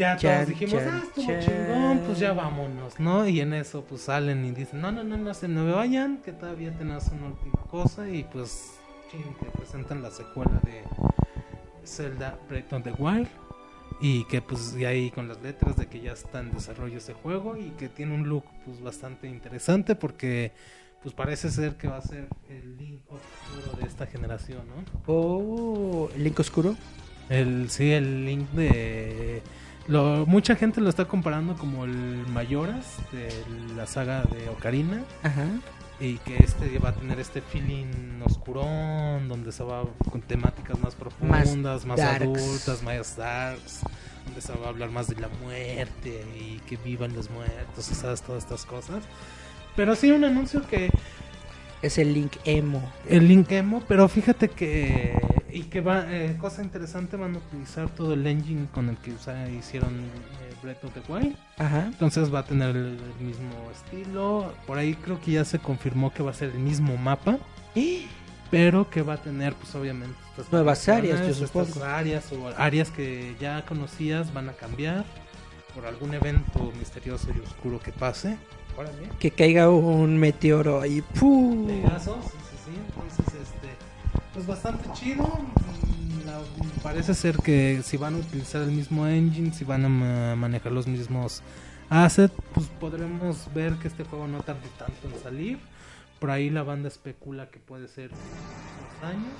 [SPEAKER 4] Ya todos dijimos,
[SPEAKER 3] chan,
[SPEAKER 4] ah, estuvo
[SPEAKER 3] chan.
[SPEAKER 4] chingón, pues ya vámonos, ¿no? Y en eso pues salen y dicen, no, no, no, no se me vayan, que todavía tenemos una última cosa y pues chin, que presentan la secuela de Zelda Breath of the Wild y que pues y ahí con las letras de que ya está en desarrollo ese juego y que tiene un look pues bastante interesante porque pues parece ser que va a ser el Link oscuro de esta generación, ¿no?
[SPEAKER 3] Oh, ¿el Link Oscuro?
[SPEAKER 4] El, sí, el link de... Lo, mucha gente lo está comparando como el Mayoras de la saga de Ocarina
[SPEAKER 3] Ajá.
[SPEAKER 4] y que este va a tener este feeling oscurón donde se va con temáticas más profundas, más, adultas, más darks, donde se va a hablar más de la muerte y que vivan los muertos y sabes todas estas cosas. Pero sí un anuncio que
[SPEAKER 3] Es el Link Emo.
[SPEAKER 4] el link emo, pero fíjate que y que va eh, cosa interesante van a utilizar todo el engine con el que usa- hicieron eh, Breath of the Wild.
[SPEAKER 3] Ajá.
[SPEAKER 4] Entonces va a tener el, el mismo estilo. Por ahí creo que ya se confirmó que va a ser el mismo mapa, pero que va a tener pues obviamente estas
[SPEAKER 3] Nuevas áreas, yo
[SPEAKER 4] estas
[SPEAKER 3] supongo.
[SPEAKER 4] áreas o áreas que ya conocías van a cambiar por algún evento misterioso y oscuro que pase.
[SPEAKER 3] Que caiga un meteoro ahí. ¡pum!
[SPEAKER 4] Pegaso, sí, sí, sí. Entonces, este, pues bastante chido. La- parece ser que si van a utilizar el mismo engine, si van a ma- manejar los mismos assets, pues podremos ver que este juego no tarde tanto en salir. Por ahí la banda especula que puede ser dos años.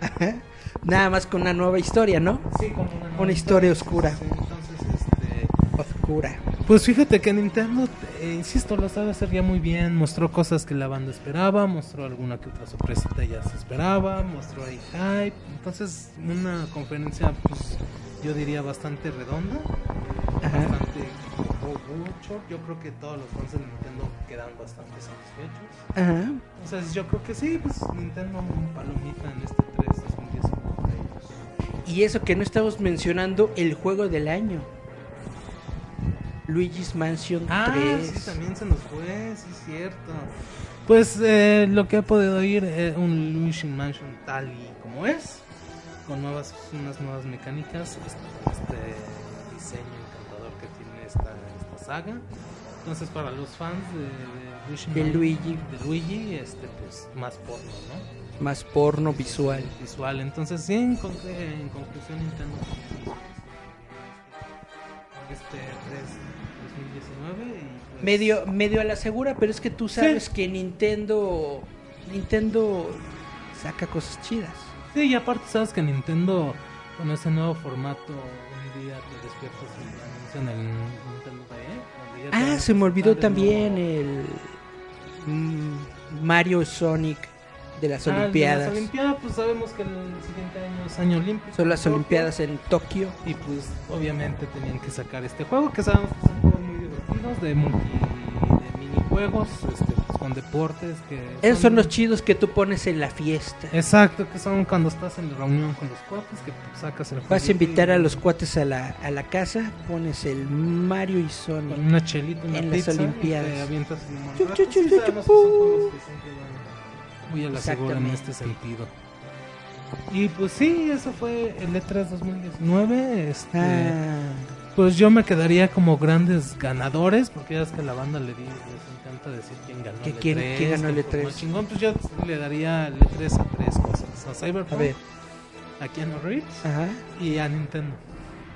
[SPEAKER 3] Nada más con una nueva historia, ¿no?
[SPEAKER 4] Sí, como una, nueva
[SPEAKER 3] Una historia oscura.
[SPEAKER 4] Sí, entonces, este,
[SPEAKER 3] Oscura.
[SPEAKER 4] Pues Pues fíjate que Nintendo, eh, insisto, lo sabe hacer ya muy bien. Mostró cosas que la banda esperaba, mostró alguna que otra sorpresita ya se esperaba, mostró ahí hype. Entonces, una conferencia, pues yo diría bastante redonda,
[SPEAKER 3] Ajá.
[SPEAKER 4] bastante mucho. Yo creo que todos los fans de Nintendo quedan bastante satisfechos.
[SPEAKER 3] Ajá.
[SPEAKER 4] Entonces, yo creo que sí, pues Nintendo un palomita en este 3 2019 para ellos.
[SPEAKER 3] Y eso que no estamos mencionando el juego del año. Luigi's Mansion
[SPEAKER 4] Ah,
[SPEAKER 3] 3.
[SPEAKER 4] sí, también se nos fue, sí, es cierto. Pues eh, lo que he podido oír es un Luigi Mansion tal y como es, con nuevas, unas nuevas mecánicas, este, este diseño encantador que tiene esta, esta saga. Entonces, para los fans de, de Luigi,
[SPEAKER 3] De Luigi.
[SPEAKER 4] de Luigi, este, pues más porno, ¿no?
[SPEAKER 3] Más porno visual.
[SPEAKER 4] Visual. Entonces, sí, en, concre- en conclusión, Nintendo este 3 2019 y pues,
[SPEAKER 3] Medio, medio a la segura, pero es que tú sabes que Nintendo. Nintendo saca cosas chidas.
[SPEAKER 4] Sí, y aparte sabes que Nintendo con ese nuevo formato un día te despiertas y anuncian el Nintendo DE.
[SPEAKER 3] Ah, se me olvidó también
[SPEAKER 4] nuevo-
[SPEAKER 3] el. mm, Mario Sonic de las
[SPEAKER 4] Ah, el de
[SPEAKER 3] Olimpiadas.
[SPEAKER 4] Las Olimpiadas, pues sabemos que el siguiente año es año olímpico.
[SPEAKER 3] Son las Olimpiadas en Tokio.
[SPEAKER 4] Y pues obviamente tenían que sacar este juego que sabemos que son juegos muy divertidos de multi de minijuegos, este, pues, con deportes que
[SPEAKER 3] Esos son los chidos que tú pones en la fiesta.
[SPEAKER 4] Exacto, que son cuando estás en la reunión con los cuates que sacas el.
[SPEAKER 3] Vas a invitar a los cuates a la, a la casa, pones el Mario y
[SPEAKER 4] con
[SPEAKER 3] Sonic.
[SPEAKER 4] una chelita, una
[SPEAKER 3] En las
[SPEAKER 4] pizza, y
[SPEAKER 3] Olimpiadas.
[SPEAKER 4] te avientas Sí, son siempre van muy a la segura en este sentido. Y pues sí, eso fue el E3 2019. Este,
[SPEAKER 3] Ah,
[SPEAKER 4] Pues yo me quedaría como grandes ganadores, porque ya es que a la banda le di, les encanta decir quién ganó
[SPEAKER 3] ¿Que
[SPEAKER 4] el
[SPEAKER 3] quién-
[SPEAKER 4] E3.
[SPEAKER 3] quién ganó el
[SPEAKER 4] que fue
[SPEAKER 3] E3?
[SPEAKER 4] más chingón. Pues yo le daría el E3 a tres cosas: a Cyberpunk,
[SPEAKER 3] a ver,
[SPEAKER 4] a Keanu Reeves
[SPEAKER 3] ajá,
[SPEAKER 4] y a Nintendo.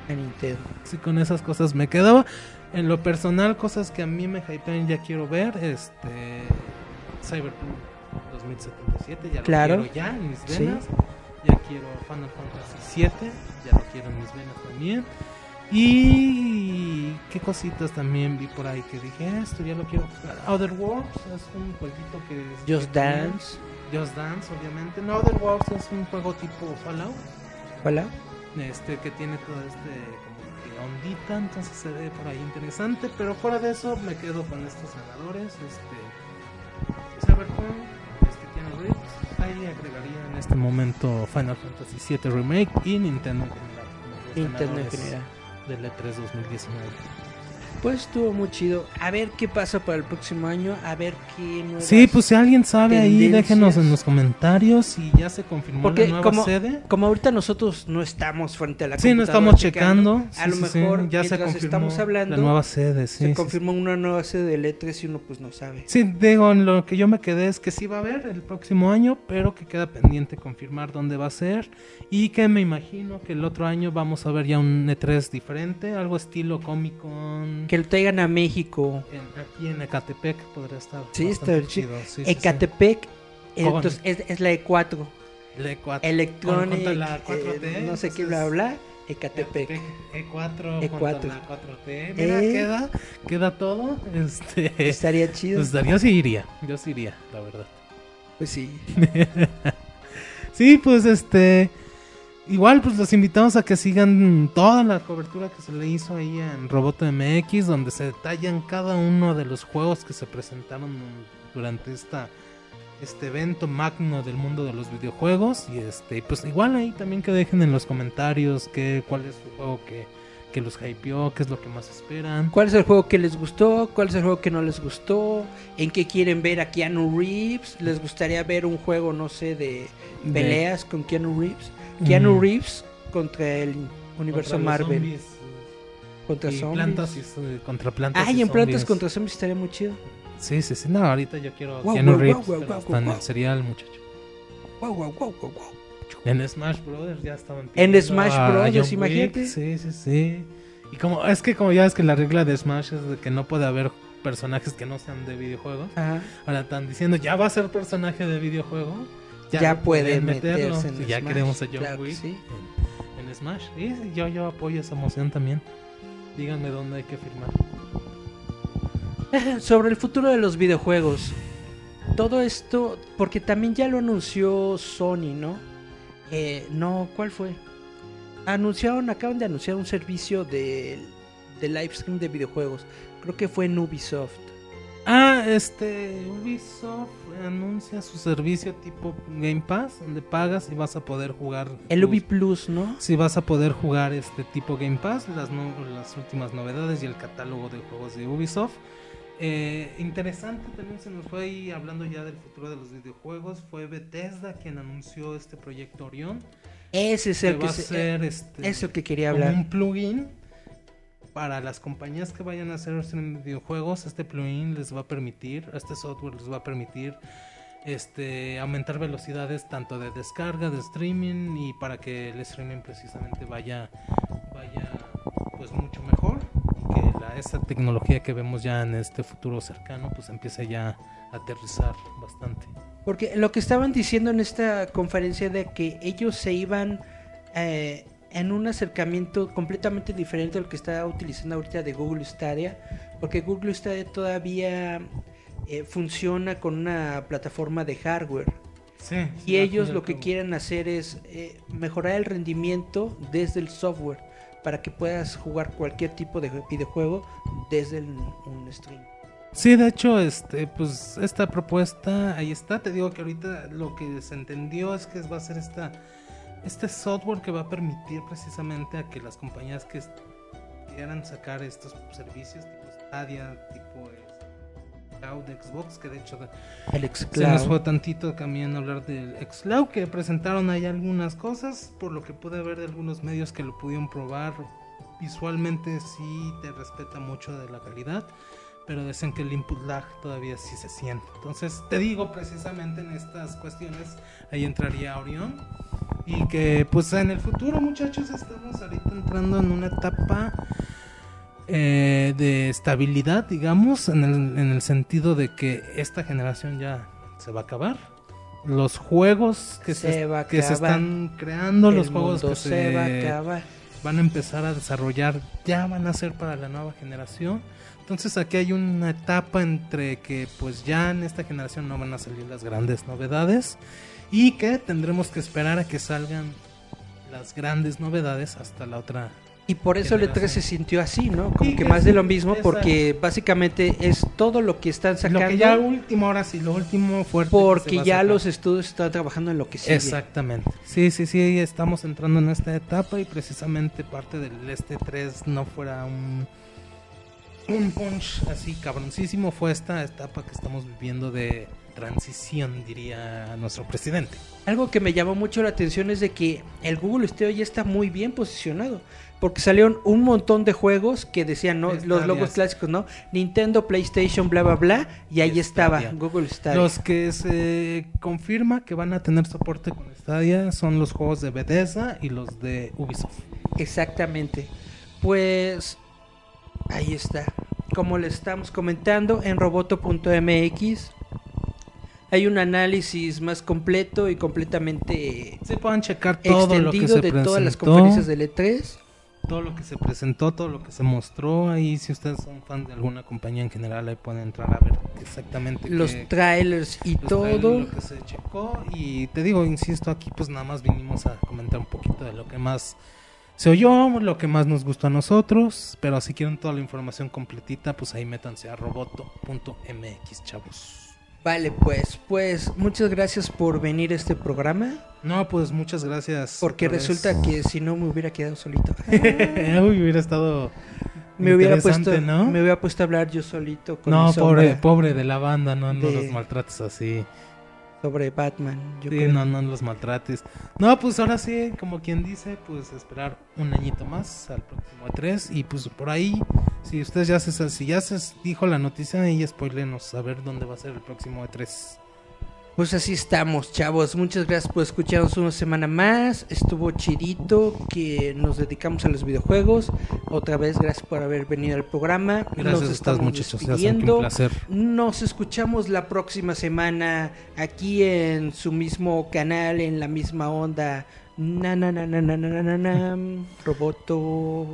[SPEAKER 3] a Nintendo.
[SPEAKER 4] Sí, con esas cosas me quedaba. En lo personal, cosas que a mí me hypean ya quiero ver. Este. Cyberpunk 2077, ya
[SPEAKER 3] Claro.
[SPEAKER 4] lo quiero ya en mis
[SPEAKER 3] Sí.
[SPEAKER 4] venas. Ya quiero Final Fantasy 7, ya lo quiero en mis venas también. Y qué cositas también vi por ahí que dije, "Ah, esto ya lo quiero jugar. Other Worlds es un jueguito que es
[SPEAKER 3] Just Dance,
[SPEAKER 4] Just Dance, obviamente. No, Other Worlds es un juego tipo Fallout
[SPEAKER 3] hola.
[SPEAKER 4] este que tiene todo este como que ondita, entonces se ve por ahí interesante, pero fuera de eso me quedo con estos ganadores, este Cyberpunk, este Keanu Reeves, ahí agregaría en este momento Final Fantasy VII Remake y Nintendo en general.
[SPEAKER 3] Nintendo en general.
[SPEAKER 4] Del E E3 2019.
[SPEAKER 3] Pues estuvo muy chido. A ver qué pasa para el próximo año. A ver qué.
[SPEAKER 4] Sí, pues si alguien sabe ahí, déjenos en los comentarios si ya se confirmó
[SPEAKER 3] Porque
[SPEAKER 4] la nueva
[SPEAKER 3] como,
[SPEAKER 4] sede.
[SPEAKER 3] como ahorita nosotros no estamos frente a la
[SPEAKER 4] Sí, no estamos checando.
[SPEAKER 3] a
[SPEAKER 4] Sí,
[SPEAKER 3] lo
[SPEAKER 4] sí, sí.
[SPEAKER 3] mejor
[SPEAKER 4] ya se confirmó
[SPEAKER 3] estamos hablando
[SPEAKER 4] la nueva sede. Sí,
[SPEAKER 3] se confirmó una nueva sede del E3 y uno pues no sabe.
[SPEAKER 4] Sí, digo, lo que yo me quedé es que sí va a haber el próximo año, pero que queda pendiente confirmar dónde va a ser y que me imagino que el otro año vamos a ver ya un E3 diferente, algo estilo Comic Con.
[SPEAKER 3] Que lo traigan a México.
[SPEAKER 4] en- aquí en Ecatepec podría estar.
[SPEAKER 3] Sí, está chido.
[SPEAKER 4] Sí, sí, sí.
[SPEAKER 3] Ecatepec,
[SPEAKER 4] Con-
[SPEAKER 3] entonces, es, es la E4.
[SPEAKER 4] El E4.
[SPEAKER 3] Electronic,
[SPEAKER 4] Con- la
[SPEAKER 3] eh,
[SPEAKER 4] 4T,
[SPEAKER 3] no sé qué
[SPEAKER 4] entonces,
[SPEAKER 3] bla bla, Ecatepec.
[SPEAKER 4] E4,
[SPEAKER 3] E4.
[SPEAKER 4] contra la 4T. Mira,
[SPEAKER 3] Eh.
[SPEAKER 4] queda, queda todo. Este,
[SPEAKER 3] Estaría chido.
[SPEAKER 4] pues yo sí iría, yo sí iría, la verdad.
[SPEAKER 3] Pues sí.
[SPEAKER 4] Sí, pues este. Igual, pues los invitamos a que sigan toda la cobertura que se le hizo ahí en Roboto MX, donde se detallan cada uno de los juegos que se presentaron durante esta este evento magno del mundo de los videojuegos. Y este, pues igual ahí también que dejen en los comentarios que, cuál es su juego que, que los hypeó, qué es lo que más esperan.
[SPEAKER 3] ¿Cuál es el juego que les gustó? ¿Cuál es el juego que no les gustó? ¿En qué quieren ver a Keanu Reeves? ¿Les gustaría ver un juego, no sé, de
[SPEAKER 4] De-
[SPEAKER 3] peleas con Keanu Reeves? Keanu
[SPEAKER 4] Mm.
[SPEAKER 3] Reeves contra el universo
[SPEAKER 4] Contra
[SPEAKER 3] Marvel.
[SPEAKER 4] zombies,
[SPEAKER 3] contra
[SPEAKER 4] y
[SPEAKER 3] zombies.
[SPEAKER 4] plantas y, contra plantas.
[SPEAKER 3] Ay,
[SPEAKER 4] y
[SPEAKER 3] en plantas contra zombies estaría muy chido.
[SPEAKER 4] Sí, sí, sí. No, ahorita yo quiero
[SPEAKER 3] Guau,
[SPEAKER 4] Keanu
[SPEAKER 3] guau,
[SPEAKER 4] Reeves, pero
[SPEAKER 3] guau,
[SPEAKER 4] en el serial, muchacho.
[SPEAKER 3] Wow, wow, wow, wow, wow.
[SPEAKER 4] En Smash Brothers ya estaban
[SPEAKER 3] En Smash
[SPEAKER 4] a
[SPEAKER 3] Brothers,
[SPEAKER 4] Wick,
[SPEAKER 3] imagínate.
[SPEAKER 4] Sí, sí, sí. Y como es que como ya ves que la regla de Smash es de que no puede haber personajes que no sean de videojuegos.
[SPEAKER 3] Ajá.
[SPEAKER 4] Ahora están diciendo, ya va a ser personaje de videojuego.
[SPEAKER 3] Ya,
[SPEAKER 4] lo
[SPEAKER 3] puede
[SPEAKER 4] pueden
[SPEAKER 3] meterse en
[SPEAKER 4] Si ya
[SPEAKER 3] Smash,
[SPEAKER 4] queremos a John
[SPEAKER 3] claro
[SPEAKER 4] Wick
[SPEAKER 3] sí.
[SPEAKER 4] en, en Smash. Sí, yo, yo apoyo esa emoción también. Díganme dónde hay que firmar.
[SPEAKER 3] Sobre el futuro de los videojuegos. Todo esto, porque también ya lo anunció Sony, ¿no? Eh, no, ¿cuál fue? Anunciaron, acaban de anunciar un servicio de, de live stream de videojuegos. Creo que fue en Ubisoft.
[SPEAKER 4] Ah, este Ubisoft anuncia su servicio tipo Game Pass, donde pagas y vas a poder jugar.
[SPEAKER 3] El Ubi Plus, ¿no?
[SPEAKER 4] Sí, vas a poder jugar este tipo Game Pass, las, no- las últimas novedades y el catálogo de juegos de Ubisoft. Eh, interesante también se nos fue ahí hablando ya del futuro de los videojuegos. Fue Bethesda quien anunció este proyecto Orion.
[SPEAKER 3] Ese es
[SPEAKER 4] que
[SPEAKER 3] el que
[SPEAKER 4] va a
[SPEAKER 3] se-
[SPEAKER 4] ser este,
[SPEAKER 3] es el que quería hablar.
[SPEAKER 4] un plugin para las compañías que vayan a hacer videojuegos. Este plugin les va a permitir, este software les va a permitir este aumentar velocidades tanto de descarga, de streaming y para que el streaming precisamente vaya vaya pues mucho mejor y que la, esa tecnología que vemos ya en este futuro cercano pues empiece ya a aterrizar bastante.
[SPEAKER 3] Porque lo que estaban diciendo en esta conferencia de que ellos se iban eh, en un acercamiento completamente diferente al que está utilizando ahorita de Google Stadia, porque Google Stadia todavía eh, funciona con una plataforma de hardware.
[SPEAKER 4] Sí,
[SPEAKER 3] Y ellos lo que quieren hacer es eh, mejorar el rendimiento desde el software para que puedas jugar cualquier tipo de videojuego desde el- un stream.
[SPEAKER 4] Sí, de hecho, este, pues esta propuesta ahí está. Te digo que ahorita lo que se entendió es que va a ser esta, este software que va a permitir precisamente a que las compañías que quieran sacar estos servicios tipo Stadia, tipo Cloud Xbox, que de hecho
[SPEAKER 3] El
[SPEAKER 4] se nos fue tantito también hablar del xCloud, que presentaron ahí algunas cosas, por lo que pude ver de algunos medios que lo pudieron probar. Visualmente sí te respeta mucho de la calidad, pero dicen que el input lag todavía sí se siente. Entonces te digo precisamente en estas cuestiones, ahí entraría Orion. Y que pues en el futuro muchachos estamos ahorita entrando en una etapa eh, de estabilidad, digamos, en el, en el sentido de que esta generación ya se va a acabar. Los juegos que se,
[SPEAKER 3] Se va a
[SPEAKER 4] que se están creando, los juegos que
[SPEAKER 3] se
[SPEAKER 4] se,
[SPEAKER 3] va a acabar.
[SPEAKER 4] van a empezar a desarrollar, ya van a ser para la nueva generación. Entonces aquí hay una etapa entre que pues ya en esta generación no van a salir las grandes novedades y que tendremos que esperar a que salgan las grandes novedades hasta la otra
[SPEAKER 3] Y por eso el E3
[SPEAKER 4] generación.
[SPEAKER 3] se sintió así, ¿no? Como que más
[SPEAKER 4] sí,
[SPEAKER 3] de lo mismo, porque básicamente es todo lo que están sacando.
[SPEAKER 4] Lo que ya último, ahora sí, lo último fuerte.
[SPEAKER 3] porque ya los estudios están trabajando en lo que sigue.
[SPEAKER 4] Exactamente. Sí, sí, sí, estamos entrando en esta etapa y precisamente parte del este 3 no fuera un un punch así cabroncísimo fue esta etapa que estamos viviendo de transición, diría nuestro presidente.
[SPEAKER 3] Algo que me llamó mucho la atención es de que el Google Stadia ya está muy bien posicionado. Porque salieron un montón de juegos que decían, ¿no?
[SPEAKER 4] Stadia.
[SPEAKER 3] Los logos clásicos, ¿no? Nintendo, PlayStation, bla, bla, bla. Y ahí estaba. Google Stadia.
[SPEAKER 4] Los que se confirma que van a tener soporte con Stadia son los juegos de Bethesda y los de Ubisoft.
[SPEAKER 3] Exactamente. Pues ahí está. Como le estamos comentando en roboto.mx hay un análisis más completo y completamente
[SPEAKER 4] Se puedan checar todo lo que
[SPEAKER 3] extendido
[SPEAKER 4] se
[SPEAKER 3] de todas las
[SPEAKER 4] presentó.
[SPEAKER 3] conferencias del E3.
[SPEAKER 4] todo lo que se presentó, todo lo que se mostró. Ahí, si ustedes son fan de alguna compañía en general, ahí pueden entrar a ver exactamente
[SPEAKER 3] Los
[SPEAKER 4] qué-
[SPEAKER 3] trailers y
[SPEAKER 4] los trailers,
[SPEAKER 3] todo.
[SPEAKER 4] lo que se checó. Y te digo, insisto, aquí pues nada más vinimos a comentar un poquito de lo que más se oyó, lo que más nos gustó a nosotros. Pero si quieren toda la información completita, pues ahí métanse a roboto.mx, chavos.
[SPEAKER 3] Vale, pues, pues muchas gracias por venir a este programa.
[SPEAKER 4] No, pues muchas gracias.
[SPEAKER 3] Porque
[SPEAKER 4] vez.
[SPEAKER 3] resulta que si no me hubiera quedado solito.
[SPEAKER 4] Uy, hubiera estado.
[SPEAKER 3] me hubiera puesto,
[SPEAKER 4] ¿no?
[SPEAKER 3] me hubiera puesto a hablar yo solito con
[SPEAKER 4] No,
[SPEAKER 3] sombra
[SPEAKER 4] pobre, pobre de la banda, no, no
[SPEAKER 3] de-
[SPEAKER 4] los maltrates así.
[SPEAKER 3] Sobre Batman. Yo
[SPEAKER 4] Sí,
[SPEAKER 3] creo.
[SPEAKER 4] no, no los maltrates. No, pues ahora sí, como quien dice, pues esperar un añito más al próximo 3 y pues por ahí, si ustedes ya se, si ya se dijo la noticia y spoilenos a ver dónde va a ser el próximo E E3.
[SPEAKER 3] Pues así estamos, chavos. Muchas gracias por escucharnos una semana más. Estuvo chidito que nos dedicamos a los videojuegos. Otra vez, gracias por haber venido al programa.
[SPEAKER 4] Gracias
[SPEAKER 3] nos
[SPEAKER 4] a
[SPEAKER 3] estamos
[SPEAKER 4] muchachos, un placer.
[SPEAKER 3] Nos escuchamos la próxima semana aquí en su mismo canal, en la misma onda. Na na na na na na na, na. Roboto.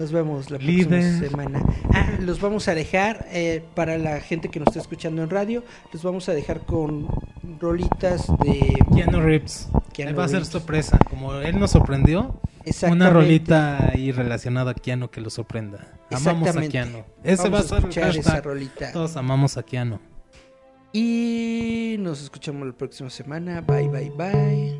[SPEAKER 3] Nos vemos la próxima semana. Ah, los vamos a dejar eh, para la gente que nos está escuchando en radio. Los vamos a dejar con rolitas de
[SPEAKER 4] Keanu Reeves. Él va a ser sorpresa. Como él nos sorprendió, una rolita ahí relacionada a Keanu que lo sorprenda. Amamos a Keanu. Ese
[SPEAKER 3] vamos
[SPEAKER 4] va a, ser
[SPEAKER 3] esa rolita.
[SPEAKER 4] Todos amamos a Keanu.
[SPEAKER 3] Y nos escuchamos la próxima semana. Bye, bye, bye.